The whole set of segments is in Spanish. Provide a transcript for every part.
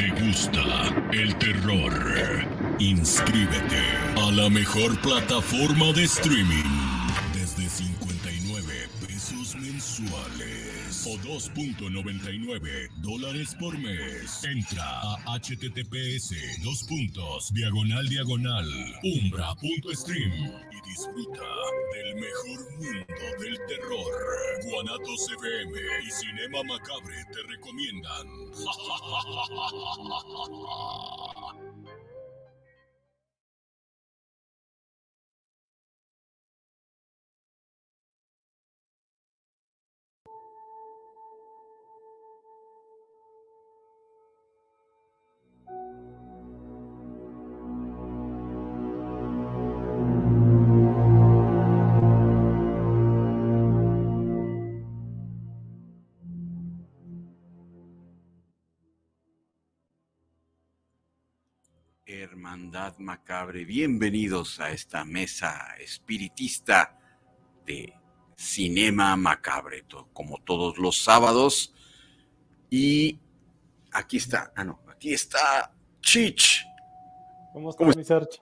¿Te gusta el terror? Inscríbete a la mejor plataforma de streaming 2.99 dólares por mes. Entra a https dos puntos diagonal diagonal umbra.stream y disfruta del mejor mundo del terror. Guanatos FM y Cinema Macabre te recomiendan. Hermandad Macabre, bienvenidos a esta mesa espiritista de Cinema Macabre, como todos los sábados. Y aquí está, ah no, aquí está Chich. ¿Cómo ¿Cómo estás, mi Serge?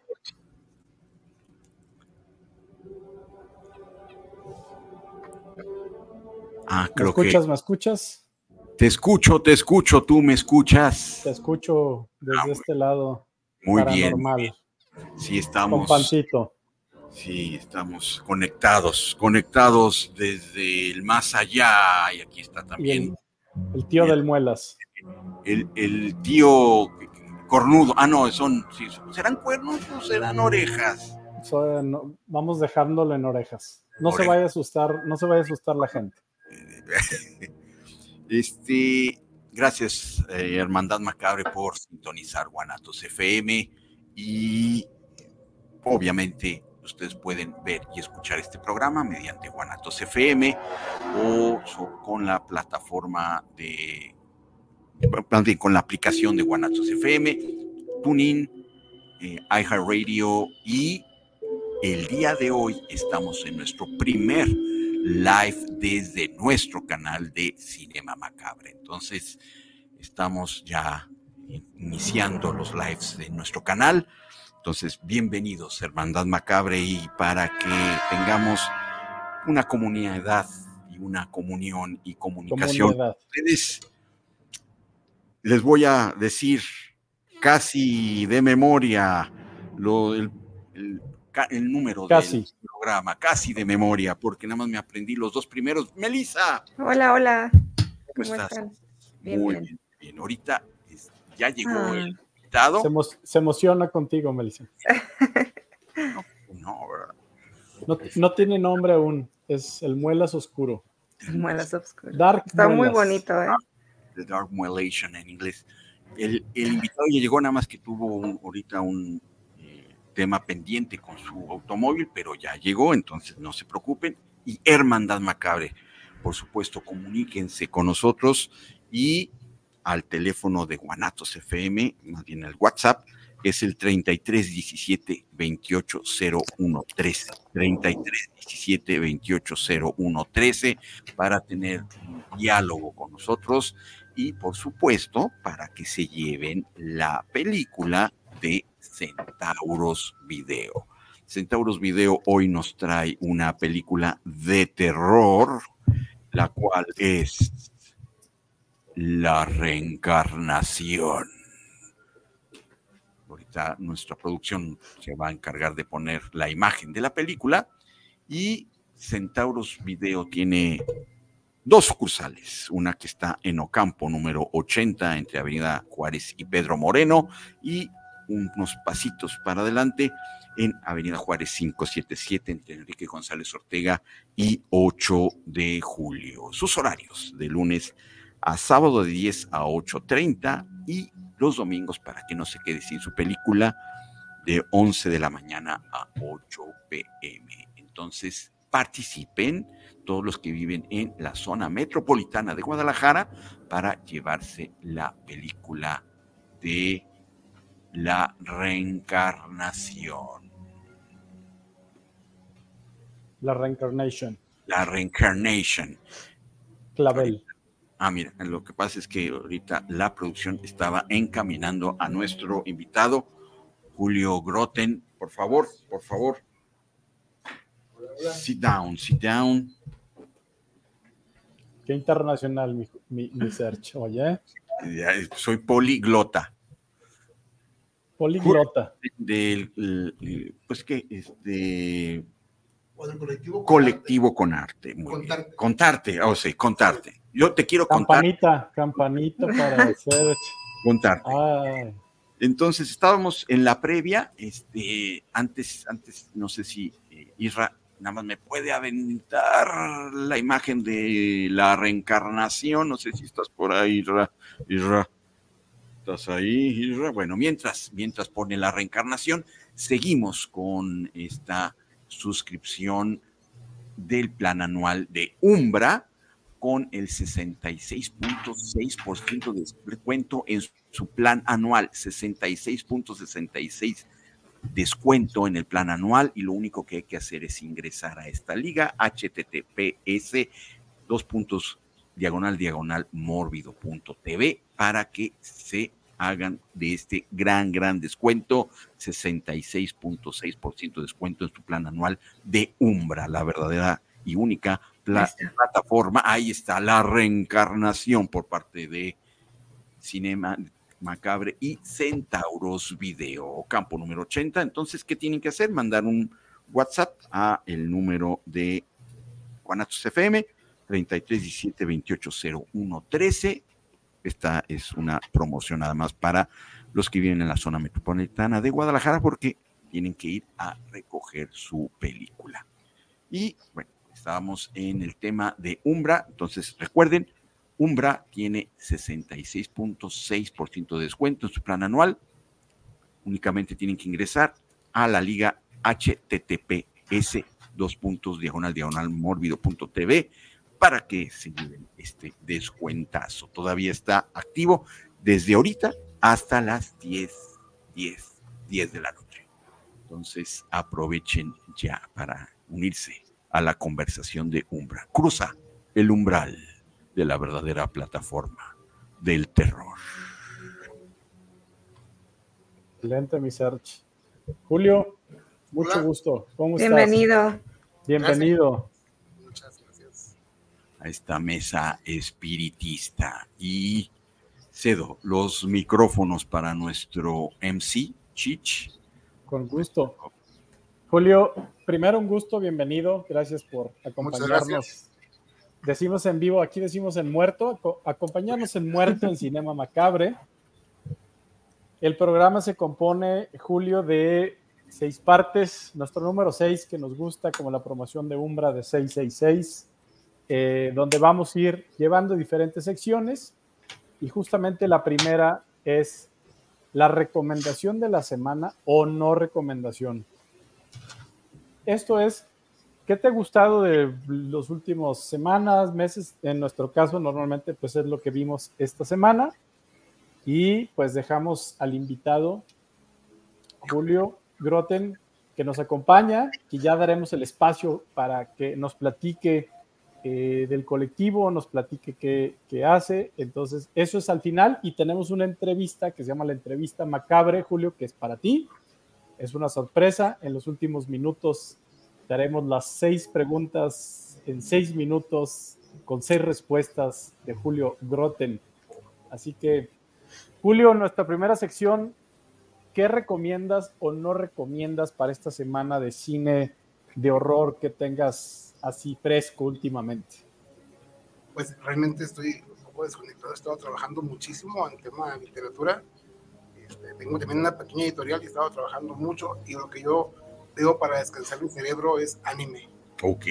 Ah, ¿Me creo escuchas? que ¿Me escuchas? te escucho, te escucho, tú me escuchas. Te escucho desde Ah, muy- este lado Muy bien, sí con estamos, pancito. sí estamos conectados, conectados desde el más allá. Y aquí está también el, el tío del Muelas. el, el tío cornudo. Ah, no, son, sí, ¿serán cuernos o serán orejas? So, no- vamos dejándolo en orejas. No se vaya a asustar, no se vaya a asustar la gente. Este, gracias, eh, Hermandad Macabre, por sintonizar Guanatos FM y obviamente ustedes pueden ver y escuchar este programa mediante Guanatos FM o con la plataforma de, con la aplicación de Guanatos FM, TuneIn, eh, iHeartRadio y el día de hoy estamos en nuestro primer live desde nuestro canal de Cinema Macabre. Entonces, estamos ya iniciando los lives de nuestro canal. Entonces, bienvenidos, Hermandad Macabre, y para que tengamos una comunidad y una comunión y comunicación Comunidad. ustedes les voy a decir casi de memoria lo, el, el- el número Casi. del programa, casi de memoria, porque nada más me aprendí los dos primeros. Melissa, Hola, hola. ¿cómo, ¿Cómo estás? están? Bien, Muy bien. bien, bien. Ahorita es- ya llegó Ah. el invitado. Se, emo- se emociona contigo, Melissa. No, ¿verdad? No, no tiene nombre aún. Es el Muelas Oscuro. Muelas oscuras. Dark Está muy Muelas. bonito, ¿eh? The Dark Muelation en inglés. El, el invitado ya llegó, nada más que tuvo un- ahorita un tema pendiente con su automóvil, pero ya llegó, entonces no se preocupen. Y Hermandad Macabre, por supuesto, comuníquense con nosotros y al teléfono de Guanatos FM, más bien el WhatsApp, es el 33 17 28 01 13. 33 17 28 01 13 para tener un diálogo con nosotros y por supuesto para que se lleven la película de Centauros Video. Centauros Video hoy nos trae una película de terror, la cual es La reencarnación. Ahorita nuestra producción se va a encargar de poner la imagen de la película y Centauros Video tiene dos sucursales, una que está en Ocampo, número 80, entre Avenida Juárez y Pedro Moreno, y unos pasitos para adelante en Avenida Juárez 577, entre Enrique González Ortega y 8 de julio. Sus horarios de lunes a sábado de 10 a 8.30 y los domingos para que no se quede sin su película de 11 de la mañana a 8 pm. Entonces, participen todos los que viven en la zona metropolitana de Guadalajara para llevarse la película de la reencarnación. La Reincarnation. La reencarnation. Clavel. Ah, mira, lo que pasa es que ahorita la producción estaba encaminando a nuestro invitado, Julio Groten. Por favor, por favor. Sit down, sit down. Qué internacional mi, mi, mi search, oye. Soy poliglota. Poliglota. Del, el- pues que, este, O del colectivo. colectivo con arte. Muy bien. Contarte. Contarte, o sea, contarte. Yo te quiero contar, Campanita, campanita para search. contarte. Ay, Entonces estábamos en la previa, este, antes, antes, no sé si eh, Isra nada más me puede aventar la imagen de la reencarnación, no sé si estás por ahí, Isra, Isra, estás ahí. Bueno, mientras, mientras pone la reencarnación, seguimos con esta suscripción del plan anual de Umbra con el 66.6% de descuento en su plan anual, 66.66 descuento en el plan anual y lo único que hay que hacer es ingresar a esta liga https dos puntos diagonal diagonal mórbido.tv para que se hagan de este gran gran descuento 66.6% de descuento en su plan anual de Umbra la verdadera y única pla- plataforma ahí está la reencarnación por parte de Cinema Macabre y Centauros Video, campo número 80. Entonces, ¿qué tienen que hacer? Mandar un WhatsApp a el número de Guanatos FM 3317 280113. Esta es una promoción nada más para los que viven en la zona metropolitana de Guadalajara porque tienen que ir a recoger su película. Y bueno, estábamos en el tema de Umbra, entonces recuerden, Umbra tiene 66.6% de descuento en su plan anual. Únicamente tienen que ingresar a la liga https dos puntos diagonal diagonal mórbido.tv para que se lleven este descuentazo. Todavía está activo desde ahorita hasta las 10, 10, 10 de la noche. Entonces aprovechen ya para unirse a la conversación de Umbra. Cruza el umbral de la verdadera plataforma del terror. excelente mi search. Julio, mucho Hola. gusto. ¿Cómo estás? Bienvenido. Bienvenido. A esta mesa espiritista y cedo los micrófonos para nuestro MC, Chich. Con gusto. Julio, primero un gusto, bienvenido. Gracias por acompañarnos. gracias. Decimos en vivo, aquí decimos en muerto, aco- acompañarnos en muerto en Cinema Macabre. El programa se compone, Julio, de seis partes. Nuestro número seis, que nos gusta, como la promoción de Umbra de 666, eh, donde vamos a ir llevando diferentes secciones. Y justamente la primera es la recomendación de la semana o no recomendación. Esto es, ¿qué te ha gustado de los últimos semanas, meses? En nuestro caso, normalmente, pues es lo que vimos esta semana. Y pues dejamos al invitado, Julio Groten, que nos acompaña y ya daremos el espacio para que nos platique eh, del colectivo, nos platique qué, qué hace. Entonces, eso es al final y tenemos una entrevista que se llama la entrevista macabre, Julio, que es para ti. Es una sorpresa. En los últimos minutos te haremos las seis preguntas en seis minutos con seis respuestas de Julio Groten. Así que, Julio, nuestra primera sección, ¿qué recomiendas o no recomiendas para esta semana de cine de horror que tengas así fresco últimamente? Pues realmente estoy un poco desconectado. He estado trabajando muchísimo en tema de literatura. Este, tengo también una pequeña editorial y he estado trabajando mucho. Y lo que yo veo para descansar mi cerebro es anime. Ok.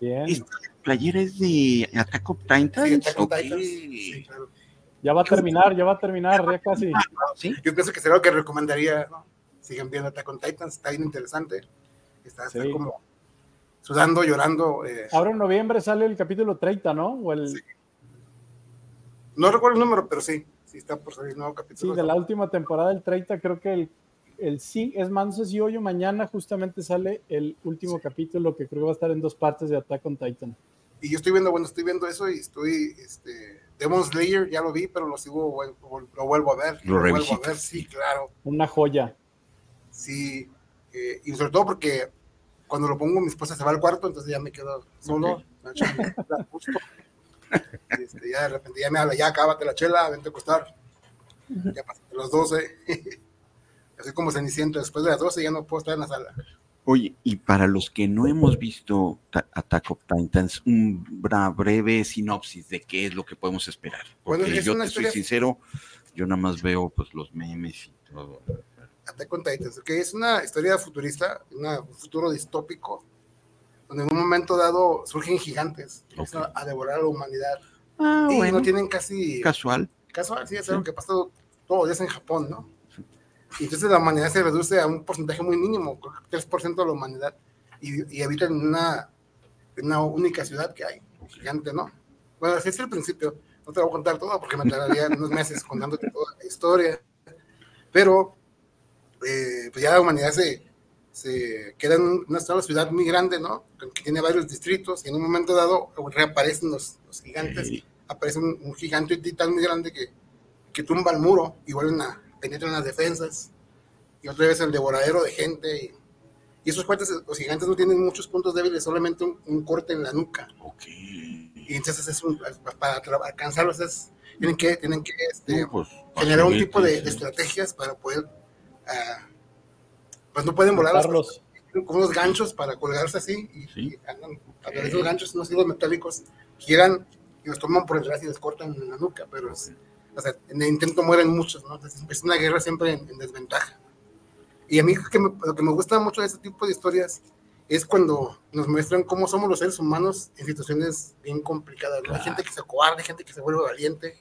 Bien, ¿Esta playera es de Attack of Titans? Sí, Attack on Ok. Titans. Sí, claro. ya va a terminar, ya va a terminar, ya casi. ¿Sí? Yo pienso que será lo que recomendaría. ¿no? Sigan viendo Attack on Titans, está bien interesante. Está, está Sí. como sudando, llorando. eh, Ahora en noviembre sale el capítulo 30, ¿no? O el, Sí. No recuerdo el número, pero sí, sí está por salir nuevo Sí, capítulo. de la última temporada del 30, creo que el, el sí, es más, no sé si hoy o mañana justamente sale el último capítulo que creo que va a estar en dos partes de Attack on Titan. Y yo estoy viendo, bueno, estoy viendo eso y estoy este, Demon Slayer ya lo vi, pero lo sigo, lo vuelvo a ver. Lo vuelvo a ver, sí, claro. Una joya. Sí, eh, y sobre todo porque cuando lo pongo mi esposa se va al cuarto, entonces ya me quedo solo, Ok. me echo mi chela a gusto. Este, ya de repente ya me habla, ya cábate la chela, vente a acostar. Ya pasan las 12. Así como Cenicienta, después de las 12 ya no puedo estar en la sala. Oye, y para los que no hemos visto Ta- Attack of Titans, un- una breve sinopsis de qué es lo que podemos esperar. Porque Bueno, es yo te soy historia- sincero, yo nada más veo pues los memes y todo. Attack on Titans, que es una historia futurista, una- un futuro distópico, donde en un momento dado surgen gigantes que empiezan Ok. a devorar a la humanidad Ah, y bueno, no tienen casi casual. casual, sí, es algo que pasa todos los días en Japón, ¿no? Y entonces la humanidad se reduce a un porcentaje muy mínimo, creo que 3% de la humanidad, y, y habitan en una, en una única ciudad que hay, gigante, ¿no? Bueno, así es el principio, no te voy a contar todo porque me tardaría unos meses contándote toda la historia, pero eh, pues ya la humanidad se, se queda en una sola ciudad muy grande, ¿no? Que tiene varios distritos, y en un momento dado reaparecen los, los gigantes Eh, aparece un, un gigante titán muy grande que, que tumba el muro y vuelven a penetrar las defensas. Y otra vez el devoradero de gente. Y, y esos cuates, los gigantes no tienen muchos puntos débiles, solamente un, un corte en la nuca. ok. Y entonces es un- para alcanzarlos es, tienen que, tienen que este, No, pues, generar un tipo de, de sí. estrategias para poder... ah, pues no pueden volar, Matarlos. con unos ganchos para colgarse así y, Sí. y andan a través de los ganchos, unos hilos metálicos, giran y los toman por detrás y les cortan en la nuca, pero es- o sea, en el intento mueren muchos, ¿no? Entonces, es una guerra siempre en, en desventaja. Y a mí que me- lo que me gusta mucho de este tipo de historias es cuando nos muestran cómo somos los seres humanos en situaciones bien complicadas. ¿no? Hay gente que se cobarde, gente que se vuelve valiente,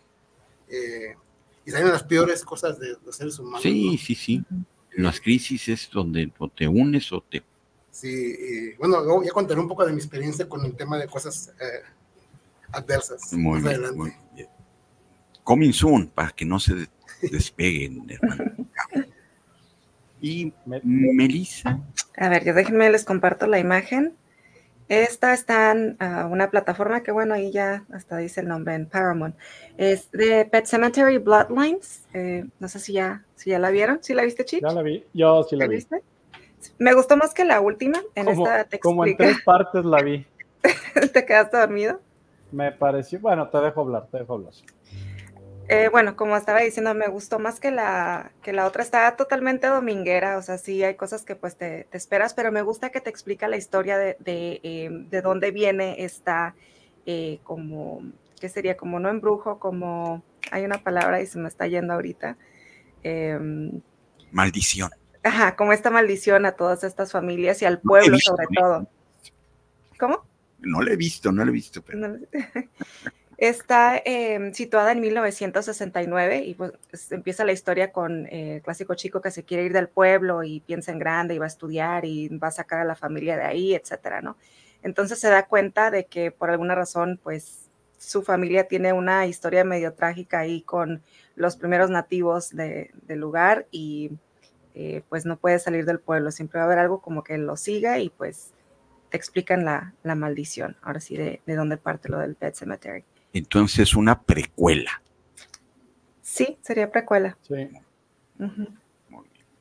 eh, y salen las peores cosas de los seres humanos. Sí, ¿no? sí, sí. En las crisis es donde o te unes o te... Sí, y, bueno, luego ya contaré un poco de mi experiencia con el tema de cosas eh, adversas. Muy bien, adelante. muy bien. Coming soon, para que no se de- despeguen, hermano. Y Me- Melissa, A ver, yo déjenme les comparto la imagen. Esta está en ah, una plataforma que, bueno, ahí ya hasta dice el nombre en Paramount. Es de Pet Cemetery Bloodlines. Eh, no sé si ya, si ya la vieron. ¿Sí la viste, Chich? Ya la vi. Yo sí la ¿La vi. viste? Me gustó más que la última. En Como, esta te como en tres partes la vi. ¿Te quedaste dormido? Me pareció, bueno, te dejo hablar, te dejo hablar. Eh, bueno, como estaba diciendo, me gustó más que la, que la otra. Está totalmente dominguera, o sea, sí hay cosas que pues te, te esperas, pero me gusta que te explica la historia de, de, eh, de dónde viene esta, eh, como, ¿qué sería? Como no embrujo, como, hay una palabra y se me está yendo ahorita. Em, maldición. ajá, como esta maldición a todas estas familias y al pueblo visto, sobre ¿eh? todo. ¿Cómo? No lo he visto, no lo he visto, pero No, Está eh, situada en 1969 y pues es- empieza la historia con eh, el clásico chico que se quiere ir del pueblo y piensa en grande y va a estudiar y va a sacar a la familia de ahí, etcétera, ¿no? Entonces se da cuenta de que por alguna razón, pues su familia tiene una historia medio trágica ahí con los primeros nativos de- del lugar y eh, pues no puede salir del pueblo. Siempre va a haber algo como que lo siga y pues te explican la, la maldición, ahora sí, de, de dónde parte lo del Pet Cemetery. Entonces una precuela. Sí, sería precuela. Sí.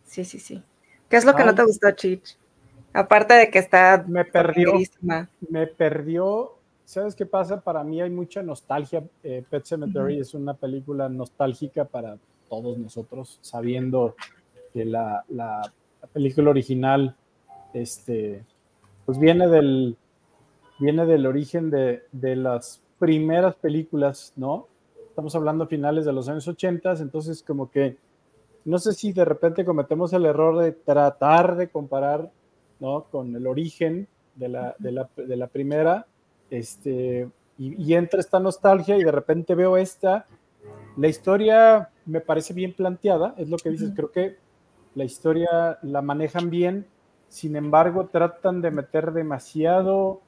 Sí, sí, sí. ¿Qué es lo que no te gustó, Chich? Aparte de que está Me perdió, me perdió. ¿Sabes qué pasa? Para mí hay mucha nostalgia. Eh, Pet Cemetery es una película nostálgica para todos nosotros, sabiendo que la, la- la película original este, pues viene del, viene del origen de, de las primeras películas, ¿no? Estamos hablando finales de los años 80, entonces como que no sé si de repente cometemos el error de tratar de comparar, ¿no? Con el origen de la, de la, de la primera, este, y, y entra esta nostalgia y de repente veo esta. La historia me parece bien planteada, es lo que dices, creo que la historia la manejan bien, sin embargo tratan de meter demasiado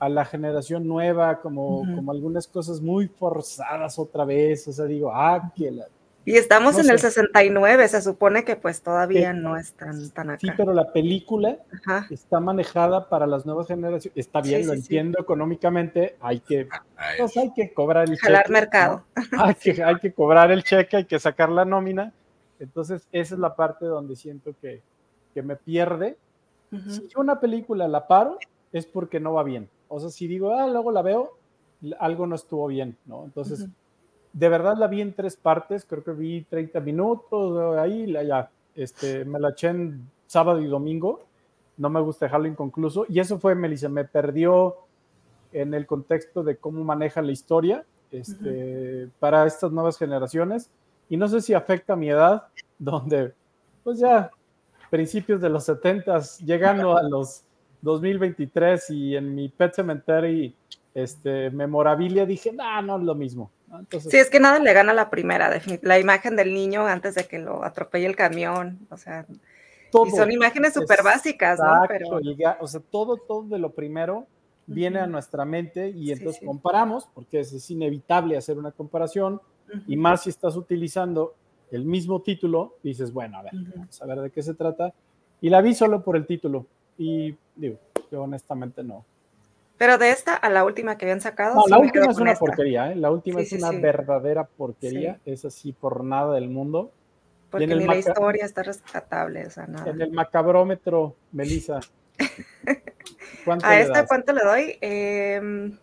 a la generación nueva, como, Ujú. como algunas cosas muy forzadas otra vez, o sea, digo, ah, que la... Y estamos No en el sé. 69, se supone que pues todavía Eh, no es tan, acá. Sí, pero la película Ajá. está manejada para las nuevas generaciones. Está bien, Sí, lo sí, sí. entiendo económicamente, hay que, Ay, pues, hay que cobrar el Jalar cheque, mercado. ¿no? Hay que, hay que cobrar el cheque, hay que sacar la nómina. Entonces, esa es la parte donde siento que, que me pierde. Ujú. Si yo una película la paro, es porque no va bien. O sea, si digo, ah, luego la veo, algo no estuvo bien, ¿no? Entonces, de verdad la vi en tres partes, creo que vi 30 minutos, ahí la, ya, este, me la eché en sábado y domingo, no me gusta dejarlo inconcluso, y eso fue, Melissa, me perdió en el contexto de cómo maneja la historia este, para estas nuevas generaciones, y no sé si afecta a mi edad, donde, pues ya, principios de los 70, llegando a los 2023 y en mi Pet Cemetery, este, memorabilia, dije, no, no es lo mismo. Entonces, Sí, es que nada le gana la primera, la imagen del niño antes de que lo atropelle el camión, o sea, todo. y son imágenes súper básicas, ¿no? Pero el o sea, todo, todo de lo primero viene a Ujú. nuestra mente y Sí, entonces sí. comparamos, porque es, es inevitable hacer una comparación, y Ujú, más si estás utilizando el mismo título, dices, bueno, a ver, ujú. vamos a ver de qué se trata. Y la vi solo por el título, y digo, yo honestamente no. Pero de esta a la última que habían sacado, No, sí la última es una esta, porquería, ¿eh? La última Sí, es sí, una verdadera porquería, es así por nada del mundo. porque ni la historia está rescatable, o sea, nada. En el macabrómetro, Melissa. ¿Cuánto A esta, das? ¿cuánto le doy? Em,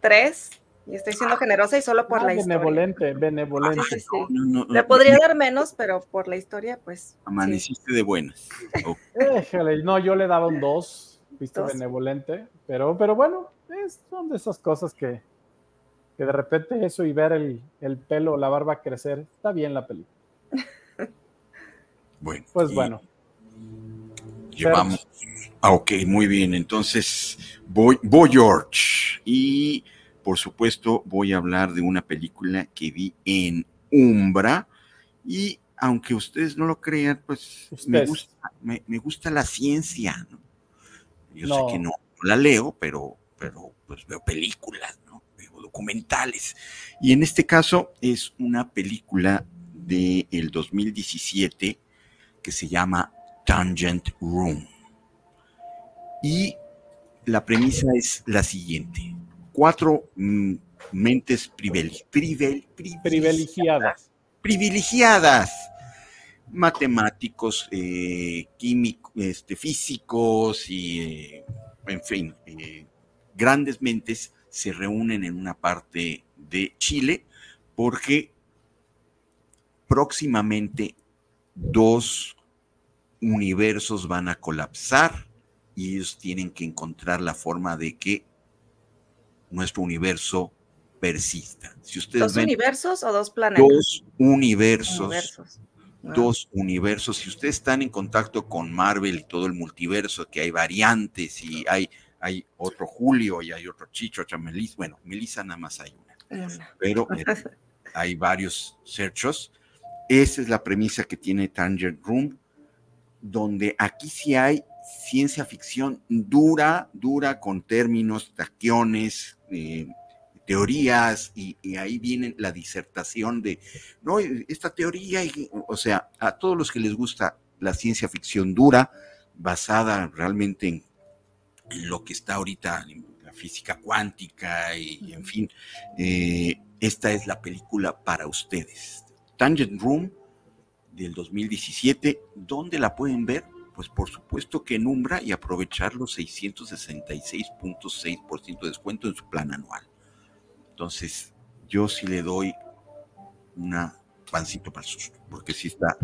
tres, y estoy siendo generosa y solo por la historia. benevolente, benevolente. Sí, sí, sí. no, no, no, Le podría dar menos, pero por la historia, pues. sí. Amaneciste de buenas. No, yo le daba un 2, viste, Dos. benevolente, pero, pero bueno, es- son de esas cosas que, que de repente eso y ver el, el pelo o la barba crecer, está bien la película. Bueno. Pues y bueno, Llevamos. Ah, ok, muy bien. Entonces, voy, voy George. Y por supuesto, voy a hablar de una película que vi en Umbra. Y aunque ustedes no lo crean, pues me gusta, me, me gusta la ciencia. ¿no? Yo No. sé que no la leo, pero, pero pues veo películas, ¿no? Veo documentales. Y en este caso es una película del 2017 que se llama Tangent Room. Y la premisa es la siguiente. Cuatro mm, mentes privilegiadas. privilegiadas, matemáticos, eh, químicos, este, físicos y, eh, en fin, eh, grandes mentes se reúnen en una parte de Chile porque próximamente dos universos van a colapsar y ellos tienen que encontrar la forma de que nuestro universo persista. Si ustedes ¿Dos ven universos o dos planetas? dos universos, universos. Wow. dos universos. Si ustedes están en contacto con Marvel y todo el multiverso, que hay variantes y hay, hay otro Julio y hay otro Chicho, otra Melissa, bueno, Melissa nada más hay una, Una. pero eh, hay varios searchos. Esa es la premisa que tiene Tangent Room, donde aquí sí hay ciencia ficción dura, dura con términos, taquiones, eh, teorías, y, ahí viene la disertación de, no, esta teoría, y- o sea, a todos los que les gusta la ciencia ficción dura, basada realmente en, lo que está ahorita la física cuántica y, en fin, eh, esta es la película para ustedes. Tangent Room del 2017, ¿dónde la pueden ver? Pues por supuesto que en Umbra y aprovechar los 666.6% de descuento en su plan anual. Entonces, yo sí le doy una pancito para el susto, porque sí está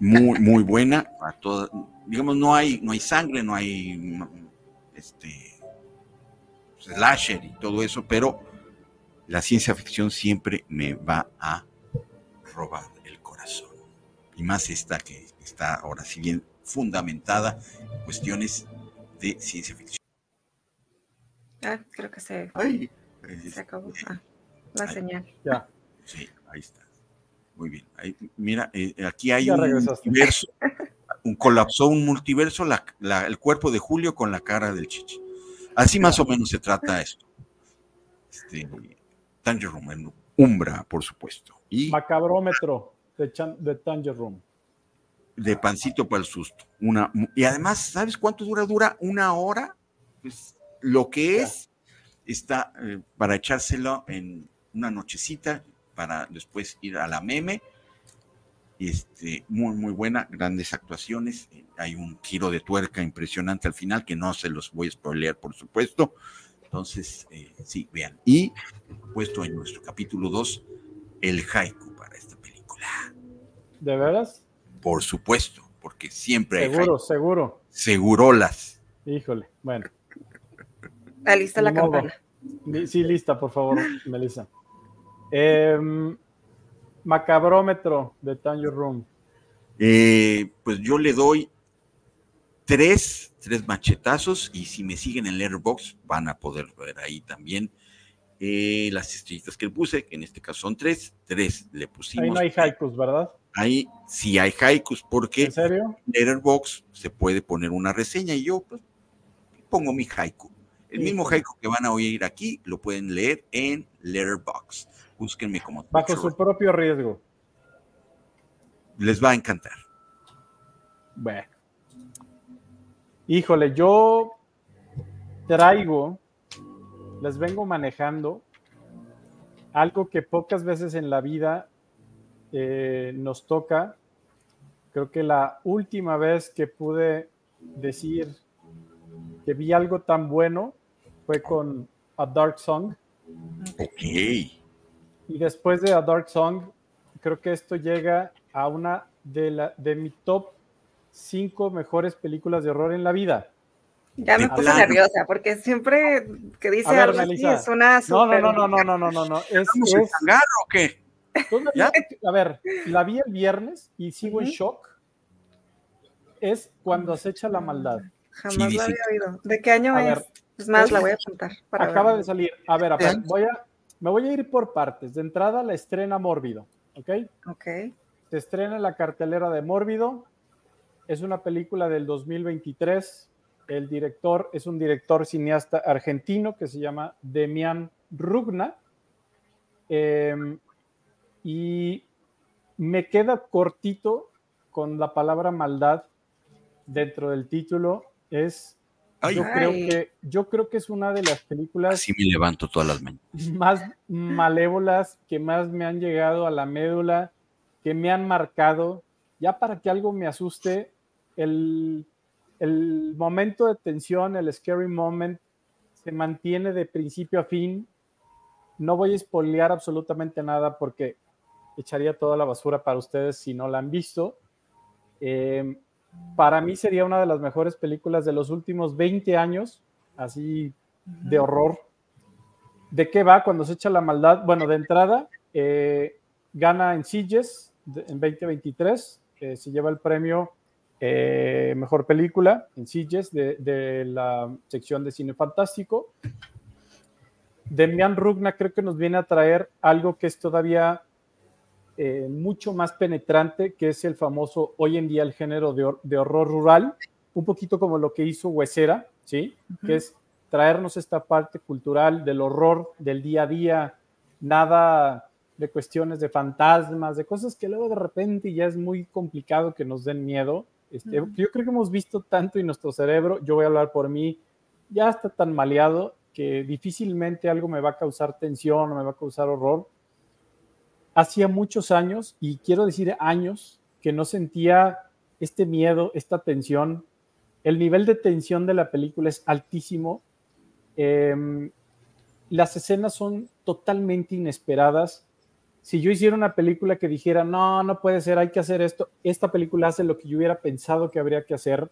muy, muy buena. A toda, digamos, no hay, no hay sangre, no hay este slasher y todo eso, pero la ciencia ficción siempre me va a robar el corazón. Y más esta que está ahora sí bien fundamentada en cuestiones de ciencia ficción. Ah, creo que se, Ay, se acabó. Ah, la Ay. señal. Ya, Sí, ahí está. Muy bien. Ahí, mira, eh, aquí hay Ya un regresaste. multiverso. Un colapsó un multiverso, la- la- el cuerpo de Julio con la cara del Chichi. Así más o menos se trata esto. Este, en Umbra, por supuesto. Y Macabrómetro de, Chan- de Tanger Room. De pancito para el susto. Una, y además, ¿sabes cuánto dura? Dura una hora. Pues lo que es, está eh, para echárselo en una nochecita, para después ir a la meme. Este, muy, muy buena, grandes actuaciones. Hay un giro de tuerca impresionante al final, que no se los voy a spoilear, por supuesto. Entonces, eh, sí, vean. Y puesto en nuestro capítulo 2, el haiku para esta película. ¿De veras? Por supuesto, porque siempre hay Seguro, seguro. segurolas. Híjole, bueno. Alista la modo. campana. Sí, lista, por favor, Melissa. Em, macabrómetro de Tanger Room. Eh, pues yo le doy tres, tres machetazos y si me siguen en Letterboxd van a poder ver ahí también eh, las estrellitas que le puse, que en este caso son tres, tres le pusimos. Ahí no hay haikus, ¿verdad? Ahí sí hay haikus porque ¿En serio? Letterboxd se puede poner una reseña y yo pues, pongo mi haiku. El Sí. mismo haiku que van a oír aquí lo pueden leer en Letterboxd. Búsquenme como Bajo su propio riesgo. Les va a encantar. Bueno. Híjole, yo traigo, les vengo manejando algo que pocas veces en la vida eh, nos toca. Creo que la última vez que pude decir que vi algo tan bueno fue con A Dark Song. Ok. Y después de A Dark Song, creo que esto llega a una de, la, de mi top 5 mejores películas de horror en la vida. Ya me puse nerviosa porque siempre que dice algo así es una No, no, no, no, no, no, no, no, no. Es, ¿Estamos en es- o qué? A ver, la vi el viernes y sigo en shock. Es cuando acecha la maldad. Jamás Sí, dice- había oído. ¿De qué año A es? ver, es más, es- la voy a apuntar. Para Acaba ver. de salir. A ver, a ver, voy a, me voy a ir por partes. De entrada, la estrena Mórbido, ¿ok? Ok. Se estrena en la cartelera de Mórbido. Es una película del 2023. El director es un director cineasta argentino que se llama Demian Rugna. Eh, y me queda cortito con la palabra maldad dentro del título. Es, Ay, yo, creo Ay. que, yo creo que es una de las películas así me levanto todas las mañanas. más malévolas que más me han llegado a la médula, que me han marcado. Ya para que algo me asuste, el, el momento de tensión, el scary moment, se mantiene de principio a fin. No voy a spoilear absolutamente nada porque echaría toda la basura para ustedes si no la han visto. Eh, para mí sería una de las mejores películas de los últimos 20 años, así de horror. ¿De qué va cuando se echa la maldad? Bueno, de entrada, eh, gana en Sitges en 2023, eh, se lleva el premio eh, Mejor Película en Sitges de, de la sección de Cine Fantástico. Demian Rugna creo que nos viene a traer algo que es todavía eh, mucho más penetrante, que es el famoso hoy en día el género de, hor- de horror rural, un poquito como lo que hizo Huesera, ¿sí? Que es traernos esta parte cultural del horror del día a día, nada de cuestiones de fantasmas, de cosas que luego de repente ya es muy complicado que nos den miedo. Este. Yo creo que hemos visto tanto y nuestro cerebro, yo voy a hablar por mí, ya está tan maleado que difícilmente algo me va a causar tensión o me va a causar horror. Hacía muchos años, y quiero decir años, que no sentía este miedo, esta tensión. El nivel de tensión de la película es altísimo. Em, las escenas son totalmente inesperadas. Si yo hiciera una película que dijera, no, no puede ser, hay que hacer esto, esta película hace lo que yo hubiera pensado que habría que hacer.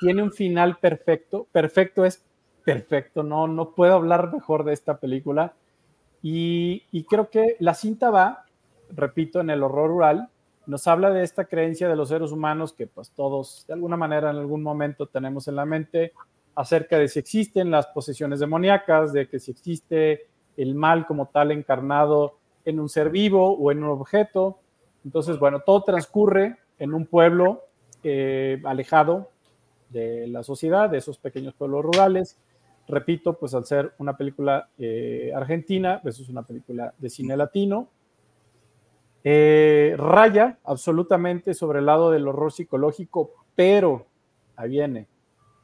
Tiene un final perfecto. Perfecto es perfecto. No, no puedo hablar mejor de esta película. Y, creo que la cinta va, repito, en el horror rural, nos habla de esta creencia de los seres humanos que pues todos de alguna manera en algún momento tenemos en la mente acerca de si existen las posesiones demoníacas, de que si existe el mal como tal encarnado en un ser vivo o en un objeto. Entonces, bueno, todo transcurre en un pueblo eh, alejado de la sociedad, de esos pequeños pueblos rurales, repito, pues al ser una película eh, argentina, pues es una película de cine latino, eh, raya absolutamente sobre el lado del horror psicológico, pero, ahí viene,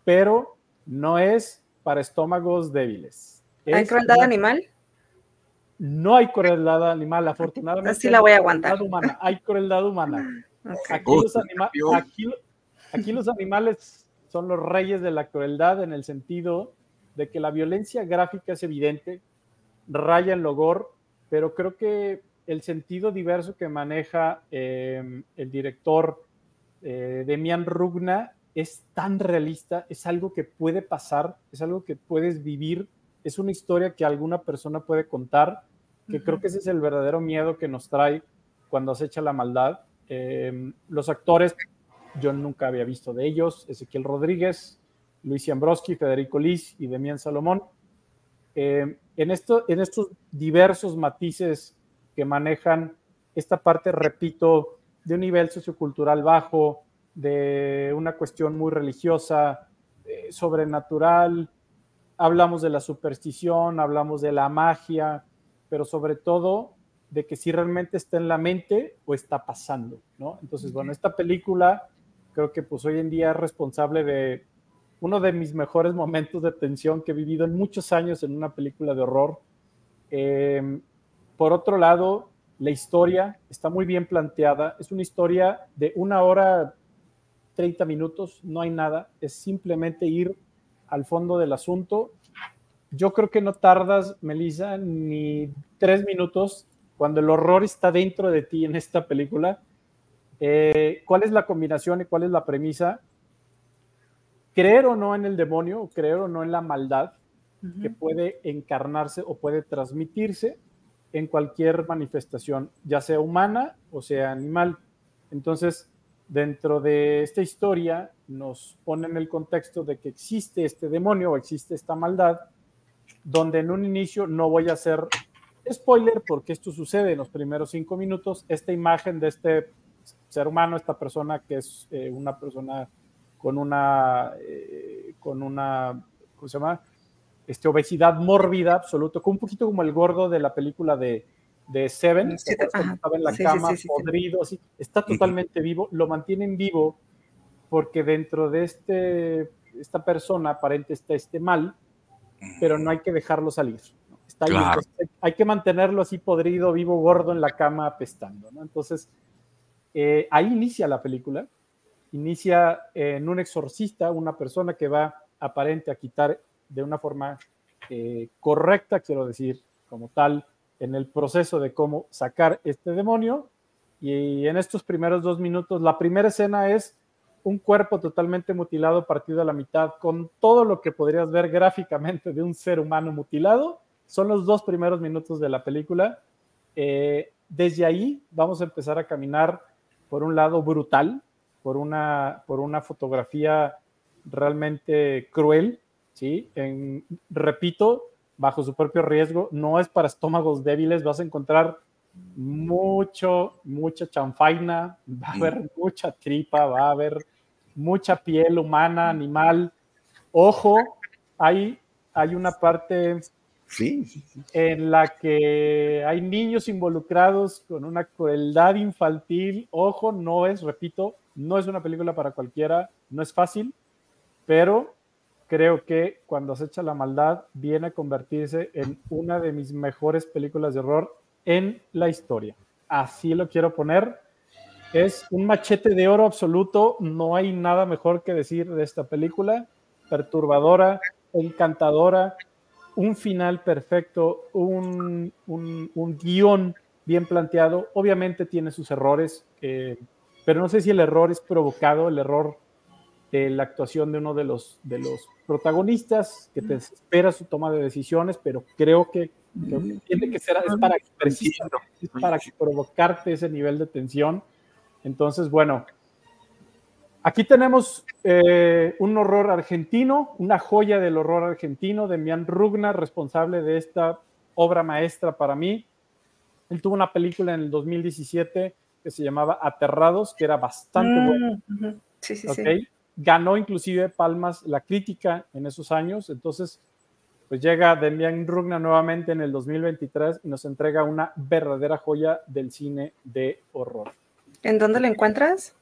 pero no es para estómagos débiles. ¿Hay crueldad animal? No hay crueldad animal, afortunadamente. Así la voy a aguantar. Humana, hay crueldad humana. Aquí, los aquí los animales son los reyes de la crueldad en el sentido de que la violencia gráfica es evidente, raya en logor, pero creo que el sentido diverso que maneja eh, el director eh, Demian Rugna es tan realista, es algo que puede pasar, es algo que puedes vivir, es una historia que alguna persona puede contar, que creo que ese es el verdadero miedo que nos trae cuando acecha la maldad. Eh, los actores, yo nunca había visto de ellos, Ezequiel Rodríguez, Luis Ambroski, Federico Liz y Demian Salomón. en, esto, en estos diversos matices que manejan esta parte, repito, de un nivel sociocultural bajo, de una cuestión muy religiosa, eh, sobrenatural, hablamos de la superstición, hablamos de la magia, pero sobre todo de que si realmente está en la mente o está pasando, ¿no? Entonces, bueno, esta película creo que pues hoy en día es responsable de uno de mis mejores momentos de tensión que he vivido en muchos años en una película de horror. Eh, por otro lado, la historia está muy bien planteada. Es una historia de una hora 30 minutos, no hay nada. Es simplemente ir al fondo del asunto. Yo creo que no tardas, Melissa, ni tres minutos cuando el horror está dentro de ti en esta película. Eh, ¿Cuál es la combinación y cuál es la premisa? Creer o no en el demonio, creer o no en la maldad que puede encarnarse o puede transmitirse en cualquier manifestación, ya sea humana o sea animal. Entonces, dentro de esta historia nos pone en el contexto de que existe este demonio o existe esta maldad, donde en un inicio no voy a hacer spoiler porque esto sucede en los primeros cinco minutos, esta imagen de este ser humano, esta persona que es eh, una persona con una, eh, con una, ¿cómo se llama? este, obesidad mórbida absoluto, un poquito como el gordo de la película de, de Seven, estaba en la cama, podrido, así, está totalmente vivo, lo mantienen vivo porque dentro de este, esta persona aparente está este mal, pero no hay que dejarlo salir. Está hay que mantenerlo así podrido, vivo, gordo en la cama, apestando. Entonces, eh, ahí inicia la película. Inicia en un exorcista, una persona que va aparente a quitar de una forma eh, correcta, quiero decir, como tal, en el proceso de cómo sacar este demonio. Y en estos primeros dos minutos, la primera escena es un cuerpo totalmente mutilado, partido a la mitad, con todo lo que podrías ver gráficamente de un ser humano mutilado. Son los dos primeros minutos de la película. Eh, desde ahí vamos a empezar a caminar por un lado brutal, por una, por una fotografía realmente cruel, ¿sí? En, repito, bajo su propio riesgo, no es para estómagos débiles, vas a encontrar mucho, mucha chanfaina, va a haber mucha tripa, va a haber mucha piel humana, animal. Ojo, hay, hay una parte en la que hay niños involucrados con una crueldad infantil. Ojo, no es, repito, no es una película para cualquiera, no es fácil, pero creo que cuando acecha la maldad viene a convertirse en una de mis mejores películas de horror en la historia. Así lo quiero poner. Es un machete de oro absoluto. No hay nada mejor que decir de esta película. Perturbadora, encantadora, un final perfecto, un, un, guion bien planteado. Obviamente tiene sus errores, eh, pero no sé si el error es provocado, el error de la actuación de uno de los, de los protagonistas, que te espera su toma de decisiones, pero creo que, tiene que ser es para, es para provocarte ese nivel de tensión. Entonces, bueno, aquí tenemos eh, un horror argentino, una joya del horror argentino, de Mian Rugna, responsable de esta obra maestra para mí. Él tuvo una película en el 2017 que se llamaba Aterrados, que era bastante buena. Mm, sí, sí, sí ganó inclusive palmas la crítica en esos años, entonces pues llega Demian Rugna nuevamente en el 2023 y nos entrega una verdadera joya del cine de horror. ¿En dónde la encuentras?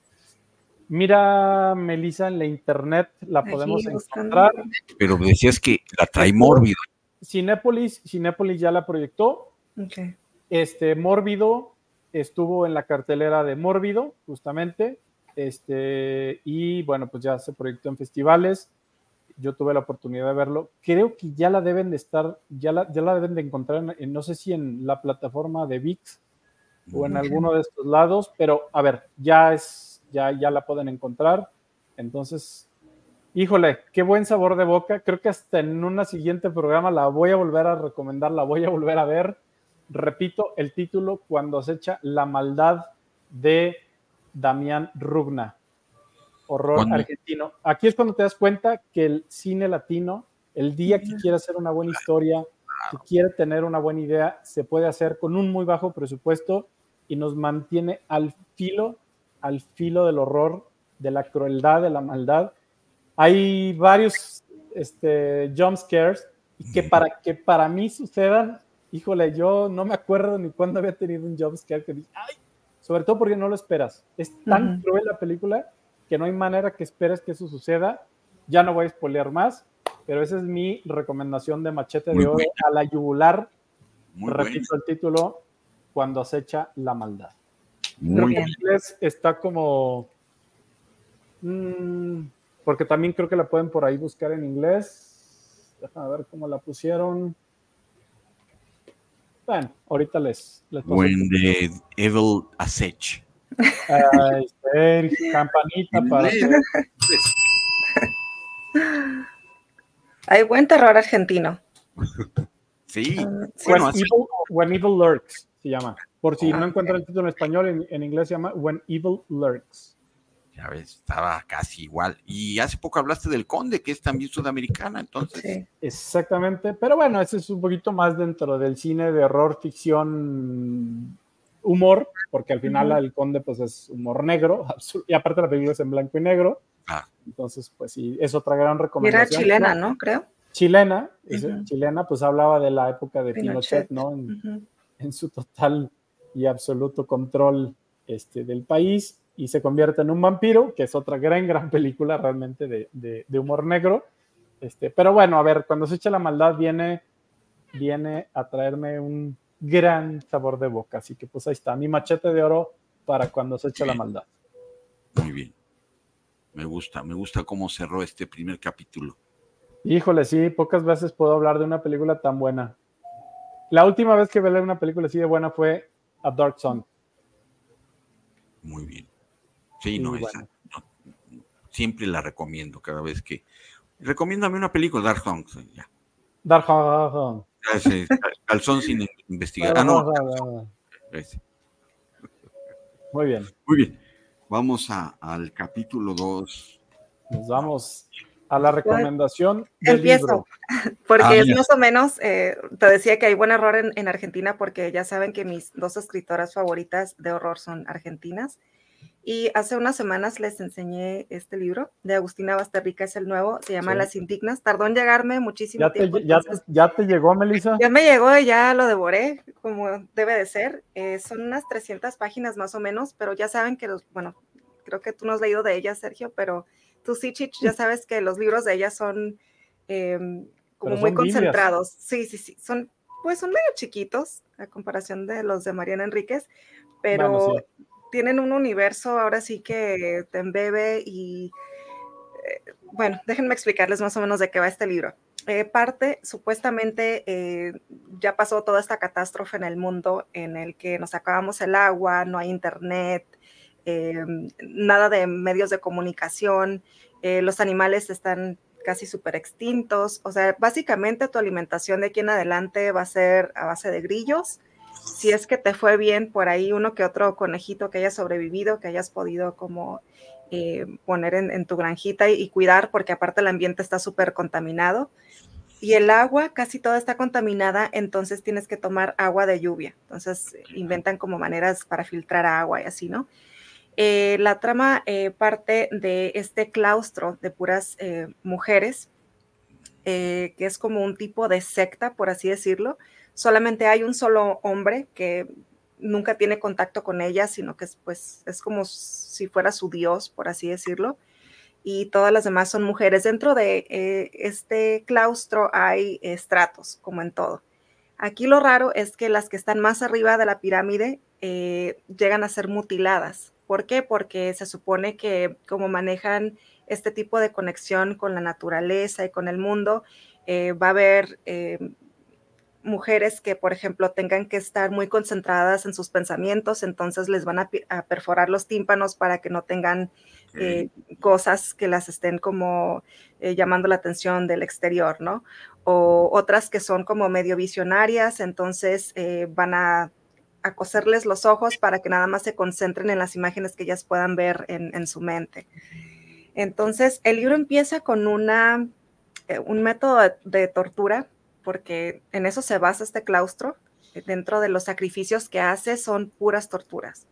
Mira, Melissa, en la internet la podemos encontrar. Pero decías que la trae mórbido. Cinépolis, Cinépolis ya la proyectó. Este, Mórbido estuvo en la cartelera de Mórbido, justamente. Este, y bueno, pues ya se proyectó en festivales. Yo tuve la oportunidad de verlo. Creo que ya la deben de estar, ya la, ya la deben de encontrar, en, no sé si en la plataforma de VIX o en alguno de estos lados, pero a ver, ya es, ya, ya la pueden encontrar. Entonces, híjole, qué buen sabor de boca. Creo que hasta en una siguiente programa la voy a volver a recomendar, la voy a volver a ver. Repito el título, Cuando acecha la maldad de Damián Rugna, horror argentino. Aquí es cuando te das cuenta que el cine latino, el día que quiere hacer una buena historia, que quiere tener una buena idea, se puede hacer con un muy bajo presupuesto y nos mantiene al filo, al filo del horror, de la crueldad, de la maldad. Hay varios este, jump scares que para que para mí sucedan, híjole, yo no me acuerdo ni cuándo había tenido un jump scare que dije, ay, sobre todo porque no lo esperas. Es tan cruel la película que no hay manera que esperes que eso suceda. Ya no voy a spoilear más, pero esa es mi recomendación de Machete de Oro a la yugular. Repito el título, Cuando acecha la maldad. Muy bien. en inglés está como... Mm, porque también creo que la pueden por ahí buscar en inglés. Déjame ver cómo la pusieron. Bueno, ahorita les. les When the evil aceche. Ay, campanita para. Hay buen terror argentino. Sí. Ah, when, evil, Lurks se llama. Por si no ah, encuentran el título en español, en, en inglés se llama When Evil Lurks ya ves, estaba casi igual. Y hace poco hablaste del Conde, que es también sudamericana, entonces. Sí. Exactamente, pero bueno, ese es un poquito más dentro del cine de horror, ficción, humor, porque al final el Conde pues es humor negro, y aparte la película es en blanco y negro. Ah. Entonces, pues sí, es otra gran recomendación. era chilena, ¿no? Creo. Chilena, chilena, pues hablaba de la época de Pinochet, ¿no? En, su total y absoluto control este, del país y se convierte en un vampiro, que es otra gran, gran película realmente de, humor negro. Este, pero bueno, a ver, cuando se echa la maldad viene, viene a traerme un gran sabor de boca. Así que pues ahí está, mi machete de oro para cuando se echa la maldad. Muy bien. Me gusta, me gusta cómo cerró este primer capítulo. Híjole, sí, pocas veces puedo hablar de una película tan buena. La última vez que vi una película así de buena fue A Dark Sun. Muy bien. Sí, no, siempre la recomiendo cada vez que. Recomiéndame una película, Dark Songs. Ya. Dark Songs. Calzón sin investigar. Ah, no. Muy bien. Muy bien. Vamos a, al capítulo 2. Nos vamos a la recomendación del Empiezo, libro. porque ah, es más o menos, eh, te decía que hay buen error en, en, Argentina porque ya saben que mis dos escritoras favoritas de horror son argentinas y hace unas semanas les enseñé este libro de Agustina Basterrica, es el nuevo, se llama Las Indignas. Tardó en llegarme muchísimo ¿Ya tiempo. Te, ya, te, llegó, Melissa? Ya me llegó y ya lo devoré, como debe de ser. Eh, son unas 300 páginas más o menos, pero ya saben que los, bueno, creo que tú no has leído de ellas, Sergio, pero tú sí, Chich, ya sabes que los libros de ellas son em, como muy concentrados. Sí, sí, sí, son, pues son medio chiquitos a comparación de los de Mariana Enríquez, pero tienen un universo ahora sí que te embebe y eh, bueno, déjenme explicarles más o menos de qué va este libro. Eh, parte, supuestamente, eh, ya pasó toda esta catástrofe en el mundo en el que nos acabamos el agua, no hay internet, nada de medios de comunicación, los animales están casi súper extintos, o sea, básicamente tu alimentación de aquí en adelante va a ser a base de grillos si es que te fue bien por ahí uno que otro conejito que haya sobrevivido, que hayas podido como eh, poner en, tu granjita y, cuidar, porque aparte el ambiente está súper contaminado. Y el agua casi toda está contaminada, entonces tienes que tomar agua de lluvia. Entonces inventan como maneras para filtrar agua y así, ¿no? Eh, la trama eh, parte de este claustro de puras mujeres eh, que es como un tipo de secta, por así decirlo. Solamente hay un solo hombre que nunca tiene contacto con ella, sino que es, pues, es como si fuera su dios, por así decirlo. Y todas las demás son mujeres. Dentro de eh, este claustro hay estratos, como en todo. Aquí lo raro es que las que están más arriba de la pirámide eh, llegan a ser mutiladas. ¿Por qué? Porque se supone que como manejan este tipo de conexión con la naturaleza y con el mundo, eh, va a haber mujeres que, por ejemplo, tengan que estar muy concentradas en sus pensamientos, entonces les van a, perforar los tímpanos para que no tengan eh, cosas que las estén como eh, llamando la atención del exterior, ¿no? O otras que son como medio visionarias, entonces eh, van a, coserles los ojos para que nada más se concentren en las imágenes que ellas puedan ver en, su mente. Entonces, el libro empieza con una, un método de tortura porque en eso se basa este claustro. Dentro de los sacrificios que hace son puras torturas.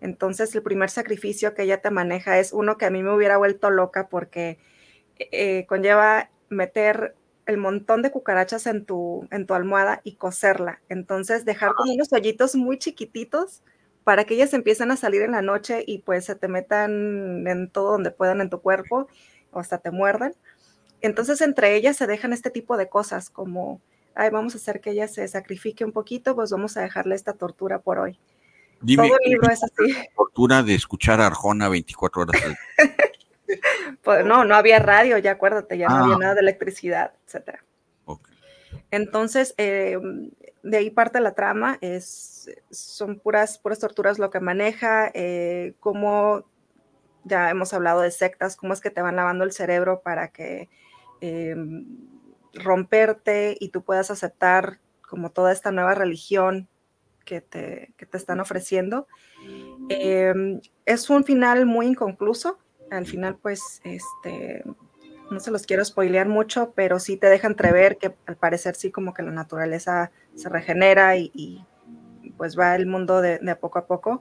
Entonces, el primer sacrificio que ella te maneja es uno que a mí me hubiera vuelto loca porque eh, conlleva meter el montón de cucarachas en tu, en tu almohada y coserla. Entonces, dejar como unos hoyitos muy chiquititos para que ellas empiecen a salir en la noche y pues se te metan en todo donde puedan en tu cuerpo o hasta te muerdan. Entonces, entre ellas se dejan este tipo de cosas como, ay, vamos a hacer que ella se sacrifique un poquito, pues vamos a dejarle esta tortura por hoy. Todo el libro es así. Tortura de escuchar a Arjona 24 horas pues no, no había radio, ya acuérdate, ya no había ah. nada de electricidad, etcétera. Entonces, em, de ahí parte la trama, es, son puras, puras torturas lo que maneja, eh, cómo ya hemos hablado de sectas, cómo es que te van lavando el cerebro para que Em, romperte y tú puedas aceptar como toda esta nueva religión que te, te están ofreciendo. Em, es un final muy inconcluso. Al final, pues, este, no se los quiero spoilear mucho, pero sí te deja entrever que al parecer sí como que la naturaleza se regenera y, pues va el mundo de, poco a poco.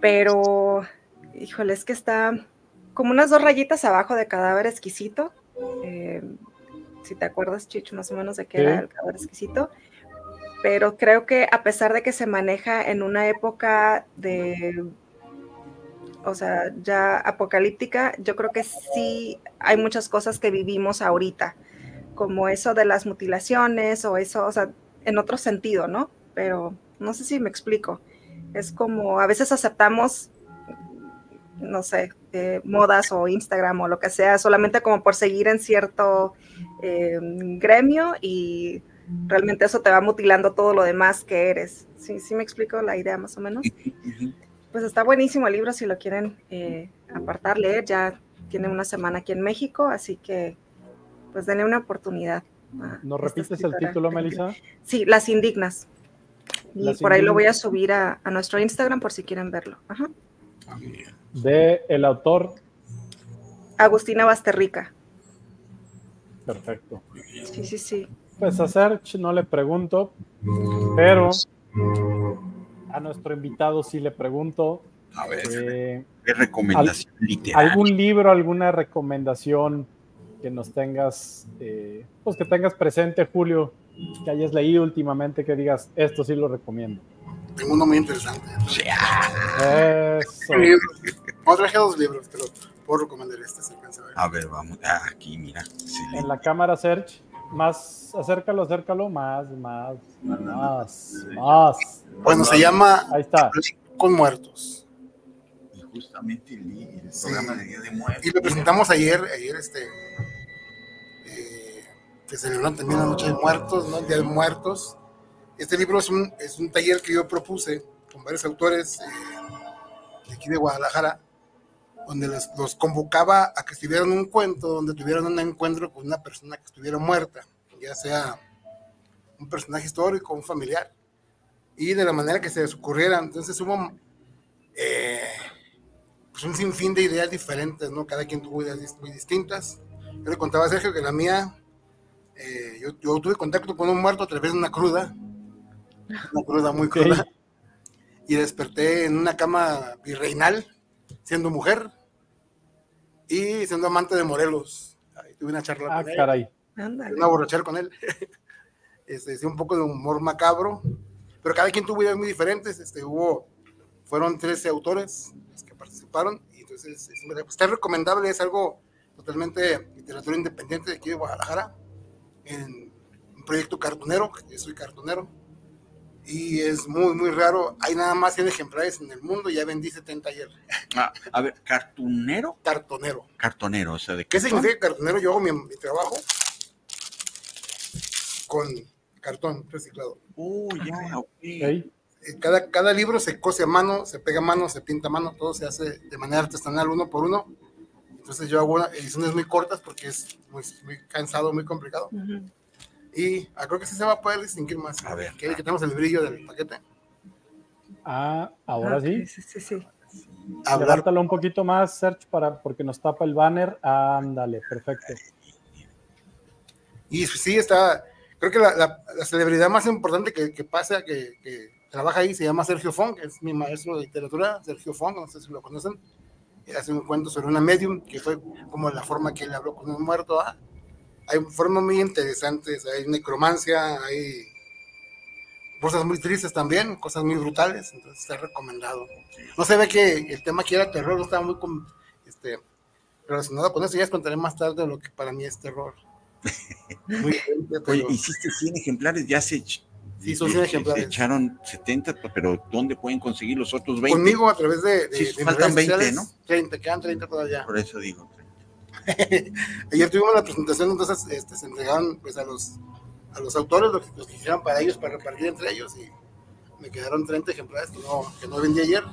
Pero, híjole, es que está como unas dos rayitas abajo de cadáver exquisito. Eh, si te acuerdas, Chicho, más o menos de qué era el cadáver exquisito. Pero creo que a pesar de que se maneja en una época de, o sea, ya apocalíptica, yo creo que sí hay muchas cosas que vivimos ahorita, como eso de las mutilaciones o eso, o sea, en otro sentido, ¿no? Pero no sé si me explico. Es como a veces aceptamos no sé, eh, modas o Instagram o lo que sea, solamente como por seguir en cierto eh, gremio y realmente eso te va mutilando todo lo demás que eres. ¿Sí, sí me explico la idea más o menos? Pues está buenísimo el libro si lo quieren eh, apartar, leer. Ya tiene una semana aquí en México, así que pues denle una oportunidad. ¿Nos repites el título, Melissa? Sí, Las Indignas. Y por ahí lo voy a subir a, nuestro Instagram por si quieren verlo. Ajá de el autor Agustina Basterrica. Perfecto. Sí, sí, sí. Pues a Serge no le pregunto, pero a nuestro invitado sí le pregunto. A ver, eh, ¿qué recomendación literaria? ¿Algún libro, alguna recomendación que nos tengas, eh, pues que tengas presente, Julio, que hayas leído últimamente, que digas, esto sí lo recomiendo? Tengo uno muy interesante. Eso. No traje dos libros, pero puedo recomendar este. Se a, ver. a ver, vamos. Ah, aquí, mira. En la cámara Search, más, acércalo, acércalo, más, más, más, más. Bueno, se llama Ahí está. Con Muertos. Y justamente el, programa de Día de Muertos. Y lo presentamos ayer, ayer este, eh, que celebraron también la Noche de Muertos, ¿no? El Día de Muertos. Este libro es un, es un taller que yo propuse con varios autores eh, de aquí de Guadalajara, donde los convocaba a que escribieran un cuento, donde tuvieran un encuentro con una persona que estuviera muerta, ya sea un personaje histórico, un familiar, y de la manera que se les ocurriera. Entonces hubo eh, pues un sinfín de ideas diferentes, ¿no? Cada quien tuvo ideas muy distintas. Yo le contaba a Sergio que la mía, eh, yo, yo, tuve contacto con un muerto a través de una cruda, una cruda muy cruda. Y desperté en una cama virreinal, siendo mujer y siendo amante de Morelos. Ahí tuve una charla ah, caray. una borrachera con él. Este, un poco de humor macabro, pero cada quien tuvo ideas muy diferentes. Este, hubo, fueron 13 autores los que participaron, y entonces pues, está recomendable, es algo totalmente literatura independiente de aquí de Guadalajara, en un proyecto cartonero, yo soy cartonero, y es muy, muy raro. Hay nada más 100 ejemplares en el mundo, ya vendí 70 ayer. Ah, a ver, ¿cartonero? Cartonero. Cartonero, o sea, ¿de qué, ¿Qué significa cartonero? Yo hago mi, trabajo con cartón reciclado. Oh, ya, ok. Eh, cada, cada libro se cose a mano, se pega a mano, se pinta a mano, todo se hace de manera artesanal uno por uno. Entonces yo hago ediciones muy cortas porque es muy, muy cansado, muy complicado. Y ah, creo que sí se va a poder distinguir más. A ver. Que, tenemos el brillo del paquete. Ah, ahora ah, sí. Sí, sí, sí. Levántalo un poquito más, Serge, para, porque nos tapa el banner. Ándale, perfecto. Y sí, está. Creo que la, la, celebridad más importante que, que pasa, que, que, trabaja ahí, se llama Sergio Fong, que es mi maestro de literatura, Sergio Fong, no sé si lo conocen. Hace un cuento sobre una medium, que fue como la forma que él habló con un muerto. ¿ah? Hay formas muy interesantes, hay necromancia, hay cosas muy tristes también, cosas muy brutales, entonces está recomendado. No se ve que el tema aquí era terror, no estaba muy este, relacionado con eso, ya les contaré más tarde lo que para mí es terror. Muy Oye, hiciste 100 ejemplares, ya se, sí, son 100 ejemplares. se echaron 70, pero ¿dónde pueden conseguir los otros 20? Conmigo a través de... de, sí, faltan 20, ¿no? 30, quedan 30 todavía. Por eso digo. Ayer tuvimos la presentación, entonces este, se entregaron pues, a, los, a los autores lo que, los quisieran para ellos, para repartir entre ellos, y me quedaron 30 ejemplares que no, que no vendí ayer.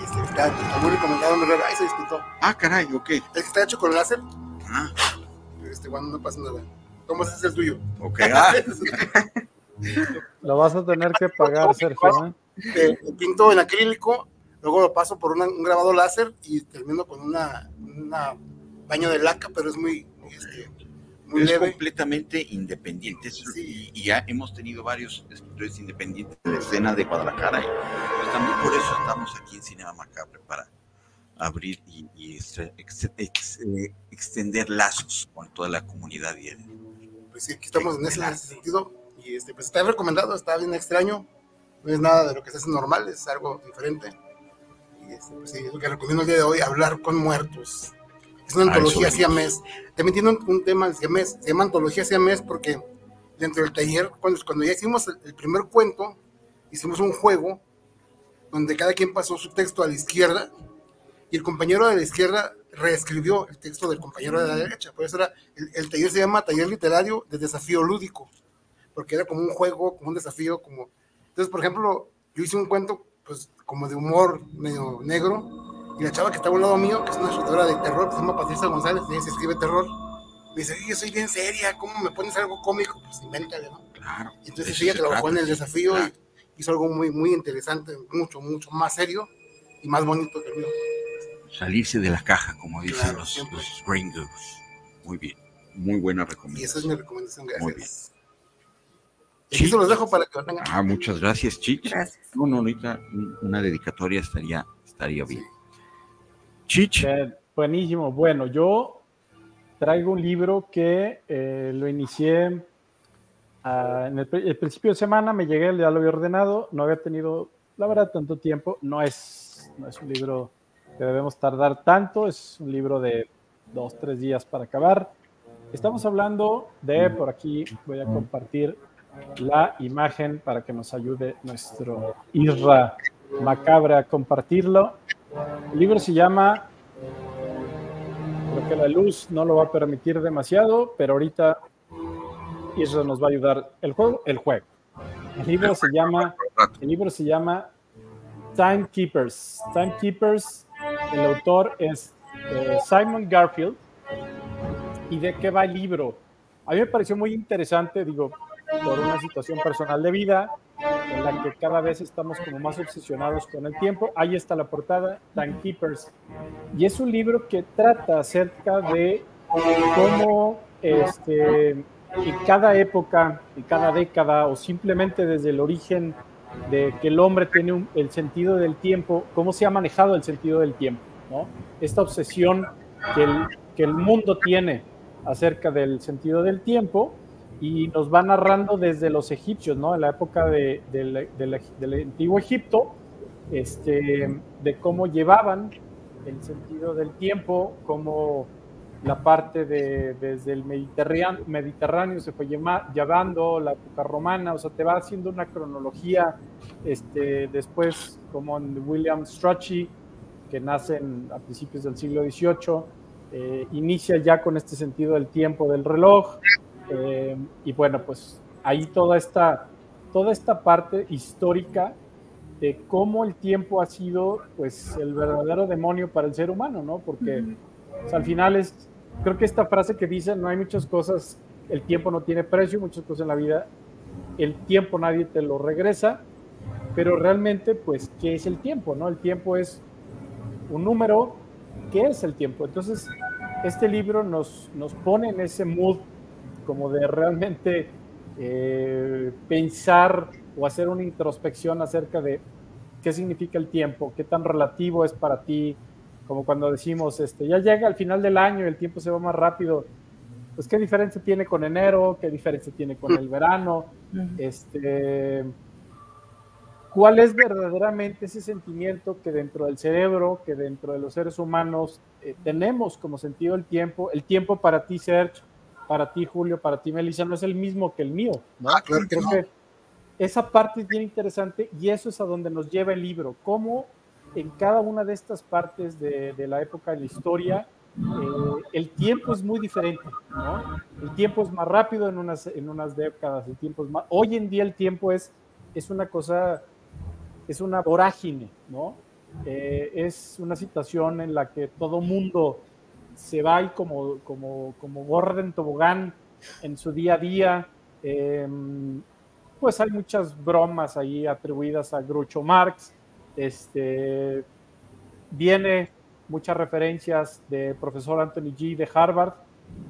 Y este, está, muy recomendado, me ay, se disputó. Ah, caray, ok. Es que está hecho con láser. Ah. Este, bueno, no pasa nada. ¿Cómo es el tuyo? Ok. Ah. lo vas a tener que pagar, Sergio. ¿eh? Eh, pinto en acrílico, luego lo paso por un grabado láser y termino con una, una baño de laca, pero es muy, este, muy es completamente independiente. Y, ya hemos tenido varios escritores independientes de la escena de Guadalajara. Y pues también por eso estamos aquí en Cinema Macabre, para abrir y, este, eh, extender lazos con toda la comunidad. Y pues sí, aquí estamos en ese, sentido. Y este, pues está recomendado, está bien extraño. No es nada de lo que se hace normal, es algo diferente. Y este, pues sí, es lo que recomiendo el día de hoy, hablar con muertos. Es una antología siamés. También tiene un, tema siamés. Se llama antología siamés porque dentro del taller, cuando, cuando ya hicimos el, primer cuento, hicimos un juego donde cada quien pasó su texto a la izquierda y el compañero de la izquierda reescribió el texto del compañero de la derecha. Por eso era, el, taller se llama taller literario de desafío lúdico, porque era como un juego, como un desafío, como... Entonces, por ejemplo, yo hice un cuento, pues, como de humor medio negro, y la chava que está a un lado mío, que es una escritora de terror, que se llama Patricia González, y ella se escribe terror, me dice, yo soy bien seria, ¿cómo me pones algo cómico? Pues invéntale, ¿no? Claro. Entonces ella trabajó en el desafío y hizo algo muy, muy interesante, mucho, mucho más serio y más bonito que el mío. Salirse de la caja, como dicen los, los gringos. Muy bien, muy buena recomendación. Y esa es mi recomendación, gracias. Muy bien. Y aquí se los dejo para que lo tengan. Ah, muchas gracias, Chich. Gracias. No, no, ahorita una dedicatoria estaría, estaría bien. Chich. buenísimo. Bueno, yo traigo un libro que eh, lo inicié ah, en el, principio de semana, me llegué, ya lo había ordenado, no había tenido, la verdad, tanto tiempo. No es, no es un libro que debemos tardar tanto, es un libro de dos, tres días para acabar. Estamos hablando de, por aquí voy a compartir la imagen para que nos ayude nuestro Isra Macabra a compartirlo. El libro se llama, creo que la luz no lo va a permitir demasiado, pero ahorita eso nos va a ayudar. El juego, el juego. El libro se llama, el libro se llama Timekeepers. Timekeepers, el autor es eh, Simon Garfield. ¿Y de qué va el libro? A mí me pareció muy interesante, digo, por una situación personal de vida, en la que cada vez estamos como más obsesionados con el tiempo. Ahí está la portada, Time Keepers. Y es un libro que trata acerca de cómo este, en cada época, en cada década, o simplemente desde el origen de que el hombre tiene el sentido del tiempo, cómo se ha manejado el sentido del tiempo, ¿no? Esta obsesión que el, que el mundo tiene acerca del sentido del tiempo y nos va narrando desde los egipcios, ¿no? En la época de, del antiguo Egipto, este, de cómo llevaban el sentido del tiempo, cómo la parte de desde el Mediterráneo, Mediterráneo se fue llevando, la época romana, o sea, te va haciendo una cronología, este, después como en William Strachey, que nace a principios del siglo XVIII, eh, inicia ya con este sentido del tiempo del reloj, eh, y bueno, pues ahí toda esta, toda esta parte histórica de cómo el tiempo ha sido pues el verdadero demonio para el ser humano, ¿no? Porque al final es, creo que esta frase que dice, no hay muchas cosas, el tiempo no tiene precio, muchas cosas en la vida, el tiempo nadie te lo regresa, pero realmente pues, ¿qué es el tiempo, no? El tiempo es un número, ¿qué es el tiempo? Entonces, este libro nos, nos pone en ese mood como de realmente eh, pensar o hacer una introspección acerca de qué significa el tiempo, qué tan relativo es para ti, como cuando decimos, este, ya llega al final del año y el tiempo se va más rápido, pues qué diferencia tiene con enero, qué diferencia tiene con el verano, este, cuál es verdaderamente ese sentimiento que dentro del cerebro, que dentro de los seres humanos eh, tenemos como sentido el tiempo, el tiempo para ti, Sergio, para ti, Julio, para ti, Melissa, no es el mismo que el mío, ¿no? Ah, claro que Creo que esa parte es bien interesante y eso es a donde nos lleva el libro, cómo en cada una de estas partes de, la época de la historia, eh, el tiempo es muy diferente, ¿no? El tiempo es más rápido en unas, en unas décadas, el tiempo es más... Hoy en día el tiempo es, es una cosa, es una vorágine, ¿no? Eh, es una situación en la que todo mundo se va y como, como, como gorda en tobogán en su día a día. Em, pues hay muchas bromas ahí atribuidas a Groucho Marx. Este, viene muchas referencias de profesor Anthony G. de Harvard,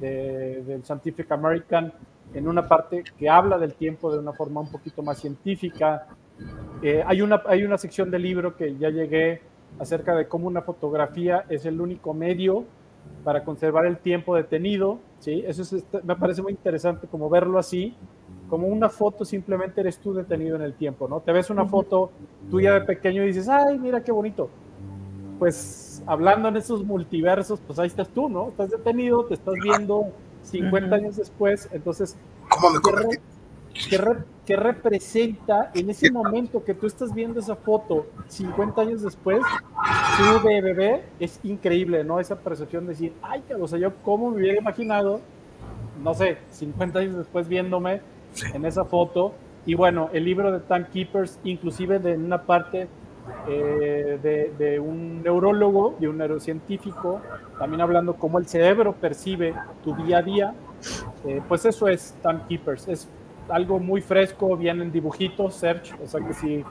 del Scientific American, en una parte que habla del tiempo de una forma un poquito más científica. Eh, hay, una, hay una sección del libro que ya llegué acerca de cómo una fotografía es el único medio para conservar el tiempo detenido, ¿sí? Eso este, me parece muy interesante como verlo así, como una foto simplemente eres tú detenido en el tiempo, ¿no? Te ves una foto tuya de pequeño y dices, ay, mira qué bonito. Pues hablando en esos multiversos, pues ahí estás tú, ¿no? Estás detenido, te estás viendo 50 años después, entonces... ¿Cómo me ¿Qué, representa en ese momento que tú estás viendo esa foto 50 años después? Tú de bebé es increíble, ¿no? Esa percepción de decir, ay, o sea, yo cómo me hubiera imaginado, no sé, 50 años después viéndome en esa foto. Y bueno, el libro de Time Keepers, inclusive de una parte eh, de, un neurólogo, de un neurocientífico, también hablando cómo el cerebro percibe tu día a día, eh, pues eso es Time Keepers. Es algo muy fresco, bien en dibujitos, Search, o sea que si,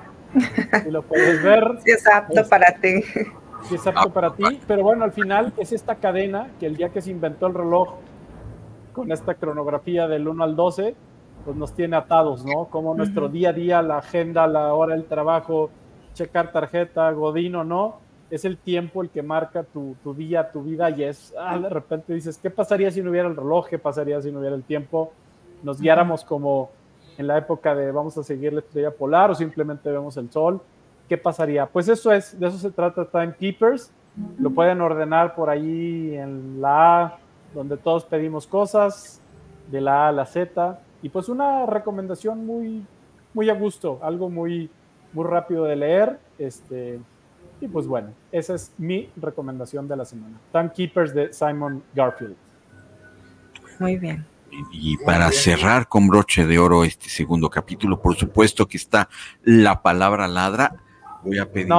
lo puedes ver. Sí, es apto para ti. Sí, es apto para ti, pero bueno, al final es esta cadena que el día que se inventó el reloj, con esta cronografía del 1 al 12, pues nos tiene atados, ¿no? Como nuestro día a día, la agenda, la hora del trabajo, checar tarjeta, godino, ¿no? Es el tiempo el que marca tu, tu día, tu vida y es, ah, de repente dices, ¿qué pasaría si no hubiera el reloj? ¿Qué pasaría si no hubiera el tiempo? Nos guiáramos como en la época de vamos a seguir la estrella polar o simplemente vemos el sol, ¿qué pasaría? Pues eso es, de eso se trata Timekeepers. Lo pueden ordenar por ahí en la A, donde todos pedimos cosas, de la A a la Z. Y pues una recomendación muy, muy a gusto, algo muy, muy rápido de leer. Este, y pues bueno, esa es mi recomendación de la semana. Timekeepers de Simon Garfield. Muy bien. Y para cerrar con broche de oro este segundo capítulo, por supuesto que está la palabra ladra. Voy a pedirle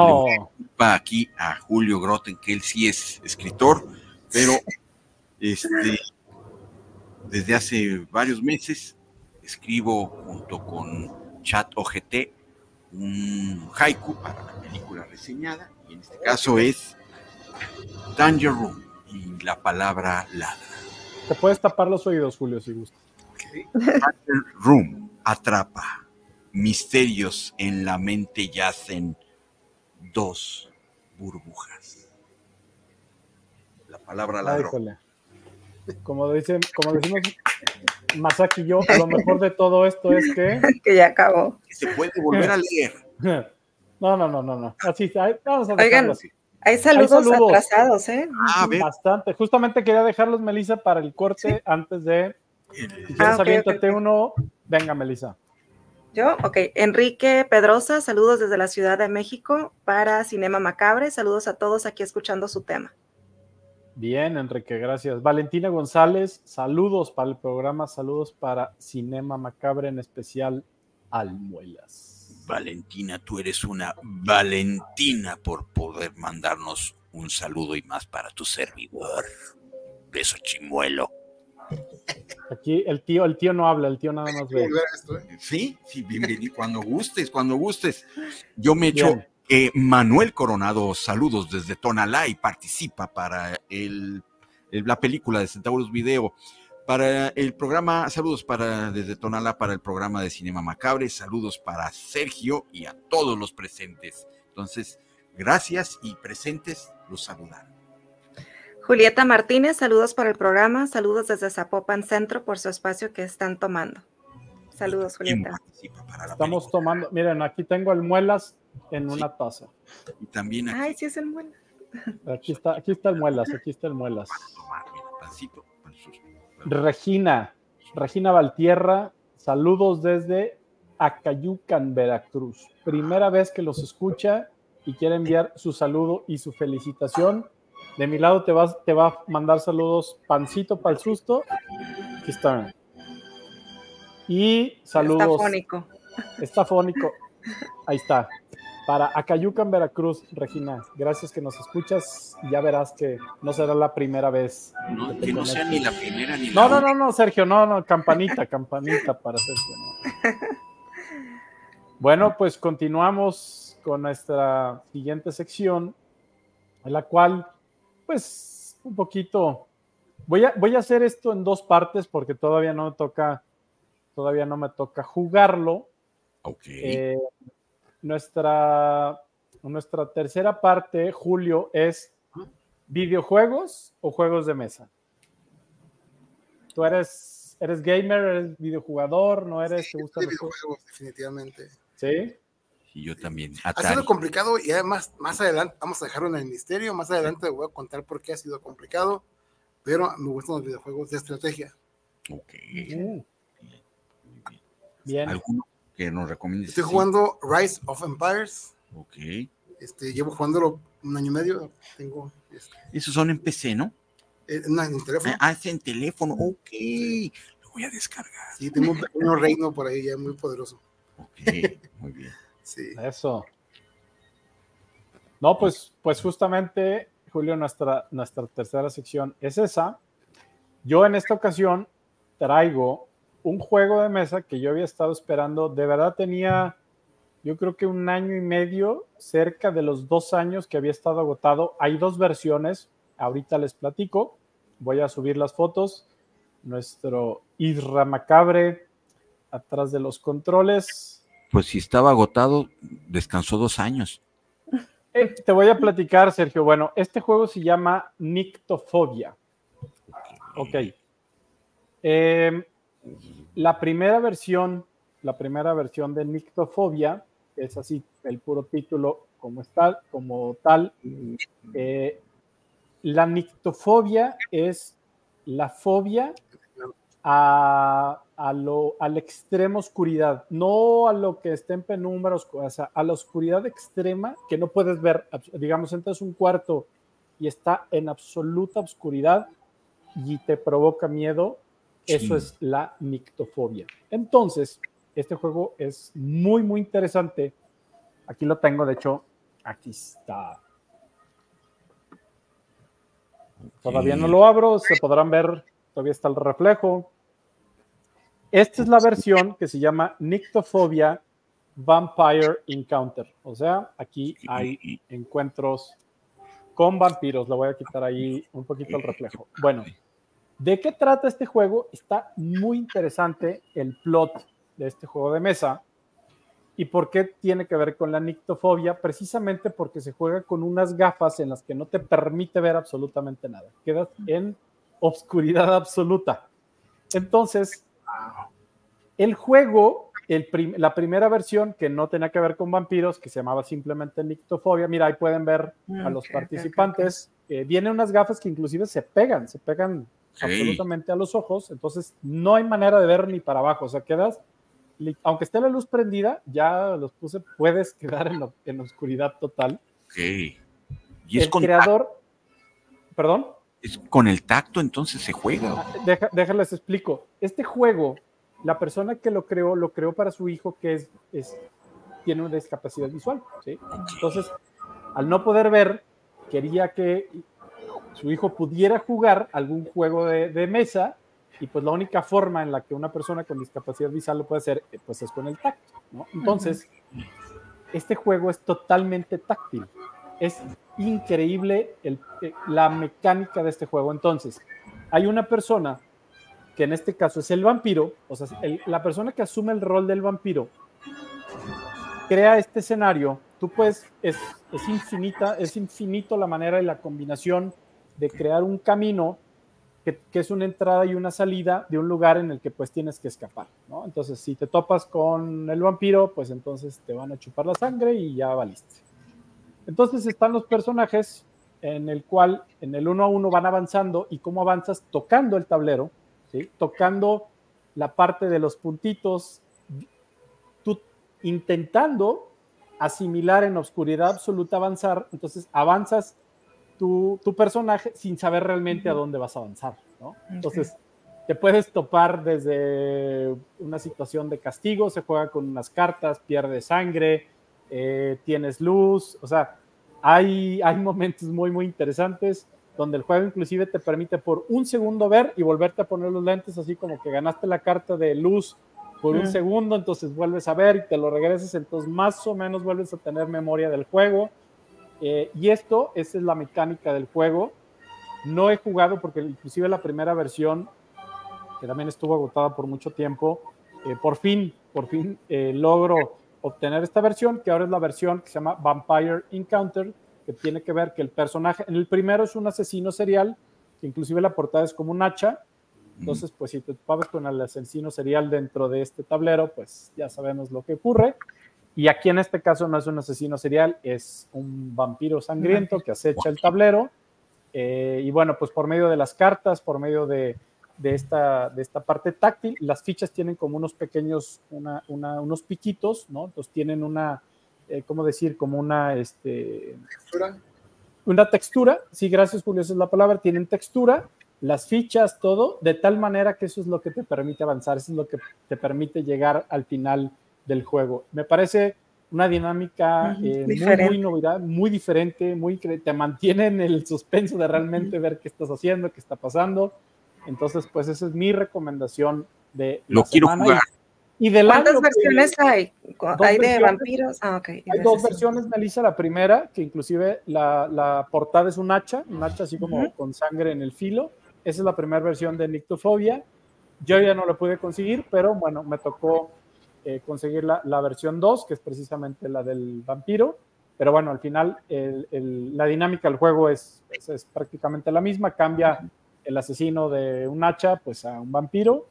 disculpa aquí a Julio Groten, que él sí es escritor, pero este, desde hace varios meses escribo junto con Chat OGT un haiku para la película reseñada, y en este caso es Danger Room y la palabra ladra. Te puedes tapar los oídos, Julio, si gusta. Room atrapa. Misterios en la mente yacen dos burbujas. La palabra ladrón. como, dicen, como decimos Masaki y yo, lo mejor de todo esto es que... que ya acabó. Se puede volver a leer. No, no, no, no, no. Así, vamos a Oigan, así. Hay saludos, Hay saludos. atrasados, ¿eh? Ah, Bastante. Justamente quería dejarlos, Melissa, para el corte antes de. Si quieres, Ah, ok, aviéntate ok, ok. uno. Venga, Melissa. Yo, ok. Enrique Pedrosa, saludos desde la Ciudad de México para Cinema Macabre. Saludos a todos aquí escuchando su tema. Bien, Enrique, gracias. Valentina González, saludos para el programa, saludos para Cinema Macabre, en especial Almuelas. Valentina, tú eres una Valentina por poder mandarnos un saludo y más para tu servidor. Beso chimuelo. Aquí el tío, el tío no habla, el tío nada más ve. ¿eh? Sí, sí, bienvenido. Cuando gustes, cuando gustes. Yo me echo eh, Manuel Coronado, saludos desde Tonalá y participa para el, el- la película de Centauros Video. Para el programa, saludos para desde Tonalá para el programa de Cinema Macabre, saludos para Sergio y a todos los presentes. Entonces, gracias y presentes los saludan. Julieta Martínez, saludos para el programa. Saludos desde Zapopan Centro por su espacio que están tomando. Saludos, ¿Quién Julieta. participa para la Estamos película? tomando, miren, aquí tengo Almuelas en una taza. Y también aquí Ay, sí es el bueno. Aquí está, aquí está Almuelas, aquí está Almuelas. para tomar, mira, pancito, Regina, Regina Valtierra, saludos desde Acayucan, Veracruz. Primera vez que los escucha y quiere enviar su saludo y su felicitación. De mi lado te, vas, te va a mandar saludos Pancito para el susto. Aquí está. Y saludos. Está fónico. Está fónico. Ahí está. Para Acayucan, Veracruz, Regina. Gracias que nos escuchas. Ya verás que no será la primera vez. No, que no sea ni la primera ni No, la no, no, no, Sergio, no, no, campanita, campanita para Sergio. no. Bueno, pues continuamos con nuestra siguiente sección, en la cual, pues, un poquito, voy a, voy a hacer esto en dos partes porque todavía no me toca, todavía no me toca jugarlo. Ok. Eh, nuestra, nuestra tercera parte, Julio, es videojuegos o juegos de mesa. Tú eres, eres gamer, eres videojugador, no eres, te De gustan los juegos? videojuegos, definitivamente. Sí. Y yo también. Ha sido complicado y además más adelante vamos a dejarlo en el misterio. Más adelante voy a contar por qué ha sido complicado, pero me gustan los videojuegos de estrategia. Ok. Mm, Bien. ¿Alguno que nos recomiendes? Estoy jugando Rise of Empires. Ok. Este, llevo jugándolo un año y medio. Tengo este, Esos son en PC, ¿no? en, en el teléfono. Ah, es en teléfono. Ok. Lo voy a descargar. Sí, tengo un pequeño reino por ahí ya muy poderoso. Ok. Muy bien. Sí. Eso. No, pues, pues justamente, Julio, nuestra, nuestra tercera sección es esa. Yo en esta ocasión traigo un juego de mesa que yo había estado esperando. De verdad tenía, yo creo que un año y medio, cerca de los dos años que había estado agotado. Hay dos versiones. Ahorita les platico. Voy a subir las fotos. Nuestro Isra Macabre atrás de los controles. Pues si estaba agotado, descansó dos años. Eh, te voy a platicar, Sergio. Bueno, este juego se llama Nictofobia. Ok. Eh, la primera versión, la primera versión de Nictofobia, es así, el puro título como está, como tal. eh, la nictofobia es la fobia a, a lo, a la extrema oscuridad, no a lo que esté en penumbra, o sea, a la oscuridad extrema que no puedes ver. Digamos, entras un cuarto y está en absoluta oscuridad y te provoca miedo, eso es la nictofobia. Entonces, este juego es muy, muy interesante. Aquí lo tengo, de hecho, aquí está. Todavía no lo abro, se podrán ver, todavía está el reflejo. Esta es la versión que se llama Nictophobia Vampire Encounter. O sea, aquí hay encuentros con vampiros. Le voy a quitar ahí un poquito el reflejo. Bueno, ¿de qué trata este juego? Está muy interesante el plot de este juego de mesa. ¿Y por qué tiene que ver con la nictofobia? Precisamente porque se juega con unas gafas en las que no te permite ver absolutamente nada. Quedas en obscuridad absoluta. Entonces, el juego, la primera versión que no tenía que ver con vampiros, que se llamaba simplemente Nictofobia, mira, ahí pueden ver a los participantes, eh, vienen unas gafas que inclusive se pegan, se pegan absolutamente a los ojos, entonces no hay manera de ver ni para abajo, o sea, quedas, aunque esté la luz prendida, ya los puse, puedes quedar en, en oscuridad total. ¿Y el creador, perdón. Es con el tacto entonces se juega. Ah, deja, déjales explico. Este juego, la persona que lo creó, lo creó para su hijo que es, es tiene una discapacidad visual. ¿sí? Entonces, al no poder ver, quería que su hijo pudiera jugar algún juego de, mesa y pues la única forma en la que una persona con discapacidad visual lo puede hacer eh, pues es con el tacto. ¿no? Entonces, este juego es totalmente táctil. Es increíble el, eh, la mecánica de este juego. Entonces, hay una persona que en este caso es el vampiro, o sea, la persona que asume el rol del vampiro, crea este escenario. Tú puedes, es, es infinita, es infinito la manera y la combinación de crear un camino que, que, es una entrada y una salida de un lugar en el que pues tienes que escapar, ¿no? Entonces, si te topas con el vampiro, pues entonces te van a chupar la sangre y ya valiste. Entonces están los personajes en el cual en el uno a uno van avanzando y cómo avanzas tocando el tablero, ¿sí? tocando la parte de los puntitos, tú intentando asimilar en oscuridad absoluta avanzar, entonces avanzas tu, tu personaje sin saber realmente a dónde vas a avanzar, ¿no? Entonces te puedes topar desde una situación de castigo, se juega con unas cartas, pierde sangre, eh, tienes luz, o sea, hay, hay momentos muy, muy interesantes donde el juego inclusive te permite por un segundo ver y volverte a poner los lentes, así como que ganaste la carta de luz por un segundo, entonces vuelves a ver y te lo regresas, entonces más o menos vuelves a tener memoria del juego. Eh, y esto, esa es la mecánica del juego. No he jugado porque inclusive la primera versión, que también estuvo agotada por mucho tiempo, eh, por fin, por fin logro obtener esta versión, que ahora es la versión que se llama Vampire Encounter, que tiene que ver que el personaje, en el primero es un asesino serial, que inclusive la portada es como un hacha, entonces pues si te topas con el asesino serial dentro de este tablero, pues ya sabemos lo que ocurre. Y aquí en este caso no es un asesino serial, es un vampiro sangriento que acecha el tablero. Eh, y bueno, pues por medio de las cartas, por medio de, de esta, de esta parte táctil. Las fichas tienen como unos pequeños, una, unos piquitos, ¿no? Entonces tienen una, eh, ¿cómo decir? Como una, este... ¿Textura? Una textura, sí, gracias Julio, esa es la palabra, tienen textura, las fichas, todo, de tal manera que eso es lo que te permite avanzar, eso es lo que te permite llegar al final del juego. Me parece una dinámica eh, muy, muy novedad, muy diferente, muy te mantiene en el suspenso de realmente ver qué estás haciendo, qué está pasando. Entonces, pues esa es mi recomendación de Lo quiero jugar. Y, de ¿Cuántas versiones hay? ¿Hay de vampiros? Ah, ok. Hay dos versiones, Melissa. La primera, que inclusive la, portada es un hacha, un hacha así como con sangre en el filo. Esa es la primera versión de Nictofobia. Yo ya no la pude conseguir, pero bueno, me tocó eh, conseguir la, versión 2, que es precisamente la del vampiro. Pero bueno, al final la dinámica del juego es, es, prácticamente la misma, cambia el asesino de un hacha, pues a un vampiro.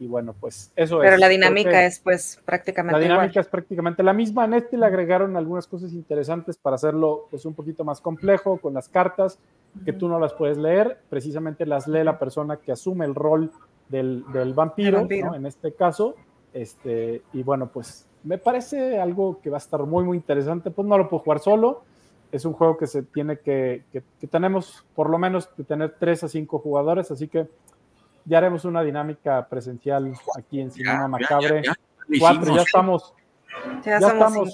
Y bueno, pues eso es. Pero la dinámica es pues prácticamente La dinámica es prácticamente la misma. En este le agregaron algunas cosas interesantes para hacerlo pues un poquito más complejo con las cartas que tú no las puedes leer. Precisamente las lee la persona que asume el rol del, vampiro, en este caso. Este, y bueno, pues me parece algo que va a estar muy, muy interesante. Pues no lo puedo jugar solo es un juego que se tiene que, que, tenemos por lo menos que tener tres a cinco jugadores, así que ya haremos una dinámica presencial aquí en Cinema Macabre. Ya, Cuatro, ya estamos, ya, estamos,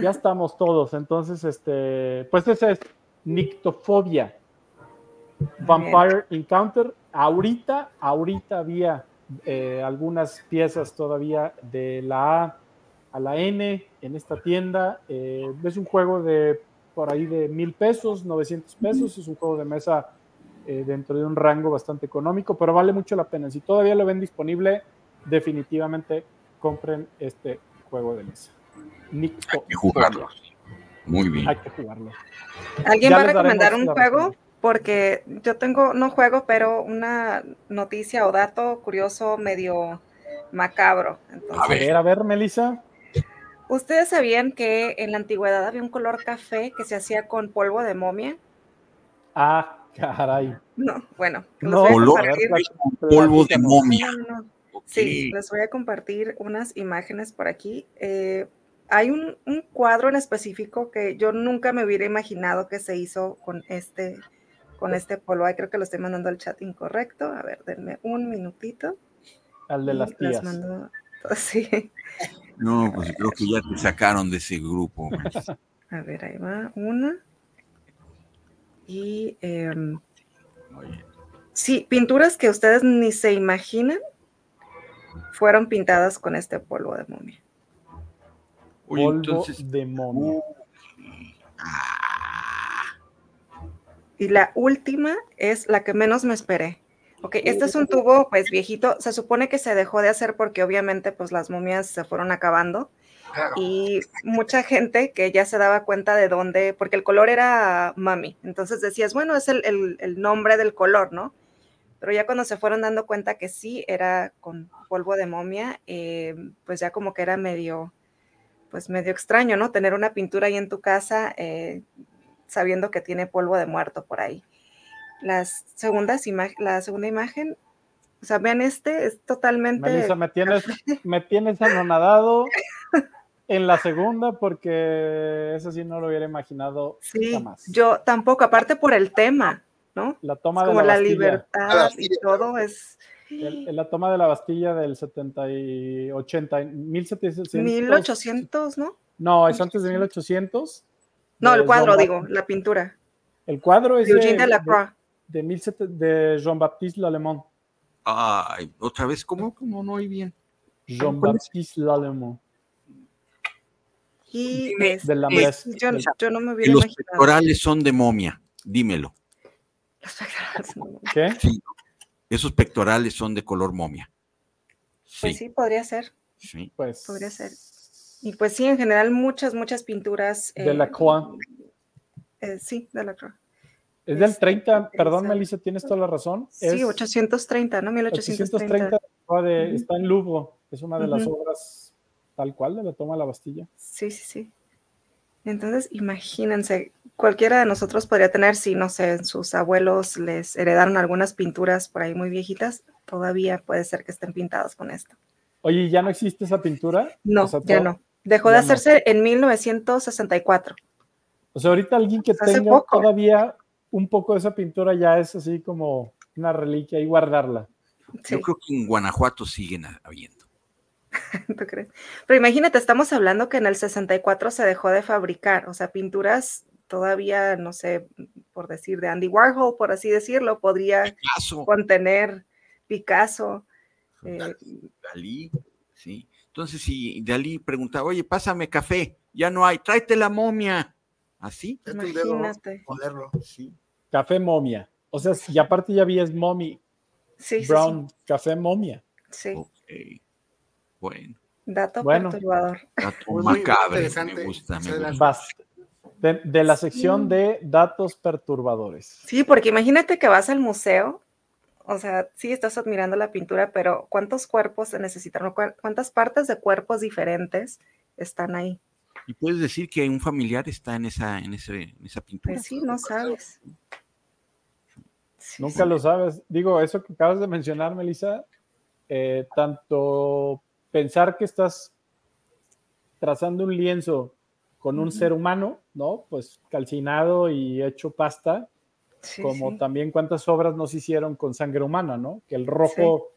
ya estamos todos. Entonces, este, pues ese es Nictofobia, Vampire Encounter. Ahorita, ahorita había eh, algunas piezas todavía de la A a la N en esta tienda. Eh, es un juego de por ahí de mil pesos, 900 pesos. Es un juego de mesa eh, dentro de un rango bastante económico, pero vale mucho la pena. Si todavía lo ven disponible, definitivamente compren este juego de mesa. Hay que jugarlo. Muy bien. Hay que jugarlo. ¿Alguien va a recomendar un juego porque yo tengo, no juego, pero una noticia o dato curioso medio macabro. Entonces, A ver, a ver, Melissa. ¿Ustedes sabían que en la antigüedad había un color café que se hacía con polvo de momia? Ah, caray. No, bueno, los No, voy a color compartir. Polvo de momia. No, no, no. Ok. Sí, les voy a compartir unas imágenes por aquí. Eh, hay un, un cuadro en específico que yo nunca me hubiera imaginado que se hizo con este, con este polvo. Ay, creo que lo estoy mandando al chat incorrecto. A ver, denme un minutito. Al de las les tías. mando- Sí. No, pues creo que ya te sacaron de ese grupo. A ver, ahí va una. Y Oye, sí, pinturas que ustedes ni se imaginan fueron pintadas con este polvo de momia. oye, Polvo entonces. de momia. Ah, Y la última es la que menos me esperé. Ok, este es un tubo pues viejito. Se supone que se dejó de hacer porque obviamente pues las momias se fueron acabando Claro. y mucha gente que ya se daba cuenta de dónde, porque el color era mami. Entonces decías, bueno, es el, el- el nombre del color, ¿no? Pero ya cuando se fueron dando cuenta que sí era con polvo de momia, eh, pues ya como que era medio, pues medio extraño, ¿no? Tener una pintura ahí en tu casa eh, sabiendo que tiene polvo de muerto por ahí. Las segundas la segunda imagen, o sea, vean este, es totalmente... Melissa, me tienes, me tienes anonadado en la segunda porque eso sí no lo hubiera imaginado Sí, jamás. yo tampoco, aparte por el tema, ¿no? La Es toma de como la la, Bastilla. libertad La y todo es El- la toma de la Bastilla del 70 y 80, 1700. 1800, ¿no? No, es antes de 1800. No, de el cuadro, Jean digo, la pintura. El cuadro es De de, Eugene de, Delacroix. de, 1700 de Jean-Baptiste Lallemand. ay, otra vez, ¿cómo? ¿Cómo no oí bien? Jean-Baptiste Lallemand. Y es- De la es- yo, yo no me hubiera los imaginado. pectorales son de momia. Dímelo. Los pectorales, no. ¿Qué? Sí. Esos pectorales son de color momia. Pues Sí, sí, podría ser. sí. Pues. Podría ser. Y pues sí, en general, muchas, muchas pinturas. eh, Delacroix. eh, sí, Delacroix. Es del Este, 30, perdón, esa- Melissa, tienes toda la razón. Sí, es 830, ¿no? 1830. 830 de- está en Louvre, es una de las obras tal cual de la toma de la Bastilla. Sí, sí, sí. Entonces, imagínense, cualquiera de nosotros podría tener, si no sé, sus abuelos les heredaron algunas pinturas por ahí muy viejitas, todavía puede ser que estén pintadas con esto. Oye, ¿ya no existe esa pintura? No, O sea, ya no. Dejó de no. hacerse en 1964. O sea, ahorita alguien que Hace tenga poco. todavía un poco de esa pintura ya es así como una reliquia y guardarla. Sí, Yo creo que en Guanajuato siguen habiendo. ¿tú crees? Pero imagínate, estamos hablando que en el 64 se dejó de fabricar, o sea, pinturas todavía, no sé, por decir, de Andy Warhol, por así decirlo, podría contener Picasso. eh, Dalí, sí. Entonces, si Dalí preguntaba, oye, pásame café, ya no hay, tráete la momia. ¿Así? Imagínate. Ponerlo. Sí. Café momia. O sea, y aparte ya vi es mommy, Sí, sí, brown, café momia. sí, sí. Ok. Bueno, Dato Bueno. perturbador. dato Muy, muy macabre, interesante. me gusta, me. Bast- De, de la sección Sí. de datos perturbadores. Sí, porque imagínate que vas al museo, o sea, sí estás admirando la pintura, pero ¿cuántos cuerpos se necesitan? ¿O cuán- ¿Cuántas partes de cuerpos diferentes están ahí? Y puedes decir que un familiar está en esa, en ese, en esa pintura. Pues sí, no sabes. Sí, Nunca sí. lo sabes. Digo, eso que acabas de mencionar, Melissa, eh, tanto pensar que estás trazando un lienzo con un ser humano, ¿no? Pues calcinado y hecho pasta, Sí, como sí. también cuántas obras nos hicieron con sangre humana, ¿no? Que el rojo,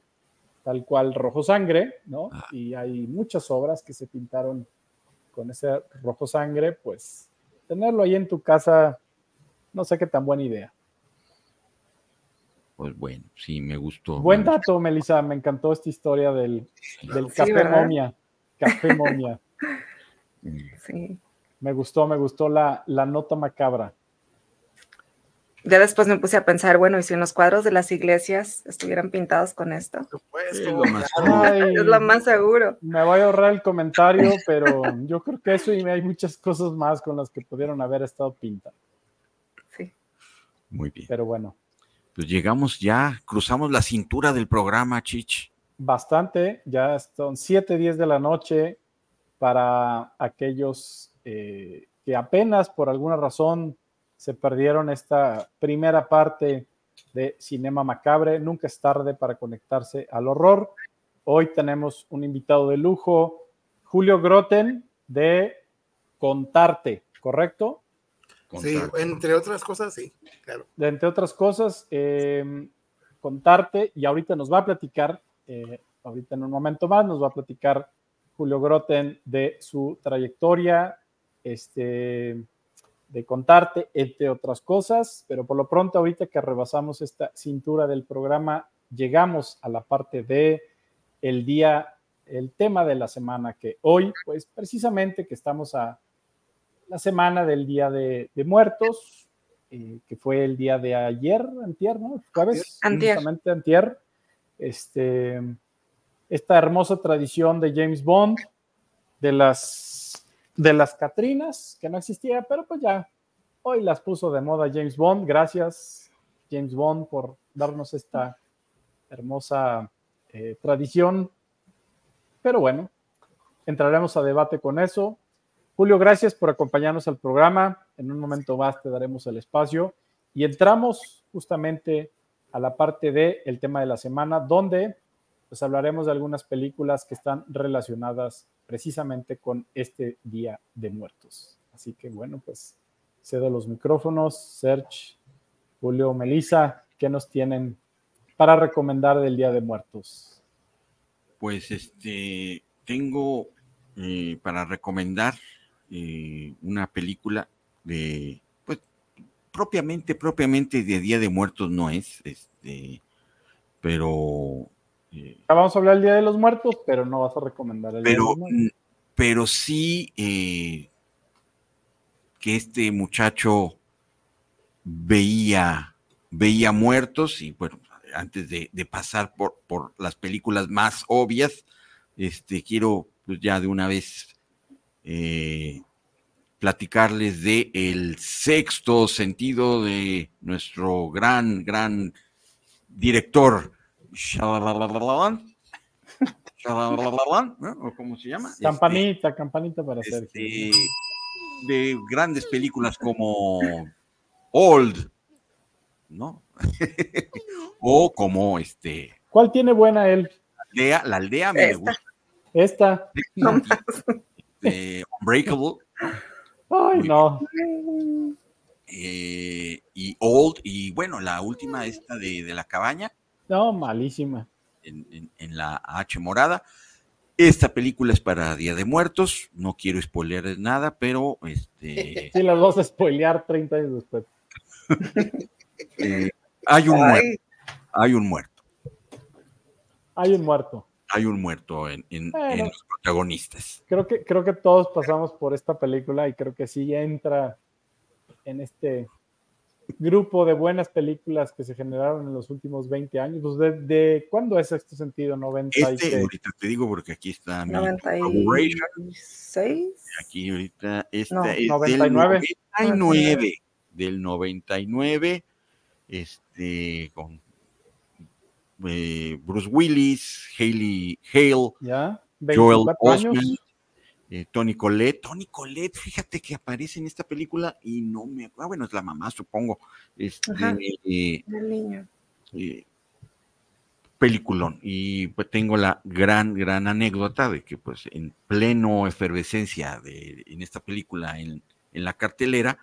tal cual, rojo sangre, ¿no? Ah. Y hay muchas obras que se pintaron con ese rojo sangre, pues tenerlo ahí en tu casa, no sé qué tan buena idea. Pues bueno, sí, me gustó. Buen me dato, Melissa, me encantó esta historia del, del café momia. Café momia. Sí. Me gustó, me gustó la, la nota macabra. Ya después me puse a pensar, bueno, ¿y si en los cuadros de las iglesias estuvieran pintados con esto? Por supuesto. Es lo más claro. Ay, Es lo más seguro. Me voy a ahorrar el comentario, pero yo creo que eso y hay muchas cosas más con las que pudieron haber estado pintadas. Sí. Muy bien. Pero bueno. Pues llegamos ya, cruzamos la cintura del programa, Chich. Bastante, ya son 7, 10 de la noche para aquellos eh, que apenas por alguna razón se perdieron esta primera parte de Cinema Macabre. Nunca es tarde para conectarse al horror. Hoy tenemos un invitado de lujo, Julio Groten, de Contarte, ¿correcto? Sí, entre otras cosas, sí, claro. De, entre otras cosas, eh, Contarte, y ahorita nos va a platicar, eh, ahorita en un momento más, nos va a platicar Julio Groten de su trayectoria, este, de contarte, entre otras cosas, pero por lo pronto ahorita que rebasamos esta cintura del programa, llegamos a la parte de el día, el tema de la semana, que hoy, pues precisamente que estamos a la semana del Día de, Muertos, eh, que fue el día de ayer, antier, ¿no? Jueves, antier. antier. Este, esta hermosa tradición de James Bond, de las, de las Catrinas, que no existía, pero pues ya hoy las puso de moda James Bond. Gracias, James Bond, por darnos esta hermosa eh, tradición. Pero bueno, entraremos a debate con eso. Julio, gracias por acompañarnos al programa. En un momento más te daremos el espacio y entramos justamente a la parte del el tema de la semana, donde pues hablaremos de algunas películas que están relacionadas precisamente con este Día de Muertos. Así que bueno, pues cedo los micrófonos. Serge, Julio, Melissa, ¿qué nos tienen para recomendar del Día de Muertos? Pues este, tengo eh, para recomendar eh, una película de, pues, propiamente, propiamente de Día de Muertos no es, este, pero... Eh, vamos a hablar del Día de los Muertos, pero no vas a recomendar el pero, Día de los Muertos. Pero sí eh, que este muchacho veía, veía muertos y bueno, antes de, de pasar por, por, las películas más obvias, este, quiero pues, ya de una vez eh, platicarles de el sexto sentido de nuestro gran, gran director, ¿O cómo se llama? Campanita, este, campanita para hacer. Este, de grandes películas como Old, ¿no? o como este. ¿Cuál tiene buena él? La aldea, la aldea me Esta. gusta. Esta. De Unbreakable. Ay, no. eh, y Old, y bueno, la última esta de, de la cabaña, No, malísima. en, en- en la H morada. Esta película es para Día de Muertos, no quiero spoiler nada, pero este, Sí, las vas a spoilear 30 años después. eh, hay un muerto, Ay, hay un muerto, Hay un muerto. hay un muerto en, en- Bueno. en los protagonistas. Creo que, creo que todos pasamos por esta película y creo que sí entra en este grupo de buenas películas que se generaron en los últimos 20 años. Pues de, de- ¿Cuándo es este sentido? 90 y Este, qué? ahorita te digo porque aquí está mi favorable. 96. Aquí ahorita esta No, es 99. del 99, del 99, este, con eh, Bruce Willis, Haley Hale, ¿Ya? Joel 24 años. Osment, eh, Tony Collette. Tony Collette, fíjate que aparece en esta película y no me ah, bueno, es la mamá, supongo. Este, Ajá. eh, El niño. eh, peliculón. Y pues tengo la gran, gran anécdota de que pues en pleno efervescencia de, en esta película, en, en la cartelera,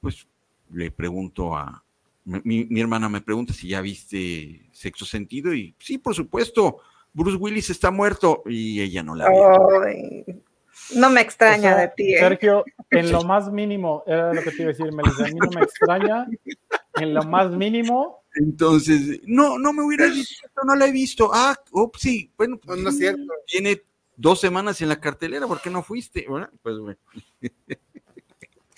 pues le pregunto a, mi, mi hermana me pregunta si ya viste Sexo Sentido y sí, por supuesto, Bruce Willis está muerto y ella no la vio. No me extraña O sea, de ti. ¿eh? Sergio, en lo más mínimo, era lo que te iba a decir, Melissa, a mí no me extraña, en lo más mínimo, Entonces, no, no me hubiera dicho, no la he visto. Ah, oh, sí, bueno, No, no es cierto. tiene dos semanas en la cartelera, ¿por qué no fuiste? Bueno, Pues bueno.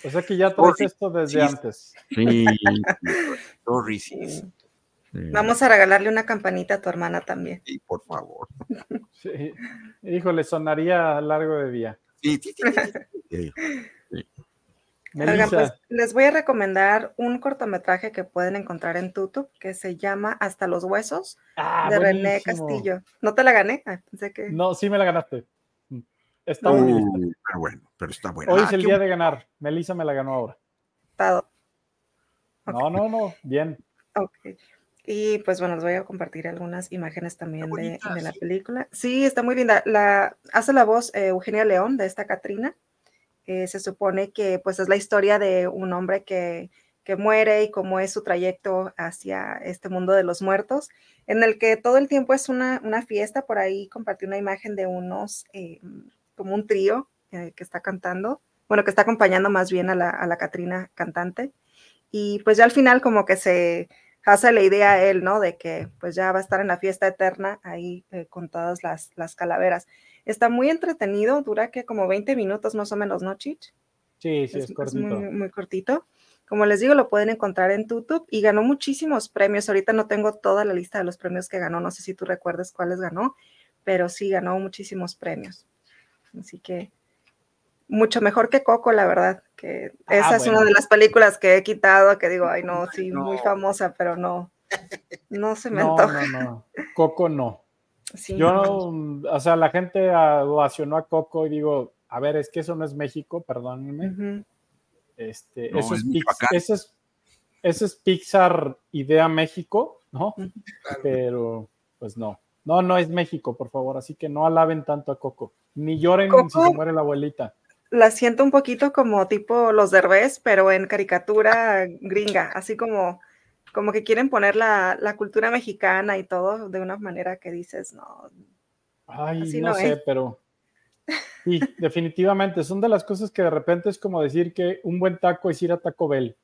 o sea que ya traes esto desde Sí. antes. Sí, sorry, sí, Sí. sí. Vamos a regalarle una campanita a tu hermana también. Sí, por favor. Sí. Híjole, sonaría a largo de día. Sí, sí, sí. Oigan, pues les voy a recomendar un cortometraje que pueden encontrar en YouTube que se llama Hasta los huesos Ah, de René. Castillo. ¿No te la gané? Ah, pensé que No, sí me la ganaste. Está lista. Uh, pero bueno, pero está bueno. Hoy Ah, es el día de ganar. Melissa me la ganó ahora. estado. No, no, no. Bien. Ok. Y pues bueno, les voy a compartir algunas imágenes también de, la película. Sí, está muy linda. La, hace la voz eh, Eugenia León de esta Catrina. Eh, se supone que pues es la historia de un hombre que, que muere y cómo es su trayecto hacia este mundo de los muertos, en el que todo el tiempo es una, una fiesta. Por ahí compartí una imagen de unos, eh, como un trío eh, que está cantando, bueno, que está acompañando más bien a la, a la Catrina cantante. Y pues ya al final como que se hace la idea a él, ¿no? De que pues ya va a estar en la fiesta eterna ahí eh, con todas las, las calaveras. Está muy entretenido, dura que como 20 minutos más o menos, ¿no, Chich? Sí, sí, es, es, es cortito. muy, muy cortito. Como les digo, lo pueden encontrar en YouTube y ganó muchísimos premios. Ahorita no tengo toda la lista de los premios que ganó, no sé si tú recuerdas cuáles ganó, pero sí ganó muchísimos premios. Así que mucho mejor que Coco, la verdad, que Ah, esa es bueno. una de las películas que he quitado, que digo, ay no, sí, no. muy famosa, pero no, no se me No, antoja. no, no. Coco no. Sí, Yo, no. o sea, la gente ovacionó a Coco y digo, a ver, es que eso no es México, perdónenme. Ujú. Este, No, eso, es es es eso es Pixar Idea México, ¿no? Pero, pues no. No, no es México, por favor. Así que no alaben tanto a Coco. Ni lloren Coco. si se muere la abuelita. La siento un poquito como tipo los derbés, pero en caricatura gringa, así como, como que quieren poner la, la cultura mexicana y todo de una manera que dices, no, Ay, Así no no sé, es. pero sí, definitivamente. Son de las cosas que de repente es como decir que un buen taco es ir a Taco Bell.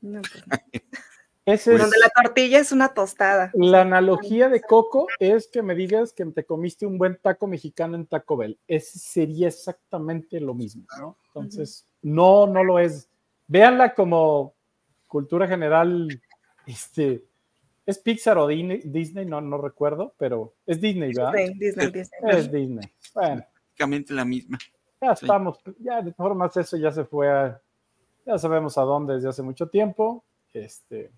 no, pues no. Ese es, donde la tortilla es una tostada. la analogía de Coco es que me digas que te comiste un buen taco mexicano en Taco Bell. Ese sería exactamente lo mismo, ¿no? Entonces, no, no lo es. Véanla como cultura general, este, es Pixar o Disney, Disney, no, no recuerdo, pero es Disney, ¿verdad? Disney, Disney, Disney. Es Disney. Bueno, Prácticamente la misma. ya Sí. estamos, ya de todas formas eso ya se fue a, ya sabemos a dónde desde hace mucho tiempo. Este,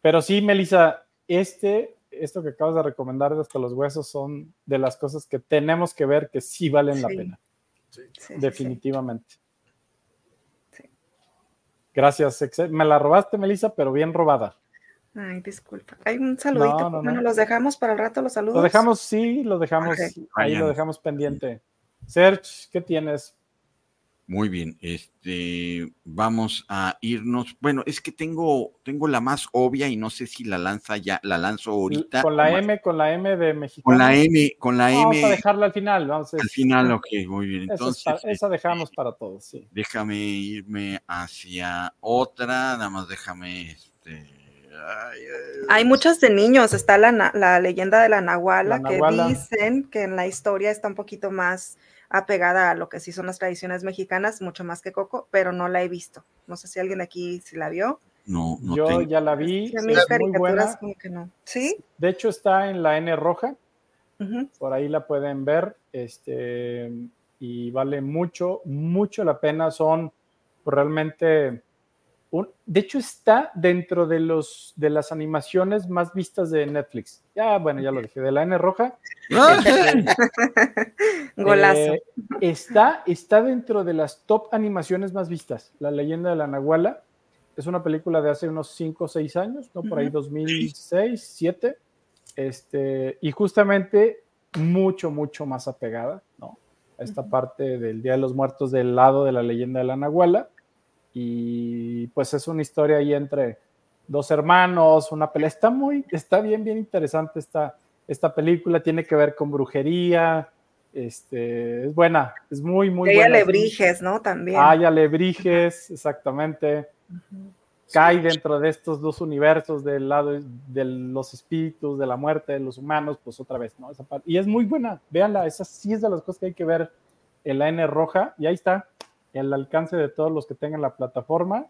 pero sí, Melissa, este, esto que acabas de recomendar de hasta los huesos son de las cosas que tenemos que ver que sí valen la pena, Sí. Sí, sí, sí. definitivamente. Sí. Gracias, me la robaste, Melissa, pero bien robada. Ay, disculpa. Hay un saludito. No, no, no. Bueno, los dejamos para el rato, los saludos. Lo dejamos, sí, lo dejamos, ahí Vayan. lo dejamos pendiente. Serge, ¿qué tienes? Muy bien, este, vamos a irnos. Bueno, es que tengo, tengo la más obvia y no sé si la lanza ya, la lanzo ahorita. Con la M, con la M de México. Con la M, con la Vamos M a dejarla al final. Vamos a al final, ok, muy bien. Esa, Entonces, esa este, dejamos para todos, sí. déjame irme hacia otra, nada más déjame, este, ay, ay, Hay muchas de niños. Está la, la leyenda de la Nahuala, La que Nahuala. dicen que en la historia está un poquito más apegada a lo que sí son las tradiciones mexicanas, mucho más que Coco, pero no la he visto. No sé si alguien de aquí sí la vio. no, no Yo tengo. ya la vi, es muy caricaturas buena. como que no. ¿Sí? De hecho, está en la N roja, por ahí la pueden ver, este, y vale mucho, mucho la pena. Son realmente, un- de hecho, está dentro de los de las animaciones más vistas de Netflix. Ya, bueno, ya lo dije, de la N roja. Golazo. Eh, está, está dentro de las top animaciones más vistas. La leyenda de la Nahuala es una película de hace unos 5 o 6 años, ¿no? Por ahí Ujú. 2006, 2007. Este, y justamente mucho, mucho más apegada, ¿no? A esta parte del Día de los Muertos del lado de la leyenda de la Nahuala. Y pues es una historia ahí entre dos hermanos, una pelea. Está muy, está bien, bien interesante esta, esta película. Tiene que ver con brujería. Este, es buena, es muy, muy Y hay buena. alebrijes, ¿no? También. Hay alebrijes, exactamente. Cae dentro de estos dos universos del lado de los espíritus, de la muerte, de los humanos, pues otra vez, ¿no? Esa parte. Y es muy buena, véanla, esa sí es de las cosas que hay que ver en la N roja, y ahí está, el alcance de todos los que tengan la plataforma,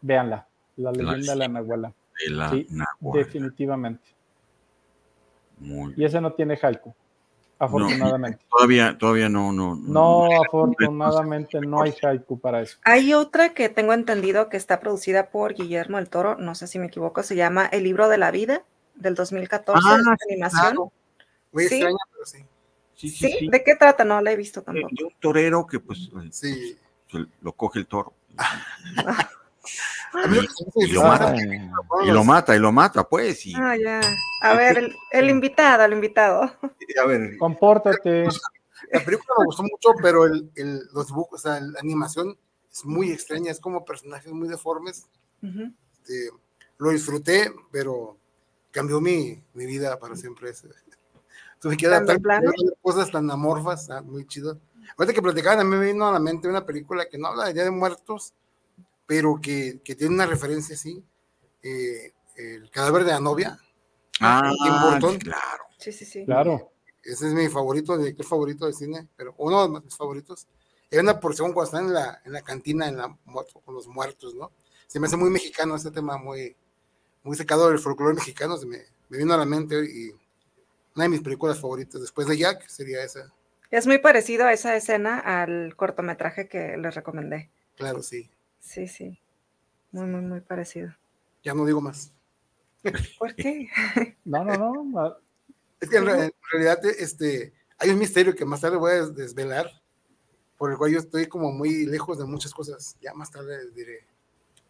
véanla, la leyenda de la Nahuala, de la sí, Nahuala. definitivamente. Muy Y ese no tiene haiku. afortunadamente. todavía, todavía no, no. No, afortunadamente no hay haiku para eso. Hay otra que tengo entendido que está producida por Guillermo del Toro, no sé si me equivoco, se llama El libro de la vida del 2014, Ah, de animación. Muy Sí. extraña, pero sí. Sí, ¿Sí? ¿De qué trata? No la he visto De, tampoco. de un torero que pues eh, Sí. se lo coge el toro Y lo mata. y lo mata y lo mata pues y Ah, ya. A ver, el, el invitado, el invitado. a ver Compórtate. La película me gustó mucho, pero el, el- los dibujos, o sea, la animación es muy extraña, es como personajes muy deformes. Este, lo disfruté, pero cambió mi, mi vida para siempre. ese. Tuve que ¿Tan cosas tan amorfas, ah, muy chido. Ahorita que platicaban, a mí me vino a la mente una película que no habla de Día de Muertos, pero que, que tiene una referencia así. eh, el cadáver de la novia. ah Tim Burton. claro Sí, sí, sí. Claro. Ese es mi favorito, director favorito de cine, pero uno de mis favoritos. Hay una porción cuando están en la, en la cantina en la, con los muertos, ¿no? Se me hace muy mexicano ese tema, muy, muy secado del folclore mexicano. Se me, me vino a la mente y una de mis películas favoritas después de Jack sería esa. Es muy parecido a esa escena al cortometraje que les recomendé. Claro, sí. Sí, sí. Muy, muy, muy parecido. Ya no digo más. ¿Por qué? No, no, no. Es que en, re- en realidad este, hay un misterio que más tarde voy a desvelar, por el cual yo estoy como muy lejos de muchas cosas. Ya más tarde les diré.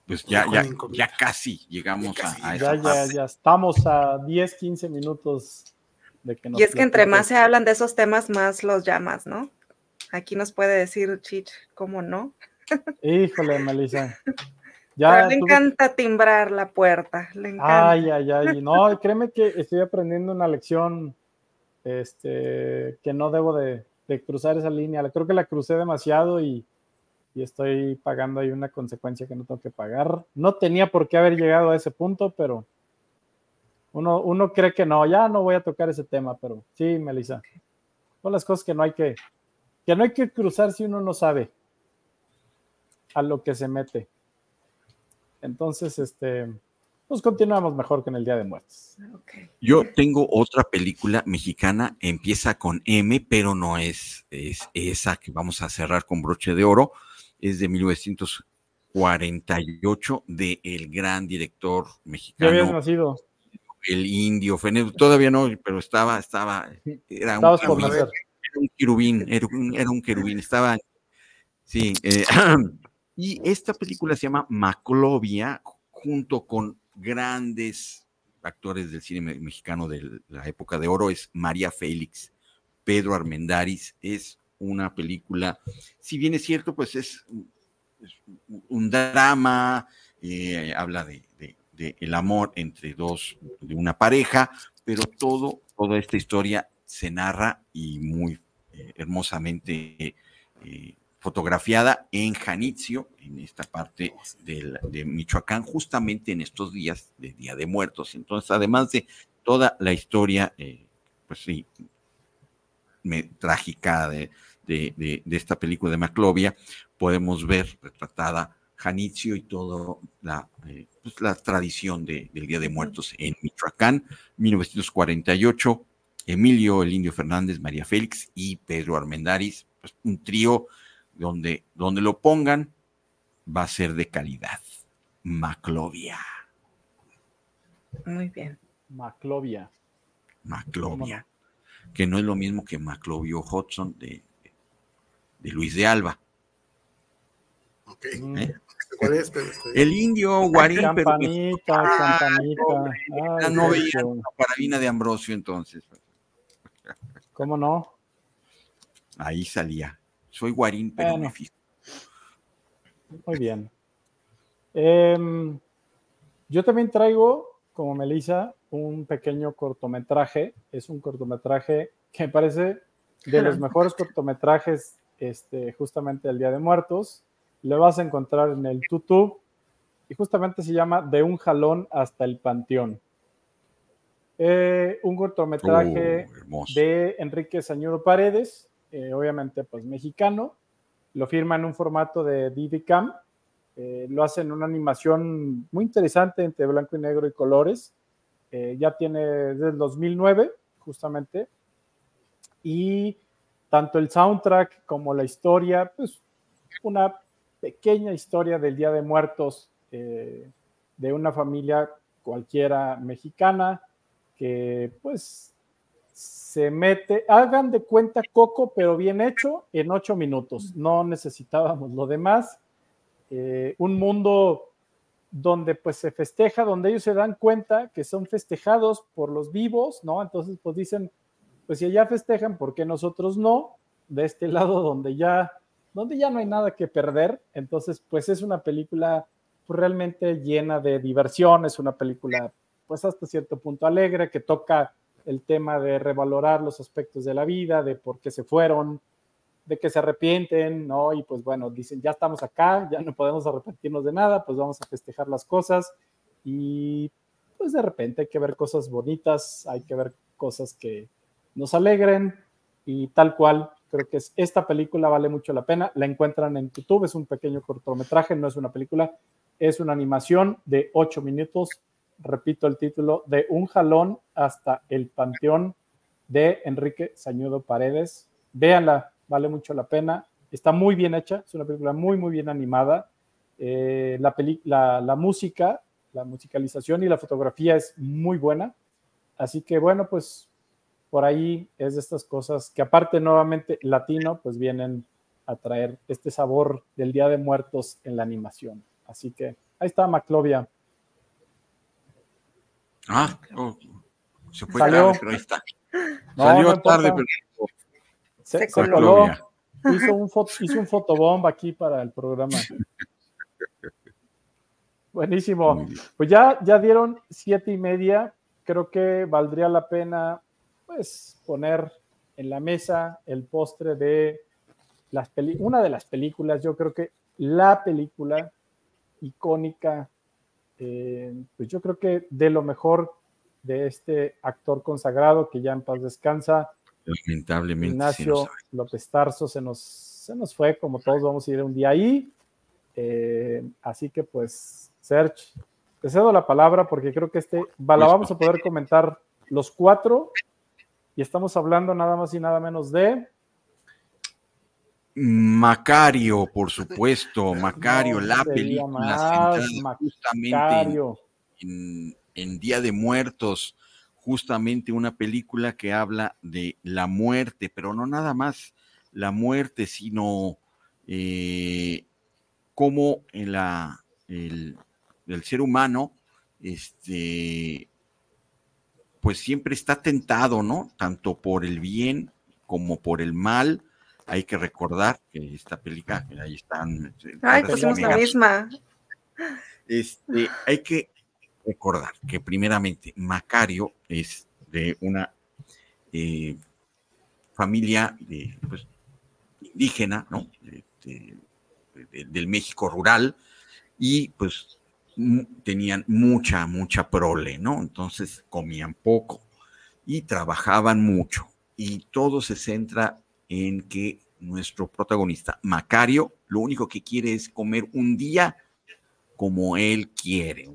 pues ya ya, ya casi llegamos Ya casi. a, a esa Ya, ya, parte. ya estamos a 10, 15 minutos de que nos Y es que entre más se hablan de esos temas, más los llamas, ¿no? Aquí nos puede decir Chich, ¿cómo no? Híjole, Melissa. Pero Ya le tuve- encanta timbrar la puerta, le encanta. Ay, ay, ay. No, créeme que estoy aprendiendo una lección este, que no debo de, de cruzar esa línea. Creo que la crucé demasiado y, y estoy pagando ahí una consecuencia que no tengo que pagar. No tenía por qué haber llegado a ese punto, pero uno, uno cree que no, ya no voy a tocar ese tema, pero sí, Melissa. Son las cosas que no hay que, que no hay que cruzar si uno no sabe a lo que se mete. Entonces, este, pues continuamos mejor con el Día de Muertos. Ok. Yo tengo otra película mexicana, empieza con M, pero no es, es esa que vamos a cerrar con broche de oro. Es de 1948 de el gran director Ya mexicano, habías nacido, el indio, Fene- todavía no, pero estaba, estaba, era un, querubín, era un querubín, era un, era un querubín, estaba, sí, eh, y esta película se llama Maclovia, junto con grandes actores del cine me- mexicano de la época de oro, es María Félix, Pedro Armendáriz, es una película, si bien es cierto, pues es, un- es un- un drama, eh, habla de, de- de el amor entre dos, de una pareja, pero todo, toda esta historia se narra y muy eh, hermosamente eh, fotografiada en Janitzio, en esta parte del- de Michoacán, justamente en estos días de Día de Muertos. Entonces, además de toda la historia, eh, pues sí, me- trágica de, de- de- de esta película de Maclovia, podemos ver retratada Janitzio y toda la, eh, pues, la tradición de- del Día de Muertos en Michoacán, 1948. Emilio el Indio Fernández, María Félix y Pedro Armendáriz, pues, un trío donde, donde lo pongan va a ser de calidad. Maclovia, Muy bien. Maclovia. Maclovia, que no es lo mismo que Maclovio Hudson de, de Luis de Alba. Ok. Mm, ¿eh? ¿Cuál es? Pero, este, El indio Guarín, pero Campanita, Ah, campanita. Ay, no veía la carabina de Ambrosio entonces. ¿Cómo no? Ahí salía. Soy Guarín, pero Bueno. me fijo. Muy bien. Em, yo también traigo, como Melissa, un pequeño cortometraje. Es un cortometraje que me parece de los mejores cortometrajes este, justamente del Día de Muertos. Lo vas a encontrar en el YouTube y justamente se llama De un jalón hasta el panteón. Eh, un cortometraje Oh, de Enrique Sañudo Paredes, eh, obviamente pues mexicano, lo firma en un formato de DV-Cam, eh, lo hace en una animación muy interesante entre blanco y negro y colores, eh, ya tiene desde el 2009 justamente, y tanto el soundtrack como la historia, pues una pequeña historia del Día de Muertos eh, de una familia cualquiera mexicana que pues se mete, hagan de cuenta Coco, pero bien hecho en ocho minutos. No necesitábamos lo demás. Eh, un mundo donde pues se festeja, donde ellos se dan cuenta que son festejados por los vivos, ¿no? Entonces pues dicen, pues si allá festejan, ¿por qué nosotros no? De este lado donde ya, donde ya no hay nada que perder. Entonces pues es una película pues, realmente llena de diversión, es una película pues hasta cierto punto alegre que toca el tema de revalorar los aspectos de la vida, de por qué se fueron, de que se arrepienten, ¿no? Y pues bueno, dicen, ya estamos acá, ya no podemos arrepentirnos de nada, pues vamos a festejar las cosas y pues de repente hay que ver cosas bonitas, hay que ver cosas que nos alegren y tal cual, creo que es, esta película vale mucho la pena, la encuentran en YouTube, es un pequeño cortometraje, no es una película, es una animación de ocho minutos, repito el título, de Un jalón hasta el panteón de Enrique Sañudo Paredes. Véanla, vale mucho la pena. Está muy bien hecha, es una película muy, muy bien animada. Eh, la, la, música, la musicalización y la fotografía es muy buena. Así que bueno, pues por ahí es de estas cosas que aparte nuevamente latino, pues vienen a traer este sabor del Día de Muertos en la animación. Así que ahí está Maclovia. Ah, oh, se fue Salió. pero ahí está. Salió tarde, pero se, coló. Hizo un, hizo un fotobomb aquí para el programa. Buenísimo. Pues ya, ya dieron siete y media. Creo que valdría la pena pues poner en la mesa el postre de las una de las películas, yo creo que la película icónica, eh, pues yo creo que de lo mejor de este actor consagrado que ya en paz descansa, Lamentablemente. Ignacio López Tarso se nos, se nos fue, como todos vamos a ir un día ahí. Eh, así que pues, Serge, te cedo la palabra porque creo que este, la vamos a poder comentar los cuatro y estamos hablando nada más y nada menos de... Macario, por supuesto, Macario, la película justamente en Día de Muertos justamente una película que habla de la muerte, pero no nada más la muerte, sino eh, cómo en la, el, ser humano, este, pues siempre está tentado, ¿no? Tanto por el bien como por el mal. Hay que recordar que esta película, ahí están. Ay, pues la misma. Este, hay que recordar que primeramente Macario es de una eh, familia de, pues, indígena, ¿no? del México rural y pues tenían mucha, mucha prole, ¿no? Entonces comían poco y trabajaban mucho y todo se centra en que nuestro protagonista, Macario, lo único que quiere es comer un día como él quiere,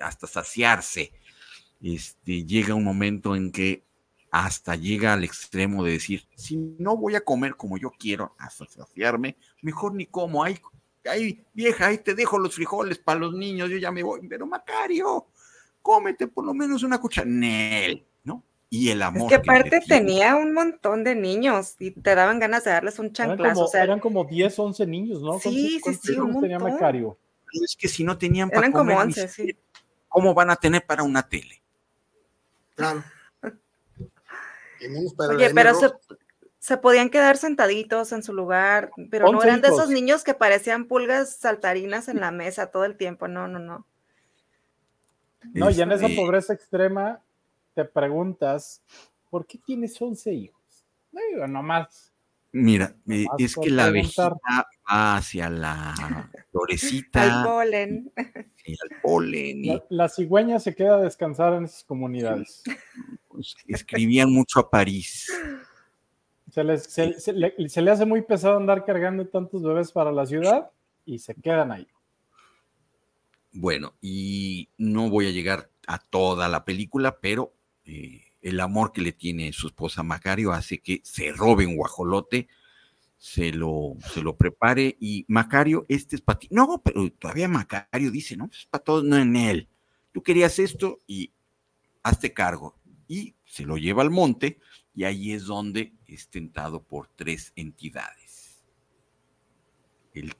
hasta saciarse. Este, llega un momento en que hasta llega al extremo de decir, si no voy a comer como yo quiero, hasta saciarme, mejor ni como, ay, ay, vieja, ahí te dejo los frijoles para los niños, yo ya me voy, pero Macario, cómete por lo menos una cuchara, ¿no? Y el amor. Es que aparte tenía un montón de niños y te daban ganas de darles un chanclazo. Eran como, 10, 11 niños, ¿no? Sí, sí, sí, un tenía Macario? es que si no tenían para comer, ¿cómo van a tener para una tele? Claro. Oye, pero se, podían quedar sentaditos en su lugar, pero no eran de esos niños que parecían pulgas saltarinas en la mesa todo el tiempo, no, no, no. No, y en esa este pobreza extrema te preguntas, ¿por qué tienes 11 hijos? No digo, nomás Mira, eh, es que la vejita va hacia la florecita. Al polen. Sí, al polen. La, cigüeña se queda a descansar en esas comunidades. Pues, escribían mucho a París. Se, le, se le hace muy pesado andar cargando tantos bebés para la ciudad y se quedan ahí. Bueno, y no voy a llegar a toda la película, pero eh, el amor que le tiene su esposa Macario hace que se robe un guajolote, se lo, se lo prepare y Macario, este es para ti. No, pero todavía Macario dice, no, es para todos, no en él. Tú querías esto y hazte cargo. Y se lo lleva al monte y ahí es donde es tentado por tres entidades. El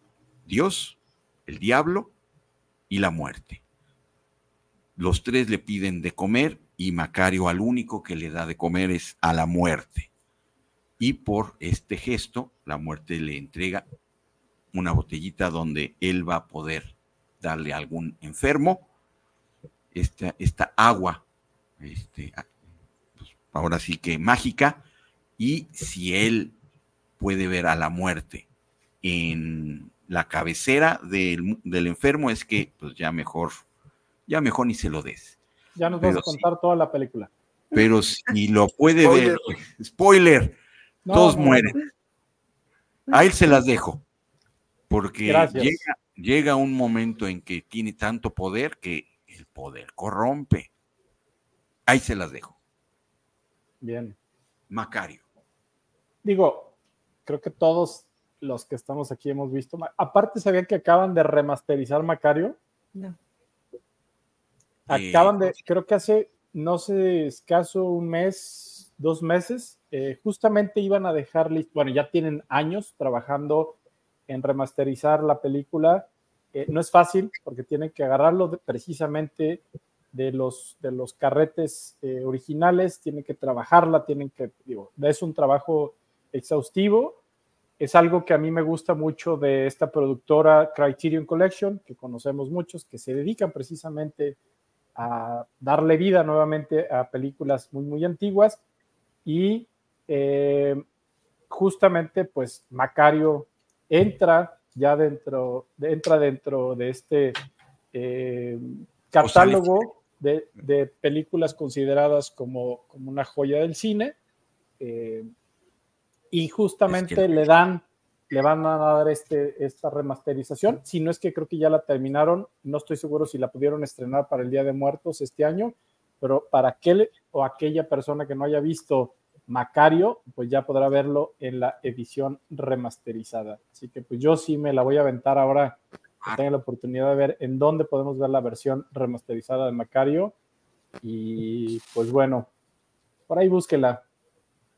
Dios, el diablo y la muerte. Los tres le piden de comer y Macario al único que le da de comer es a la muerte. Y por este gesto, la muerte le entrega una botellita donde él va a poder darle a algún enfermo esta, esta agua, este, ahora sí que mágica, y si él puede ver a la muerte en la cabecera del, del enfermo, es que pues ya mejor, ya mejor ni se lo des. Ya nos vas a contar toda la película. Pero si lo puede ver, spoiler, todos mueren. A él se las dejo, porque llega, llega un momento en que tiene tanto poder que el poder corrompe. Ahí se las dejo. Bien. Macario. Digo, creo que todos los que estamos aquí hemos visto. Aparte, ¿sabían que acaban de remasterizar Macario? No. Acaban de, creo que hace, no sé, escaso un mes, dos meses, eh, justamente iban a dejar, bueno, ya tienen años trabajando en remasterizar la película. Eh, no es fácil porque tienen que agarrarlo precisamente de los, de los carretes eh, originales, tienen que trabajarla, tienen que, digo, es un trabajo exhaustivo. Es algo que a mí me gusta mucho de esta productora Criterion Collection, que conocemos muchos, que se dedican precisamente a darle vida nuevamente a películas muy, muy antiguas. Y eh, justamente, pues, Macario entra ya dentro, entra dentro de este eh, catálogo de, de, películas consideradas como, como, una joya del cine. Eh, y justamente le dan le van a dar este, esta remasterización. Si no es que creo que ya la terminaron, no estoy seguro si la pudieron estrenar para el Día de Muertos este año, pero para aquel o aquella persona que no haya visto Macario, pues ya podrá verlo en la edición remasterizada. Así que pues yo sí me la voy a aventar ahora que tenga la oportunidad de ver en dónde podemos ver la versión remasterizada de Macario. Y pues bueno, por ahí búsquela.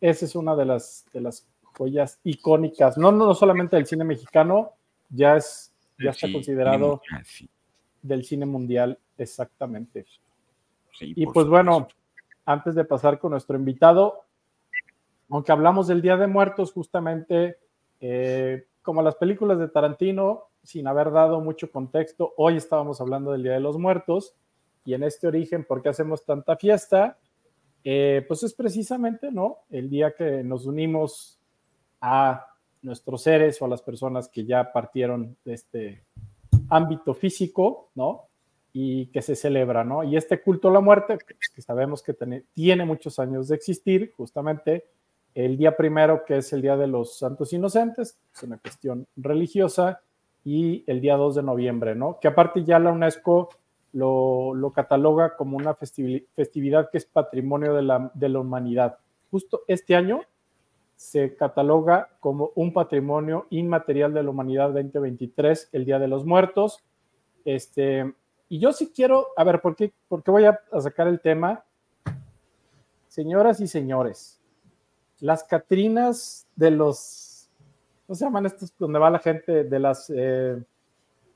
Esa es una de las, de las joyas icónicas, no, no, solamente del cine mexicano, ya, es, ya está considerado del cine mundial, exactamente. y pues bueno, antes de pasar con nuestro invitado, aunque hablamos del Día de Muertos, justamente eh, como las películas de Tarantino, sin haber dado mucho contexto, hoy estábamos hablando del Día de los Muertos y en este origen, ¿por qué hacemos tanta fiesta? Eh, pues es precisamente, ¿no? El día que nos unimos a nuestros seres o a las personas que ya partieron de este ámbito físico, ¿no? Y que se celebra, ¿no? Y este culto a la muerte, que sabemos que tiene muchos años de existir, justamente el día primero, que es el Día de los Santos Inocentes, es una cuestión religiosa, y el día 2 de noviembre, ¿no? Que aparte ya la UNESCO lo, lo cataloga como una festividad que es patrimonio de la, de la humanidad. Justo este año se cataloga como un patrimonio inmaterial de la humanidad 2023, el Día de los Muertos. Este, y yo sí quiero, a ver, ¿por qué, por qué voy a, sacar el tema? Señoras y señores, las Catrinas de los, ¿cómo se llaman estos donde va la gente de las... Eh,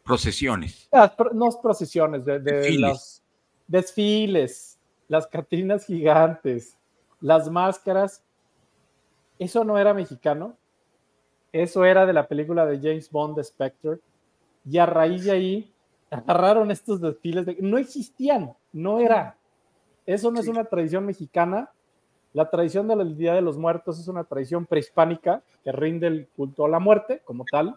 procesiones. no es procesiones, de, de los desfiles, las Catrinas gigantes, las máscaras eso no era mexicano, eso era de la película de James Bond, The Spectre, y a raíz de ahí agarraron estos desfiles, de, no existían, no era. Eso no es una tradición mexicana. La tradición del Día de los Muertos es una tradición prehispánica que rinde el culto a la muerte como tal.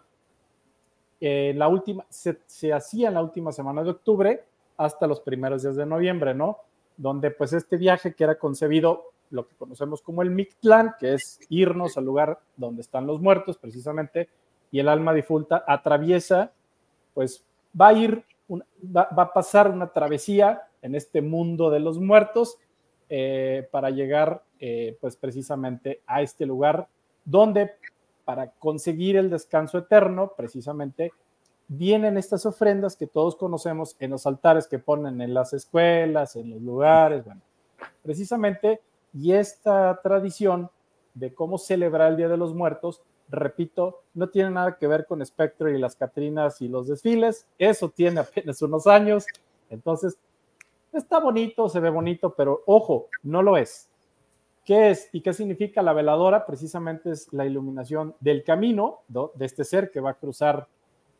Eh, la última, se, se hacía en la última semana de octubre hasta los primeros días de noviembre, ¿no? Donde pues este viaje que era concebido lo que conocemos como el Mictlán, que es irnos al lugar donde están los muertos precisamente, y el alma difunta atraviesa, pues va a ir, va, a pasar una travesía en este mundo de los muertos eh, para llegar eh, pues precisamente a este lugar donde para conseguir el descanso eterno, precisamente vienen estas ofrendas que todos conocemos en los altares que ponen en las escuelas, en los lugares, bueno, precisamente, y esta tradición de cómo celebrar el Día de los Muertos, repito, no tiene nada que ver con Spectre y las Catrinas y los desfiles, eso tiene apenas unos años, entonces está bonito, se ve bonito, pero ojo, no lo es. ¿Qué es y qué significa la veladora? Precisamente es la iluminación del camino de este ser que va a cruzar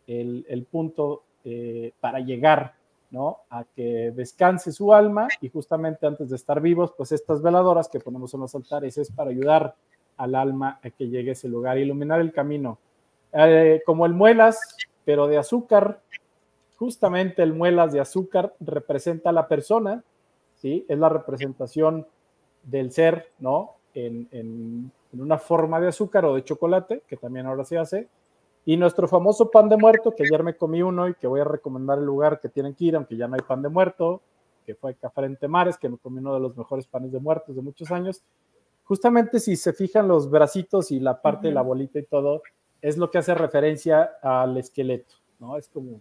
el, punto eh, para llegar ¿no? a que descanse su alma y justamente antes de estar vivos, pues estas veladoras que ponemos en los altares es para ayudar al alma a que llegue a ese lugar, iluminar el camino. Eh, como el muelas, pero de azúcar, justamente el muelas de azúcar representa a la persona, ¿sí? Es la representación del ser, ¿no? En, en, una forma de azúcar o de chocolate, que también ahora se hace, y nuestro famoso pan de muerto, que ayer me comí uno y que voy a recomendar el lugar que tienen que ir, aunque ya no hay pan de muerto, que fue Café Mares, que me comí uno de los mejores panes de muertos de muchos años. Justamente si se fijan los bracitos y la parte de la bolita y todo, es lo que hace referencia al esqueleto, ¿no? Es como,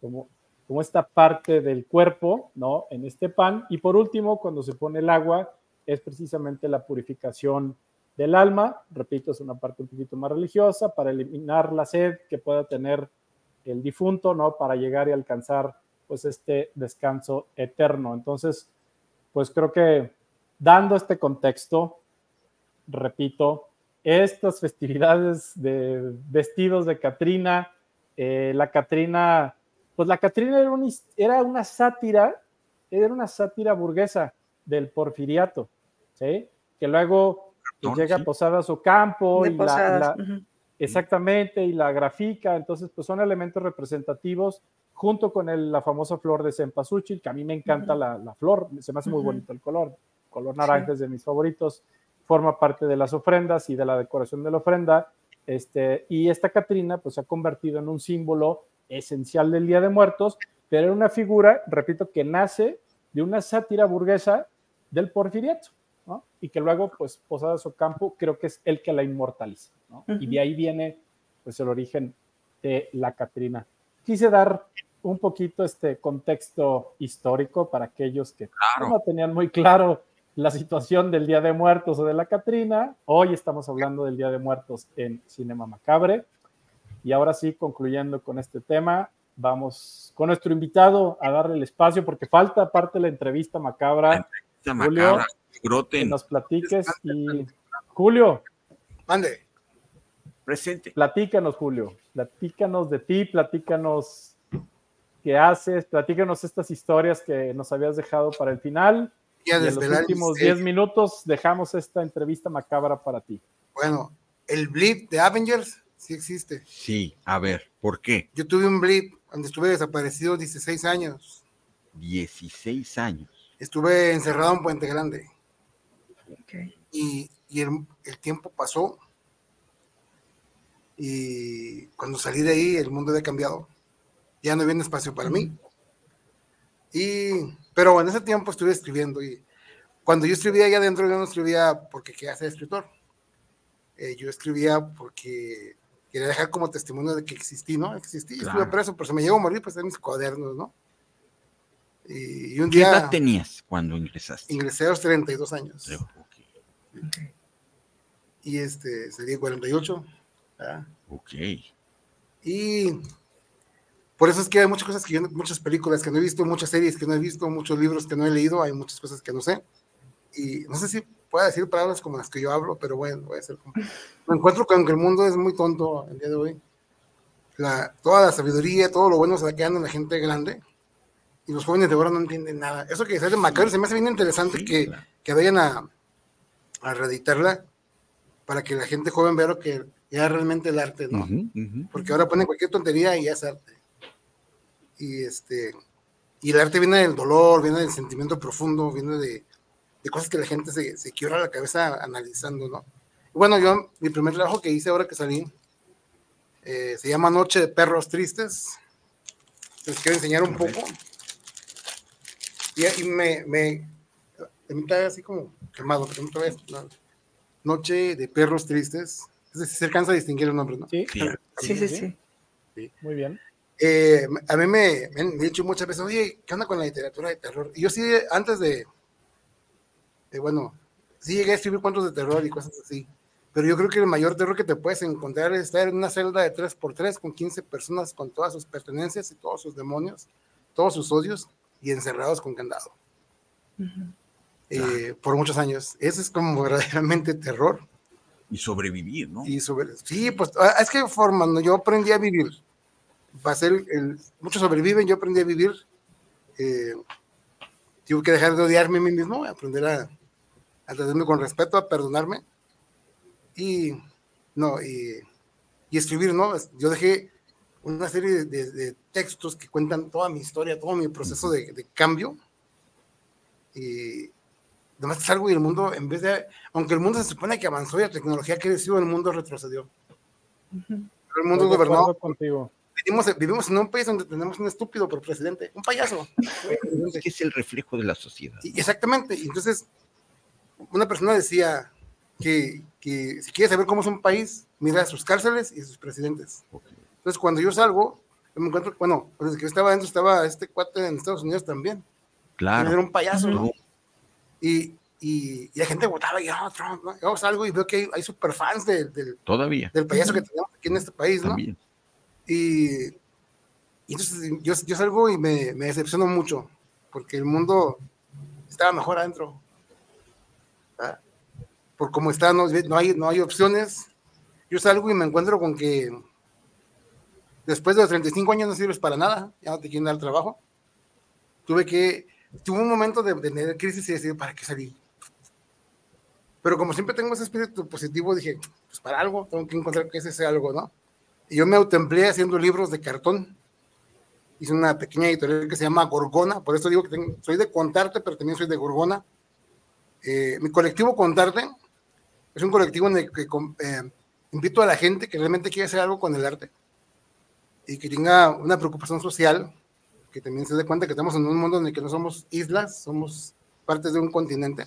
como, como esta parte del cuerpo, ¿no? En este pan. Y por último, cuando se pone el agua, es precisamente la purificación del alma, repito, es una parte un poquito más religiosa, para eliminar la sed que pueda tener el difunto, ¿no? Para llegar y alcanzar, pues, este descanso eterno. Entonces, pues creo que dando este contexto, repito, estas festividades de vestidos de Catrina, eh, la Catrina, pues la Catrina era, era una sátira, era una sátira burguesa del porfiriato, ¿sí? Que luego llega posada a su campo y la, exactamente y la grafica, entonces pues son elementos representativos junto con el, la famosa flor de cempasúchil, que a mí me encanta la, flor, se me hace muy bonito el color, color naranja es de mis favoritos, forma parte de las ofrendas y de la decoración de la ofrenda, este, y esta Catrina pues se ha convertido en un símbolo esencial del Día de Muertos, pero era una figura, repito, que nace de una sátira burguesa del porfiriato y que luego, pues, Posadas Ocampo creo que es el que la inmortaliza, Y de ahí viene, pues, el origen de la Catrina. Quise dar un poquito este contexto histórico para aquellos que no tenían muy claro la situación del Día de Muertos o de la Catrina. Hoy estamos hablando del Día de Muertos en Cinema Macabre. Y ahora sí, concluyendo con este tema, vamos con nuestro invitado a darle el espacio porque falta parte de la entrevista macabra. Julio, que nos platiques y Julio. Mande. Presente. Platícanos, Julio. Platícanos de ti, platícanos qué haces, platícanos estas historias que nos habías dejado para el final. y en los últimos 10 minutos dejamos esta entrevista macabra para ti. Bueno, el blip de Avengers sí existe. Sí, a ver, ¿por qué? Yo tuve un blip donde estuve desaparecido 16 años. 16 años. Estuve encerrado en Puente Grande. Y, el, tiempo pasó. Y cuando salí de ahí, el mundo había cambiado. Ya no había espacio para mí. Y, pero en ese tiempo estuve escribiendo. Y cuando yo escribía allá adentro, yo no escribía porque quería ser escritor. Eh, yo escribía porque quería dejar como testimonio de que existí, ¿no? Existí, estuve preso, pero se me llegó a morir, pues en mis cuadernos, ¿no? Y, un ¿Qué edad tenías cuando ingresaste? Ingresé a los 32 años. Y este, sería 48. Ok. Y por eso es que hay muchas cosas que yo, muchas películas que no he visto, muchas series que no he visto, muchos libros que no he leído, hay muchas cosas que no sé. Y no sé si puedo decir palabras como las que yo hablo, pero bueno, voy a ser como... Me encuentro con que el mundo es muy tonto el día de hoy. La, toda la sabiduría, todo lo bueno se va quedando en la gente grande y los jóvenes de ahora no entienden nada. Eso que sale Macabro se me hace bien interesante que, que vayan a, a reeditarla para que la gente joven vea lo que ya realmente el arte, ¿no? Porque ahora ponen cualquier tontería y ya es arte. Y este y el arte viene del dolor, viene del sentimiento profundo, viene de, de cosas que la gente se, se quiebra la cabeza analizando, ¿no? bueno, yo, mi primer trabajo que hice ahora que salí, eh, se llama Noche de Perros Tristes. Les quiero enseñar un poco. Y, y me, me, está así como quemado, pero no ves. Noche de perros tristes. Es decir, se alcanza a distinguir el nombre, ¿no? Sí, Sí, sí, sí. Muy bien. Eh, a mí me, me han dicho muchas veces, oye, ¿qué onda con la literatura de terror? Y yo sí, antes de, de, bueno, sí llegué a escribir cuentos de terror y cosas así, pero yo creo que el mayor terror que te puedes encontrar es estar en una celda de 3x3 con 15 personas con todas sus pertenencias y todos sus demonios, todos sus odios y encerrados con candado. Eh, por muchos años. Ese es como verdaderamente terror. Y sobrevivir, ¿no? Y sobre, sí, pues ah, es que formando, yo aprendí a vivir. Para ser el, muchos sobreviven, yo aprendí a vivir. Eh, tuve que dejar de odiarme a mí mismo, aprender a, a tratarme con respeto, a perdonarme. Y, no, y, y escribir, ¿no? Yo dejé una serie de, de, textos que cuentan toda mi historia, todo mi proceso de, de cambio. Y, además es algo y el mundo, en vez de, aunque el mundo se supone que avanzó y la tecnología creció, el mundo retrocedió. El mundo gobernó. Contigo. Vivimos, vivimos, en un país donde tenemos un estúpido por presidente, un payaso. Es que es el reflejo de la sociedad. Y, exactamente. Y entonces, una persona decía que, que, si quieres saber cómo es un país, mira sus cárceles y sus presidentes. Okay. Entonces, cuando yo salgo, me encuentro, bueno, desde que estaba adentro, estaba este cuate en Estados Unidos también. Claro. Era un payaso, ¿no? Y, y, y, la gente votaba y oh, Trump, ¿no? yo salgo y veo que hay, hay super fans de, del, Todavía. del payaso que tenemos aquí en este país, ¿no? También. Y, y, entonces yo, yo salgo y me, me, decepciono mucho, porque el mundo estaba mejor adentro. ¿verdad? Por cómo está, no, no, hay, no hay opciones. Yo salgo y me encuentro con que después de los 35 años no sirves para nada, ya no te quieren dar trabajo. Tuve que tuve un momento de, tener crisis y decir, ¿para qué salí? Pero como siempre tengo ese espíritu positivo, dije, pues para algo, tengo que encontrar que ese sea algo, ¿no? Y yo me autoempleé haciendo libros de cartón. Hice una pequeña editorial que se llama Gorgona, por eso digo que soy de Contarte, pero también soy de Gorgona. Eh, mi colectivo Contarte es un colectivo en el que eh, invito a la gente que realmente quiere hacer algo con el arte y que tenga una preocupación social que también se dé cuenta que estamos en un mundo en el que no somos islas, somos partes de un continente.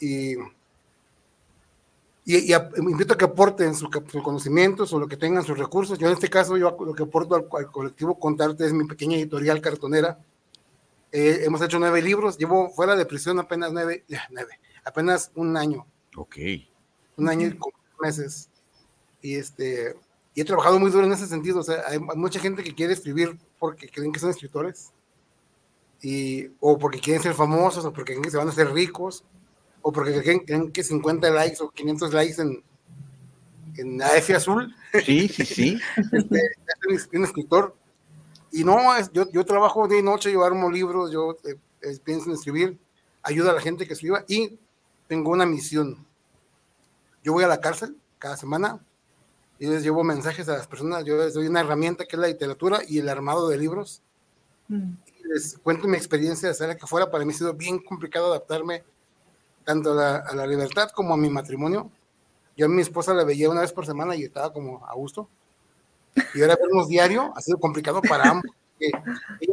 Y, y, y a, invito a que aporten sus su conocimientos o lo que tengan sus recursos. Yo en este caso, yo lo que aporto al, al colectivo Contarte es mi pequeña editorial cartonera. Eh, hemos hecho nueve libros, llevo fuera de prisión apenas nueve, ya, nueve apenas un año. Ok. Un año y meses. Y este, y he trabajado muy duro en ese sentido. O sea, hay mucha gente que quiere escribir porque creen que son escritores, y, o porque quieren ser famosos, o porque creen que se van a hacer ricos, o porque creen, creen que 50 likes o 500 likes en, en AF Azul. Sí, sí, sí. este, es un escritor. Y no, es, yo, yo trabajo de noche, yo armo libros, yo eh, pienso en escribir, ayudo a la gente que escriba y tengo una misión. Yo voy a la cárcel cada semana yo les llevo mensajes a las personas, yo les doy una herramienta que es la literatura y el armado de libros. Mm. Y les cuento mi experiencia de estar aquí afuera. Para mí ha sido bien complicado adaptarme tanto a la, a la, libertad como a mi matrimonio. Yo a mi esposa la veía una vez por semana y estaba como a gusto. Y ahora vernos diario ha sido complicado para ambos. Ella,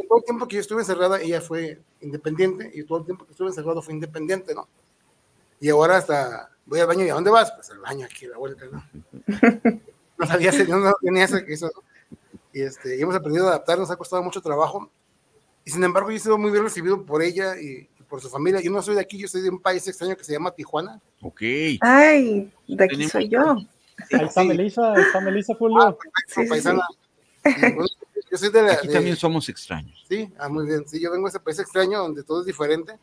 todo el tiempo que yo estuve encerrada, ella fue independiente y todo el tiempo que estuve encerrado fue independiente, ¿no? Y ahora hasta voy al baño y ¿a dónde vas? Pues al baño aquí a la vuelta, ¿no? no sabía, no, no tenía eso, y, este, hemos aprendido a adaptar, nos ha costado mucho trabajo, y sin embargo yo he sido muy bien recibido por ella y, y, por su familia. Yo no soy de aquí, yo soy de un país extraño que se llama Tijuana. Ok. Ay, de aquí soy yo. Ahí está sí. Melissa, ahí está Melissa Julio. Ah, sí, paisana. Sí. yo soy de la, aquí de, también somos extraños. Sí, ah, muy bien. Sí, yo vengo de ese país extraño donde todo es diferente.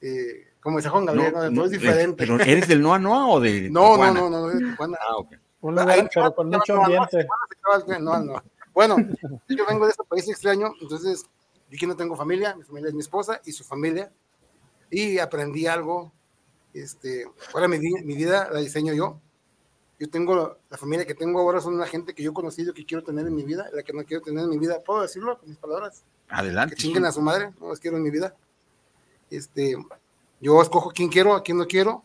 Eh, como dice Juan Gabriel, no, no, todo es diferente. ¿Pero eres del Noa Noa o de No, Tijuana? no, no, no, de Tijuana. Ah, ok. Un lugar, pero con mucho ambiente. No, no. Bueno, yo vengo de este país extraño, entonces yo aquí no tengo familia, mi familia es mi esposa y su familia, y aprendí algo. Este, ahora mi, mi vida la diseño yo. Yo tengo la familia que tengo ahora, son una gente que yo he conocido que quiero tener en mi vida, la que no quiero tener en mi vida. ¿Puedo decirlo con mis palabras? Adelante. Que chinguen a su madre, no las quiero en mi vida. Este, yo escojo a quien quiero, a quien no quiero,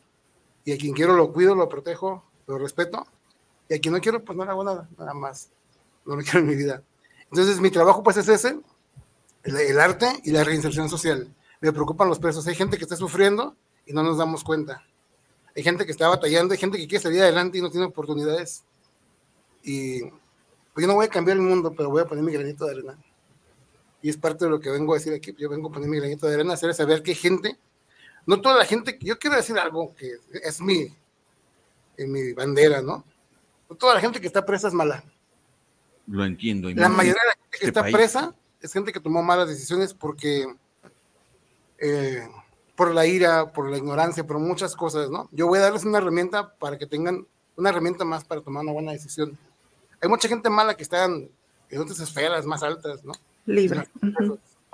y a quien quiero lo cuido, lo protejo, lo respeto, y a quien no quiero, pues no le hago nada, nada más. No lo quiero en mi vida. Entonces, mi trabajo, pues, es ese, el, arte y la reinserción social. me preocupan los presos. Hay gente que está sufriendo y no nos damos cuenta. Hay gente que está batallando, hay gente que quiere salir adelante y no tiene oportunidades. Y pues yo no voy a cambiar el mundo, pero voy a poner mi granito de arena. Y es parte de lo que vengo a decir aquí. Yo vengo a poner mi granito de arena, hacer saber que gente, no toda la gente, yo quiero decir algo que es mi, mi bandera, ¿no? No toda la gente que está presa es mala. Lo entiendo. La mayoría de la gente que este está presa es gente que tomó malas decisiones porque eh, por la ira, por la ignorancia, por muchas cosas, ¿no? Yo voy a darles una herramienta para que tengan una herramienta más para tomar una buena decisión. Hay mucha gente mala que está en, otras esferas más altas, ¿no? Libre.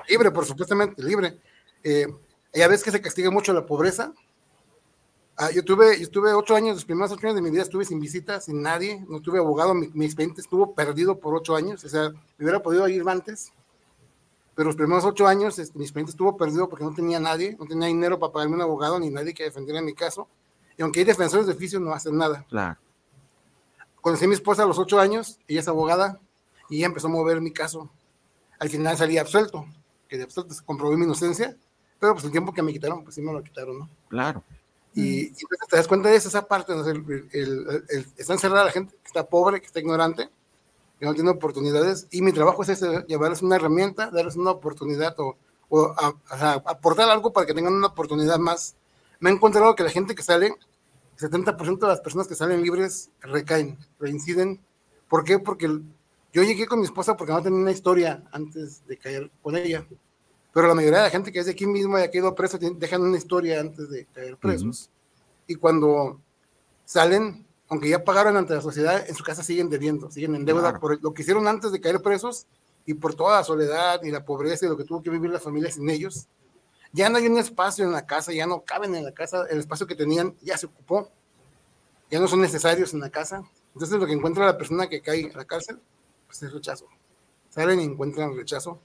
Libre, por supuestamente, libre. Eh, ya ves que se castiga mucho la pobreza. Ah, yo, tuve, yo estuve ocho años, los primeros ocho años de mi vida estuve sin visita, sin nadie, no tuve abogado, mi, mi expediente estuvo perdido por ocho años, o sea, me hubiera podido ir antes, pero los primeros ocho años este, mi expediente estuvo perdido porque no tenía nadie, no tenía dinero para pagarme un abogado ni nadie que defendiera mi caso. Y aunque hay defensores de oficio, no hacen nada. Claro. Conocí a mi esposa a los ocho años, ella es abogada, y ella empezó a mover mi caso. Al final salí absuelto, que de absuelto se comprobó mi inocencia, pero pues el tiempo que me quitaron, pues sí me lo quitaron, ¿no? Claro. Y, te das cuenta de esa parte, ¿no? el, el, el, está encerrada la gente que está pobre, que está ignorante, que no tiene oportunidades, y mi trabajo es ese, llevarles una herramienta, darles una oportunidad o, o a, aportar algo para que tengan una oportunidad más. Me he encontrado que la gente que sale, el 70% de las personas que salen libres recaen, reinciden. ¿Por qué? Porque yo llegué con mi esposa porque no tenía una historia antes de caer con ella. Pero la mayoría de la gente que es de aquí mismo y ha caído preso dejan una historia antes de caer presos. Uh -huh. Y cuando salen, aunque ya pagaron ante la sociedad, en su casa siguen debiendo, siguen en deuda claro. por lo que hicieron antes de caer presos y por toda la soledad y la pobreza y lo que tuvo que vivir la familia sin ellos. Ya no hay un espacio en la casa, ya no caben en la casa, el espacio que tenían ya se ocupó, ya no son necesarios en la casa. Entonces lo que encuentra la persona que cae a la cárcel, pues es rechazo. Salen y encuentran rechazo.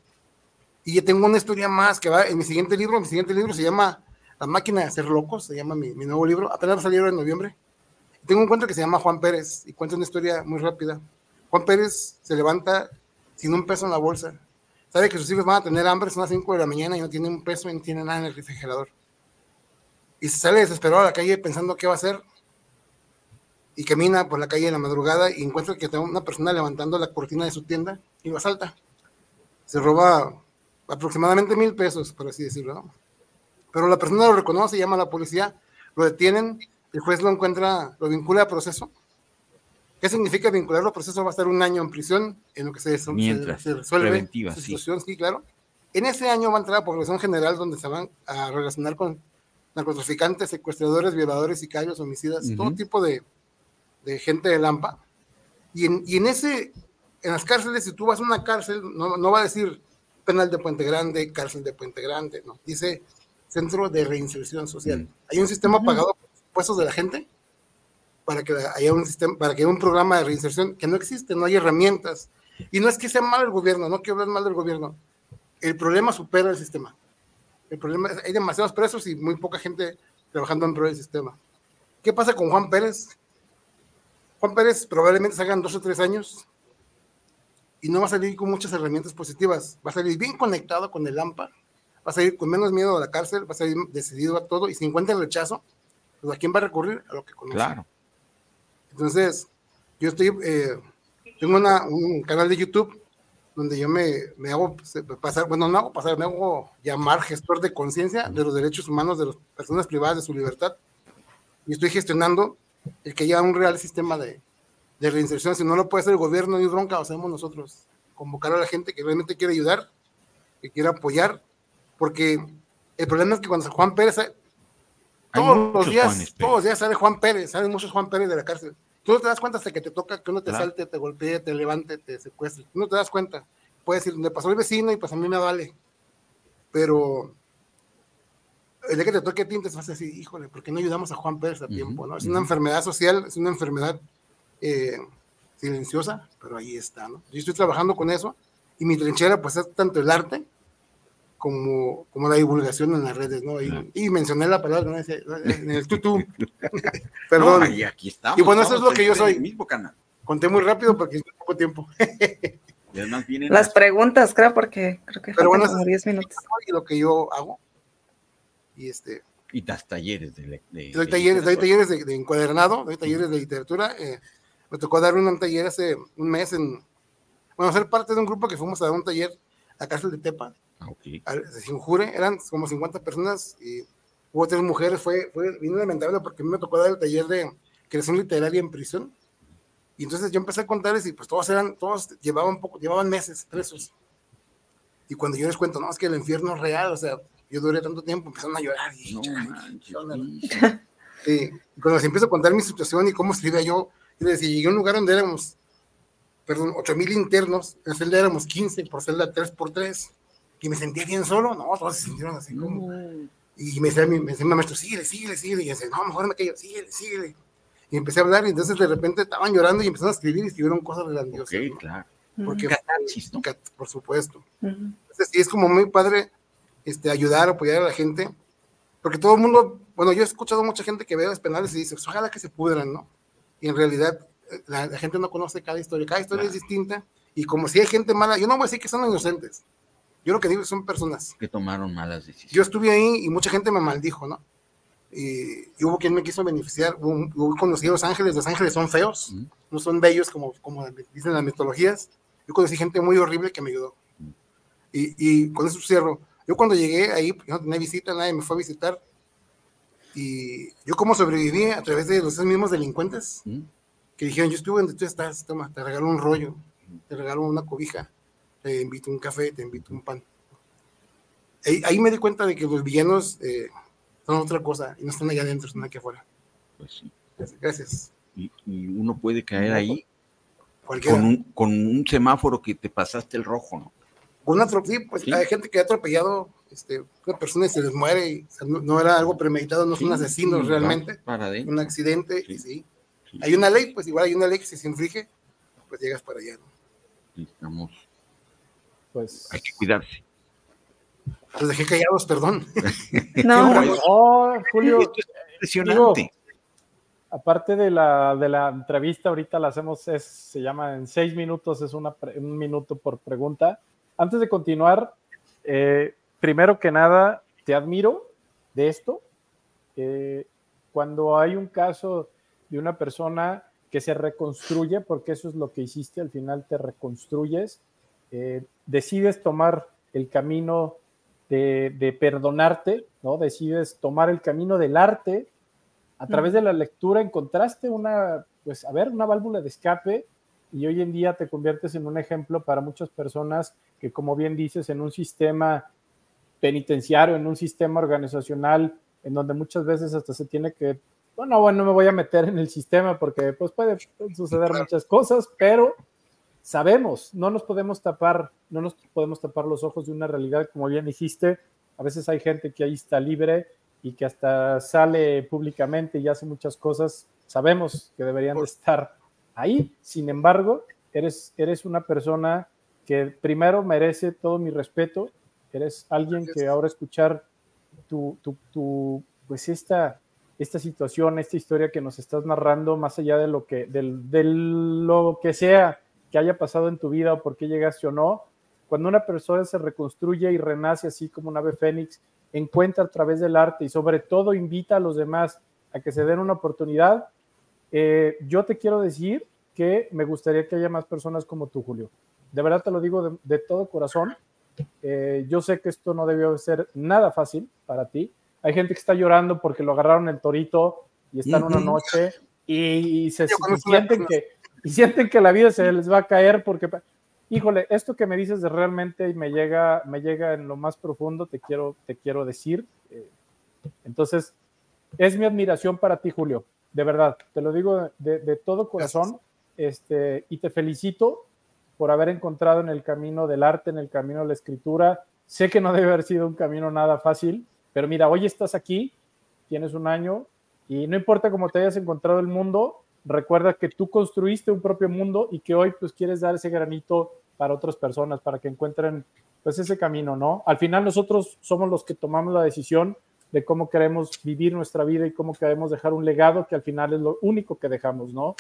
Y yo tengo una historia más que va en mi siguiente libro, mi siguiente libro se llama La máquina de ser locos, se llama mi, mi nuevo libro, apenas salió en noviembre. Tengo un cuento que se llama Juan Pérez y cuenta una historia muy rápida. Juan Pérez se levanta sin un peso en la bolsa. Sabe que sus hijos van a tener hambre, son las 5 de la mañana y no tiene un peso y no tiene nada en el refrigerador. Y se sale desesperado a la calle pensando qué va a hacer. Y camina por la calle en la madrugada y encuentra que está una persona levantando la cortina de su tienda y lo asalta. Se roba aproximadamente mil pesos, por así decirlo. ¿no? Pero la persona lo reconoce, llama a la policía, lo detienen, el juez lo encuentra, lo vincula a proceso. ¿Qué significa vincularlo a proceso? Va a estar un año en prisión en lo que se, Mientras, se, se resuelve preventiva, su situación, sí. sí, claro. En ese año va a entrar a población general donde se van a relacionar con narcotraficantes, secuestradores, violadores, sicarios, homicidas, uh -huh. todo tipo de, de, gente de Lampa. Y en, y en ese, en las cárceles, si tú vas a una cárcel, no, no va a decir penal de Puente Grande, cárcel de Puente Grande, no, dice centro de reinserción social. Mm. Hay un sistema pagado por los impuestos de la gente para que haya un sistema, para que haya un programa de reinserción que no existe, no hay herramientas. Y no es que sea mal el gobierno, no quiero hablar mal del gobierno. El problema supera el sistema. El problema es, hay demasiados presos y muy poca gente trabajando en pro del sistema. ¿Qué pasa con Juan Pérez? Juan Pérez probablemente salgan dos o tres años y no va a salir con muchas herramientas positivas. Va a salir bien conectado con el AMPA, va a salir con menos miedo a la cárcel, va a salir decidido a todo y si encuentra el rechazo, pues ¿a quién va a recurrir? A lo que conoce. Claro. Entonces, yo estoy, eh, tengo una, un canal de YouTube donde yo me, me, hago pasar, bueno, no hago pasar, me hago llamar gestor de conciencia de los derechos humanos de las personas privadas de su libertad. Y estoy gestionando el que haya un real sistema de, de reinserción. Si no lo puede hacer el gobierno ni bronca, lo hacemos nosotros. Convocar a la gente que realmente quiere ayudar, que quiere apoyar, porque el problema es que cuando Juan Pérez, todos los días, Juanes, todos los días sale Juan Pérez, salen muchos Juan Pérez de la cárcel. Tú no te das cuenta hasta que te toca que uno te salte, te golpee, te levante, te secuestre. Tú no te das cuenta. Puedes decir, me pasó el vecino y pues a mí me vale. Pero el día que te toque a ti, te vas a decir, híjole, ¿por qué no ayudamos a Juan Pérez a uh -huh, tiempo? ¿no? Es uh -huh. una enfermedad social, es una enfermedad eh, silenciosa, pero ahí está, ¿no? Yo estoy trabajando con eso y mi trinchera pues es tanto el arte como, como la divulgación en las redes, ¿no? Y, y mencioné la palabra ¿no? en el tutú. Perdón. No, y aquí estamos. Y bueno, eso es lo que yo soy. Mismo canal. Conté muy rápido porque es poco tiempo. las, las preguntas, creo, porque creo que Pero bueno, como 10 minutos. Y lo que yo hago Y este, y das talleres de, de doy talleres, doy talleres de, encuadernado, doy talleres de literatura. Eh, me tocó dar un taller hace un mes en, bueno, ser parte de un grupo que fuimos a dar un taller a cárcel de Tepa, ah, okay. sin jure, eran como 50 personas y hubo tres mujeres, fue, fue bien lamentable porque a mí me tocó dar el taller de creación literaria en prisión. Y entonces yo empecé a contarles y pues todos eran, todos llevaban poco, llevaban meses presos. Y cuando yo les cuento, no, es que el infierno es real, o sea, yo duré tanto tiempo, empezaron a llorar. Y, cuando se empiezo a contar mi situación y cómo escribía yo, yo decía, llegué a un lugar donde éramos, perdón, 8 mil internos, en celda éramos 15 por celda 3 por 3 y me sentía bien solo, no, todos se sintieron así como... Y me decía, me decía mi maestro, síguele, síguele, síguele. Y yo decía, no, mejor me callo, síguele, síguele. Y empecé a hablar y entonces de repente estaban llorando y empezaron a escribir y escribieron cosas grandiosas. Ok, claro. Porque, Por supuesto. Entonces, sí, es como muy padre este, ayudar, apoyar a la gente, porque todo el mundo, bueno, yo he escuchado mucha gente que ve las penales y dice, pues, ojalá que se pudran, ¿no? Y en realidad eh, la, gente no conoce cada historia, cada historia es distinta, y como si hay gente mala, yo no voy a decir que son inocentes, yo lo que digo son personas. Que tomaron malas decisiones. Yo estuve ahí y mucha gente me maldijo, ¿no? Y, hubo quien me quiso beneficiar, hubo, conocí a los ángeles, los ángeles son feos, no son bellos como, como dicen las mitologías, yo conocí gente muy horrible que me ayudó. Y, y con eso cierro. Yo cuando llegué ahí, pues, no tenía visita, nadie me fue a visitar. Y yo como sobreviví a través de los mismos delincuentes que dijeron, yo estuve donde tú estás, toma, te regalo un rollo, te regalo una cobija, te invito un café, te invito un pan. Ahí, me di cuenta de que los villanos eh, son otra cosa y no están allá adentro, están aquí afuera. Pues sí. Gracias. Y, uno puede caer ahí con un, con un semáforo que te pasaste el rojo, ¿no? una sí, pues hay gente que ha atropellado este, una persona y se les muere, y, no, era algo premeditado, no son asesinos realmente, un accidente, sí. Hay una ley, pues igual hay una ley que si se infringe, pues llegas para allá. ¿no? Estamos. Pues. Hay que cuidarse. Los dejé callados, perdón. No, oh, Julio. impresionante. aparte de la, de la entrevista, ahorita la hacemos, es, se llama en seis minutos, es una, un minuto por pregunta antes de continuar, eh, primero que nada, te admiro de esto. cuando hay un caso de una persona que se reconstruye, porque eso es lo que hiciste, al final te reconstruyes, eh, decides tomar el camino de, de, perdonarte, ¿no? Decides tomar el camino del arte. A través de la lectura encontraste una, pues, a ver, una válvula de escape y hoy en día te conviertes en un ejemplo para muchas personas que, como bien dices, en un sistema penitenciario, en un sistema organizacional, en donde muchas veces hasta se tiene que, bueno, bueno, no me voy a meter en el sistema porque pues puede suceder muchas cosas, pero sabemos, no nos podemos tapar, no nos podemos tapar los ojos de una realidad, como bien dijiste, a veces hay gente que ahí está libre y que hasta sale públicamente y hace muchas cosas, sabemos que deberían de estar ahí. Sin embargo, eres, eres una persona que primero merece todo mi respeto. Eres alguien que ahora escuchar tu, tu, pues esta, esta situación, esta historia que nos estás narrando, más allá de lo que, de lo que sea que haya pasado en tu vida o por qué llegaste o no, cuando una persona se reconstruye y renace así como un ave fénix, encuentra a través del arte y sobre todo invita a los demás a que se den una oportunidad, eh, yo te quiero decir que me gustaría que haya más personas como tú, Julio. De verdad te lo digo de, todo corazón. Eh, yo sé que esto no debió ser nada fácil para ti. Hay gente que está llorando porque lo agarraron el torito y están una noche y, se, sienten que, y sienten que la vida se les va a caer porque, híjole, esto que me dices de realmente me llega, me llega en lo más profundo, te quiero, te quiero decir. Eh, entonces, es mi admiración para ti, Julio de verdad, te lo digo de, todo corazón, este, y te felicito por haber encontrado en el camino del arte, en el camino de la escritura. Sé que no debe haber sido un camino nada fácil, pero mira, hoy estás aquí, tienes un año, y no importa cómo te hayas encontrado el mundo, recuerda que tú construiste un propio mundo y que hoy pues quieres dar ese granito para otras personas, para que encuentren pues ese camino, ¿no? Al final nosotros somos los que tomamos la decisión de cómo queremos vivir nuestra vida y cómo queremos dejar un legado que al final es lo único que dejamos, ¿no?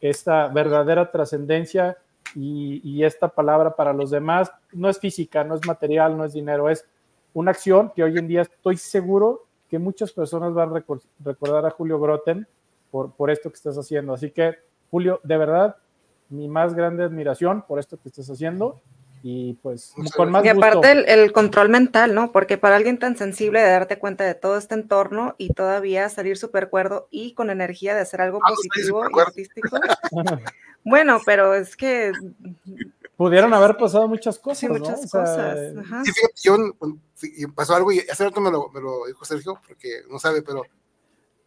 Esta verdadera trascendencia y, esta palabra para los demás no es física, no es material, no es dinero, es una acción que hoy en día estoy seguro que muchas personas van a recordar a Julio Groten por, por esto que estás haciendo. Así que, Julio, de verdad, mi más grande admiración por esto que estás haciendo y pues con más y aparte el, el, control mental, ¿no? Porque para alguien tan sensible de darte cuenta de todo este entorno y todavía salir súper cuerdo y con energía de hacer algo ah, positivo y artístico. bueno, pero es que pudieron haber pasado muchas cosas, sí, muchas cosas. Sí, fíjate, yo, pasó algo y hace rato me lo, me lo, dijo Sergio, porque no sabe, pero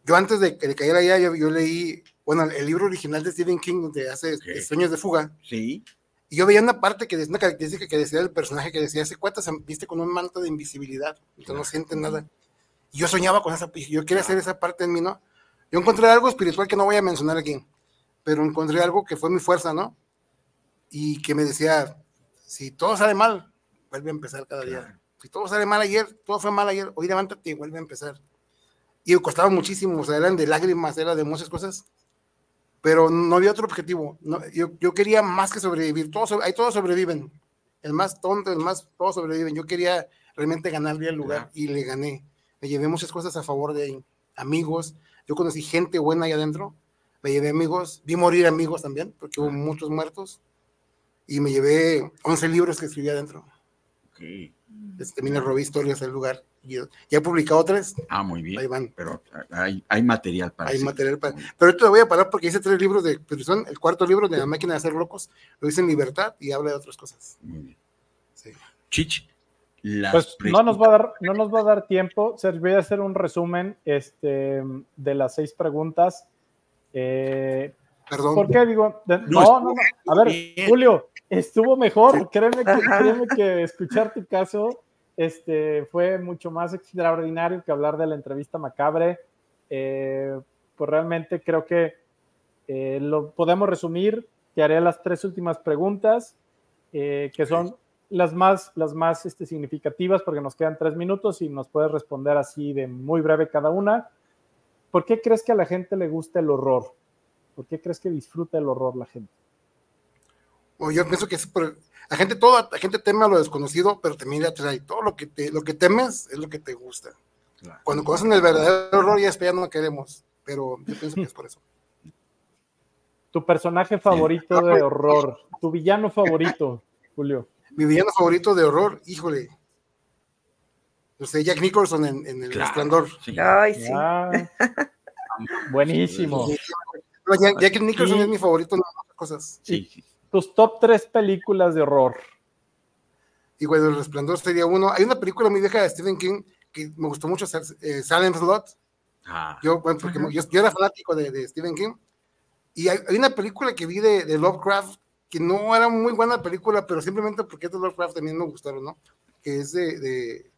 yo antes de que le cayera allá, yo, yo leí, bueno, el libro original de Stephen King de hace Sueños de Fuga. Sí. Y yo veía una parte que una característica que decía el personaje que decía, ese cuate se viste con un manto de invisibilidad, entonces no siente nada. Y yo soñaba con esa, yo quería hacer esa parte en mí, ¿no? Yo encontré algo espiritual que no voy a mencionar aquí, pero encontré algo que fue mi fuerza, ¿no? Y que me decía, si todo sale mal, vuelve a empezar cada día. Si todo sale mal ayer, todo fue mal ayer, hoy levántate y vuelve a empezar. Y costaba muchísimo, o sea, eran de lágrimas, era de muchas cosas pero no había otro objetivo. yo, yo, quería más que sobrevivir. Todos, ahí todos sobreviven. El más tonto, el más, todos sobreviven. Yo quería realmente ganarle el lugar y le gané. Me llevé muchas cosas a favor de ahí. Amigos, yo conocí gente buena ahí adentro. Me llevé amigos, vi morir amigos también, porque hubo muchos muertos. Y me llevé 11 libros que escribí adentro. Okay. Este, me robé historias del lugar. Ya he publicado tres. Ah, muy bien. Ahí van. Pero hay, hay material para Hay material para. Pero ahorita voy a parar porque hice tres libros de son El cuarto libro de La máquina de hacer locos lo hice en libertad y habla de otras cosas. Muy bien. Sí. Chich. Pues no nos, va a dar, no nos va a dar tiempo. Sergio, voy a hacer un resumen este, de las seis preguntas. Eh, Perdón. ¿Por qué digo? no, no, no. A ver, Julio, estuvo mejor. Créeme que, créeme que escuchar tu caso este, fue mucho más extraordinario que hablar de la entrevista macabre. Eh, pues realmente creo que eh, lo podemos resumir. Te haré las tres últimas preguntas, eh, que son las más, las más este, significativas, porque nos quedan tres minutos y nos puedes responder así de muy breve cada una. ¿Por qué crees que a la gente le gusta el horror? ¿Por qué crees que disfruta el horror la gente? O yo pienso que es por, la gente, toda la gente teme a lo desconocido, pero también atrae. Todo lo que, te, lo que temes es lo que te gusta. Cuando conocen el verdadero horror, ya, ya no queremos, pero yo pienso que es por eso. Tu personaje favorito de horror, tu villano favorito, Julio. Mi villano favorito de horror, híjole. No sé, Jack Nicholson en, El Resplandor. Ay, sí. buenísimo. Jack, Nicholson es mi favorito en otras cosas. Sí, sí tus top tres películas de horror. Y bueno, El Resplandor sería uno. Hay una película muy vieja de Stephen King que me gustó mucho, eh, Silent Slot. Ah. Yo, bueno, porque yo, era fanático de, Stephen King. Y hay, una película que vi de, Lovecraft que no era muy buena película, pero simplemente porque es de Lovecraft también me gustaron, ¿no? Que es de,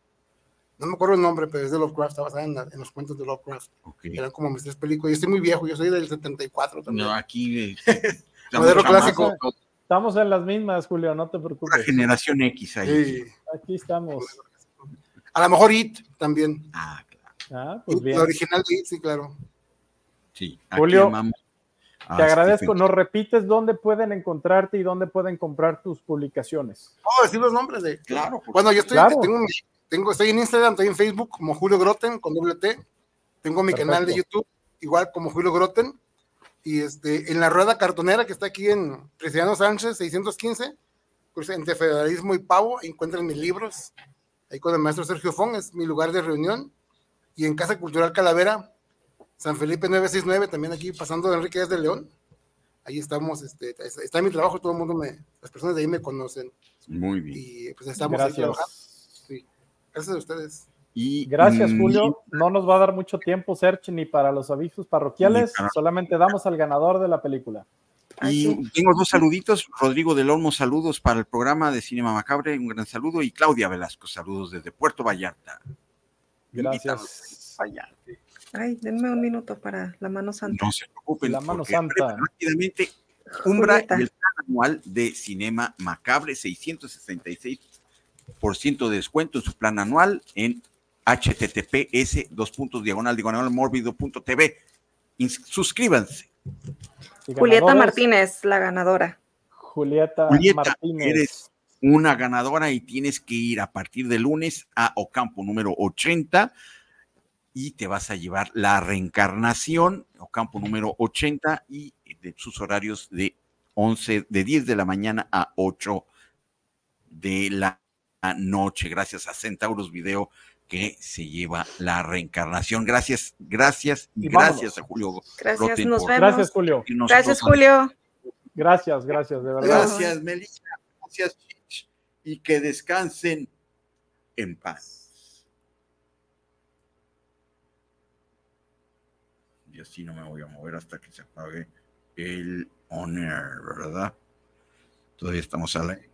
no me acuerdo el nombre, pero es de Lovecraft, está basada en, los cuentos de Lovecraft. Eran como mis tres películas. Yo estoy muy viejo, yo soy del 74 también. No, aquí Modelo clásico. Estamos en las mismas, Julio, no te preocupes. La generación X ahí. Aquí estamos. A lo mejor IT también. Ah, claro. Ah, pues bien. La original IT, sí, claro. Sí. Julio, te agradezco. ¿Nos repites dónde pueden encontrarte y dónde pueden comprar tus publicaciones? Oh, decir los nombres de. Claro. Bueno, yo estoy, tengo, tengo, estoy en Instagram, estoy en Facebook como Julio Groten con doble T. Tengo mi canal de YouTube, igual como Julio Groten y este, en la rueda cartonera que está aquí en Presidiano Sánchez 615, pues entre federalismo y pavo, encuentran mis libros, ahí con el maestro Sergio Fong, es mi lugar de reunión, y en Casa Cultural Calavera, San Felipe 969, también aquí pasando de Enrique de León, ahí estamos, este, está mi trabajo, todo el mundo me, las personas de ahí me conocen. Muy bien. Y pues estamos Gracias. ahí trabajando. Sí. Gracias a ustedes. Gracias, mm, Julio. No nos va a dar mucho tiempo, Search, ni para los avisos parroquiales. Solamente damos al ganador de la película. Y tengo dos saluditos. Rodrigo del Olmo, saludos para el programa de Cinema Macabre, un gran saludo. Y Claudia Velasco, saludos desde Puerto Vallarta. Gracias. Ay, denme un minuto para la mano santa. No se preocupen. La mano santa. Rápidamente, Umbra y el plan anual de Cinema Macabre, 666% de descuento en su plan anual en https dos puntos diagonal diagonal morbido.tv. Suscríbanse. Julieta Martínez, la ganadora. Julieta, Martínez. Eres una ganadora y tienes que ir a partir de lunes a Ocampo número 80 y te vas a llevar la reencarnación, o campo número 80, y de sus horarios de 11, de 10 de la mañana a 8 de la noche, gracias a Centauros Video que se lleva la reencarnación. Gracias, gracias y, gracias a Julio. Gracias, nos vemos. Gracias, Julio. Gracias, Julio. Gracias, gracias, de verdad. Gracias, Melissa. Gracias, Chich. Y que descansen en paz. Y así no me voy a mover hasta que se apague el honor, ¿verdad? Todavía estamos al aire.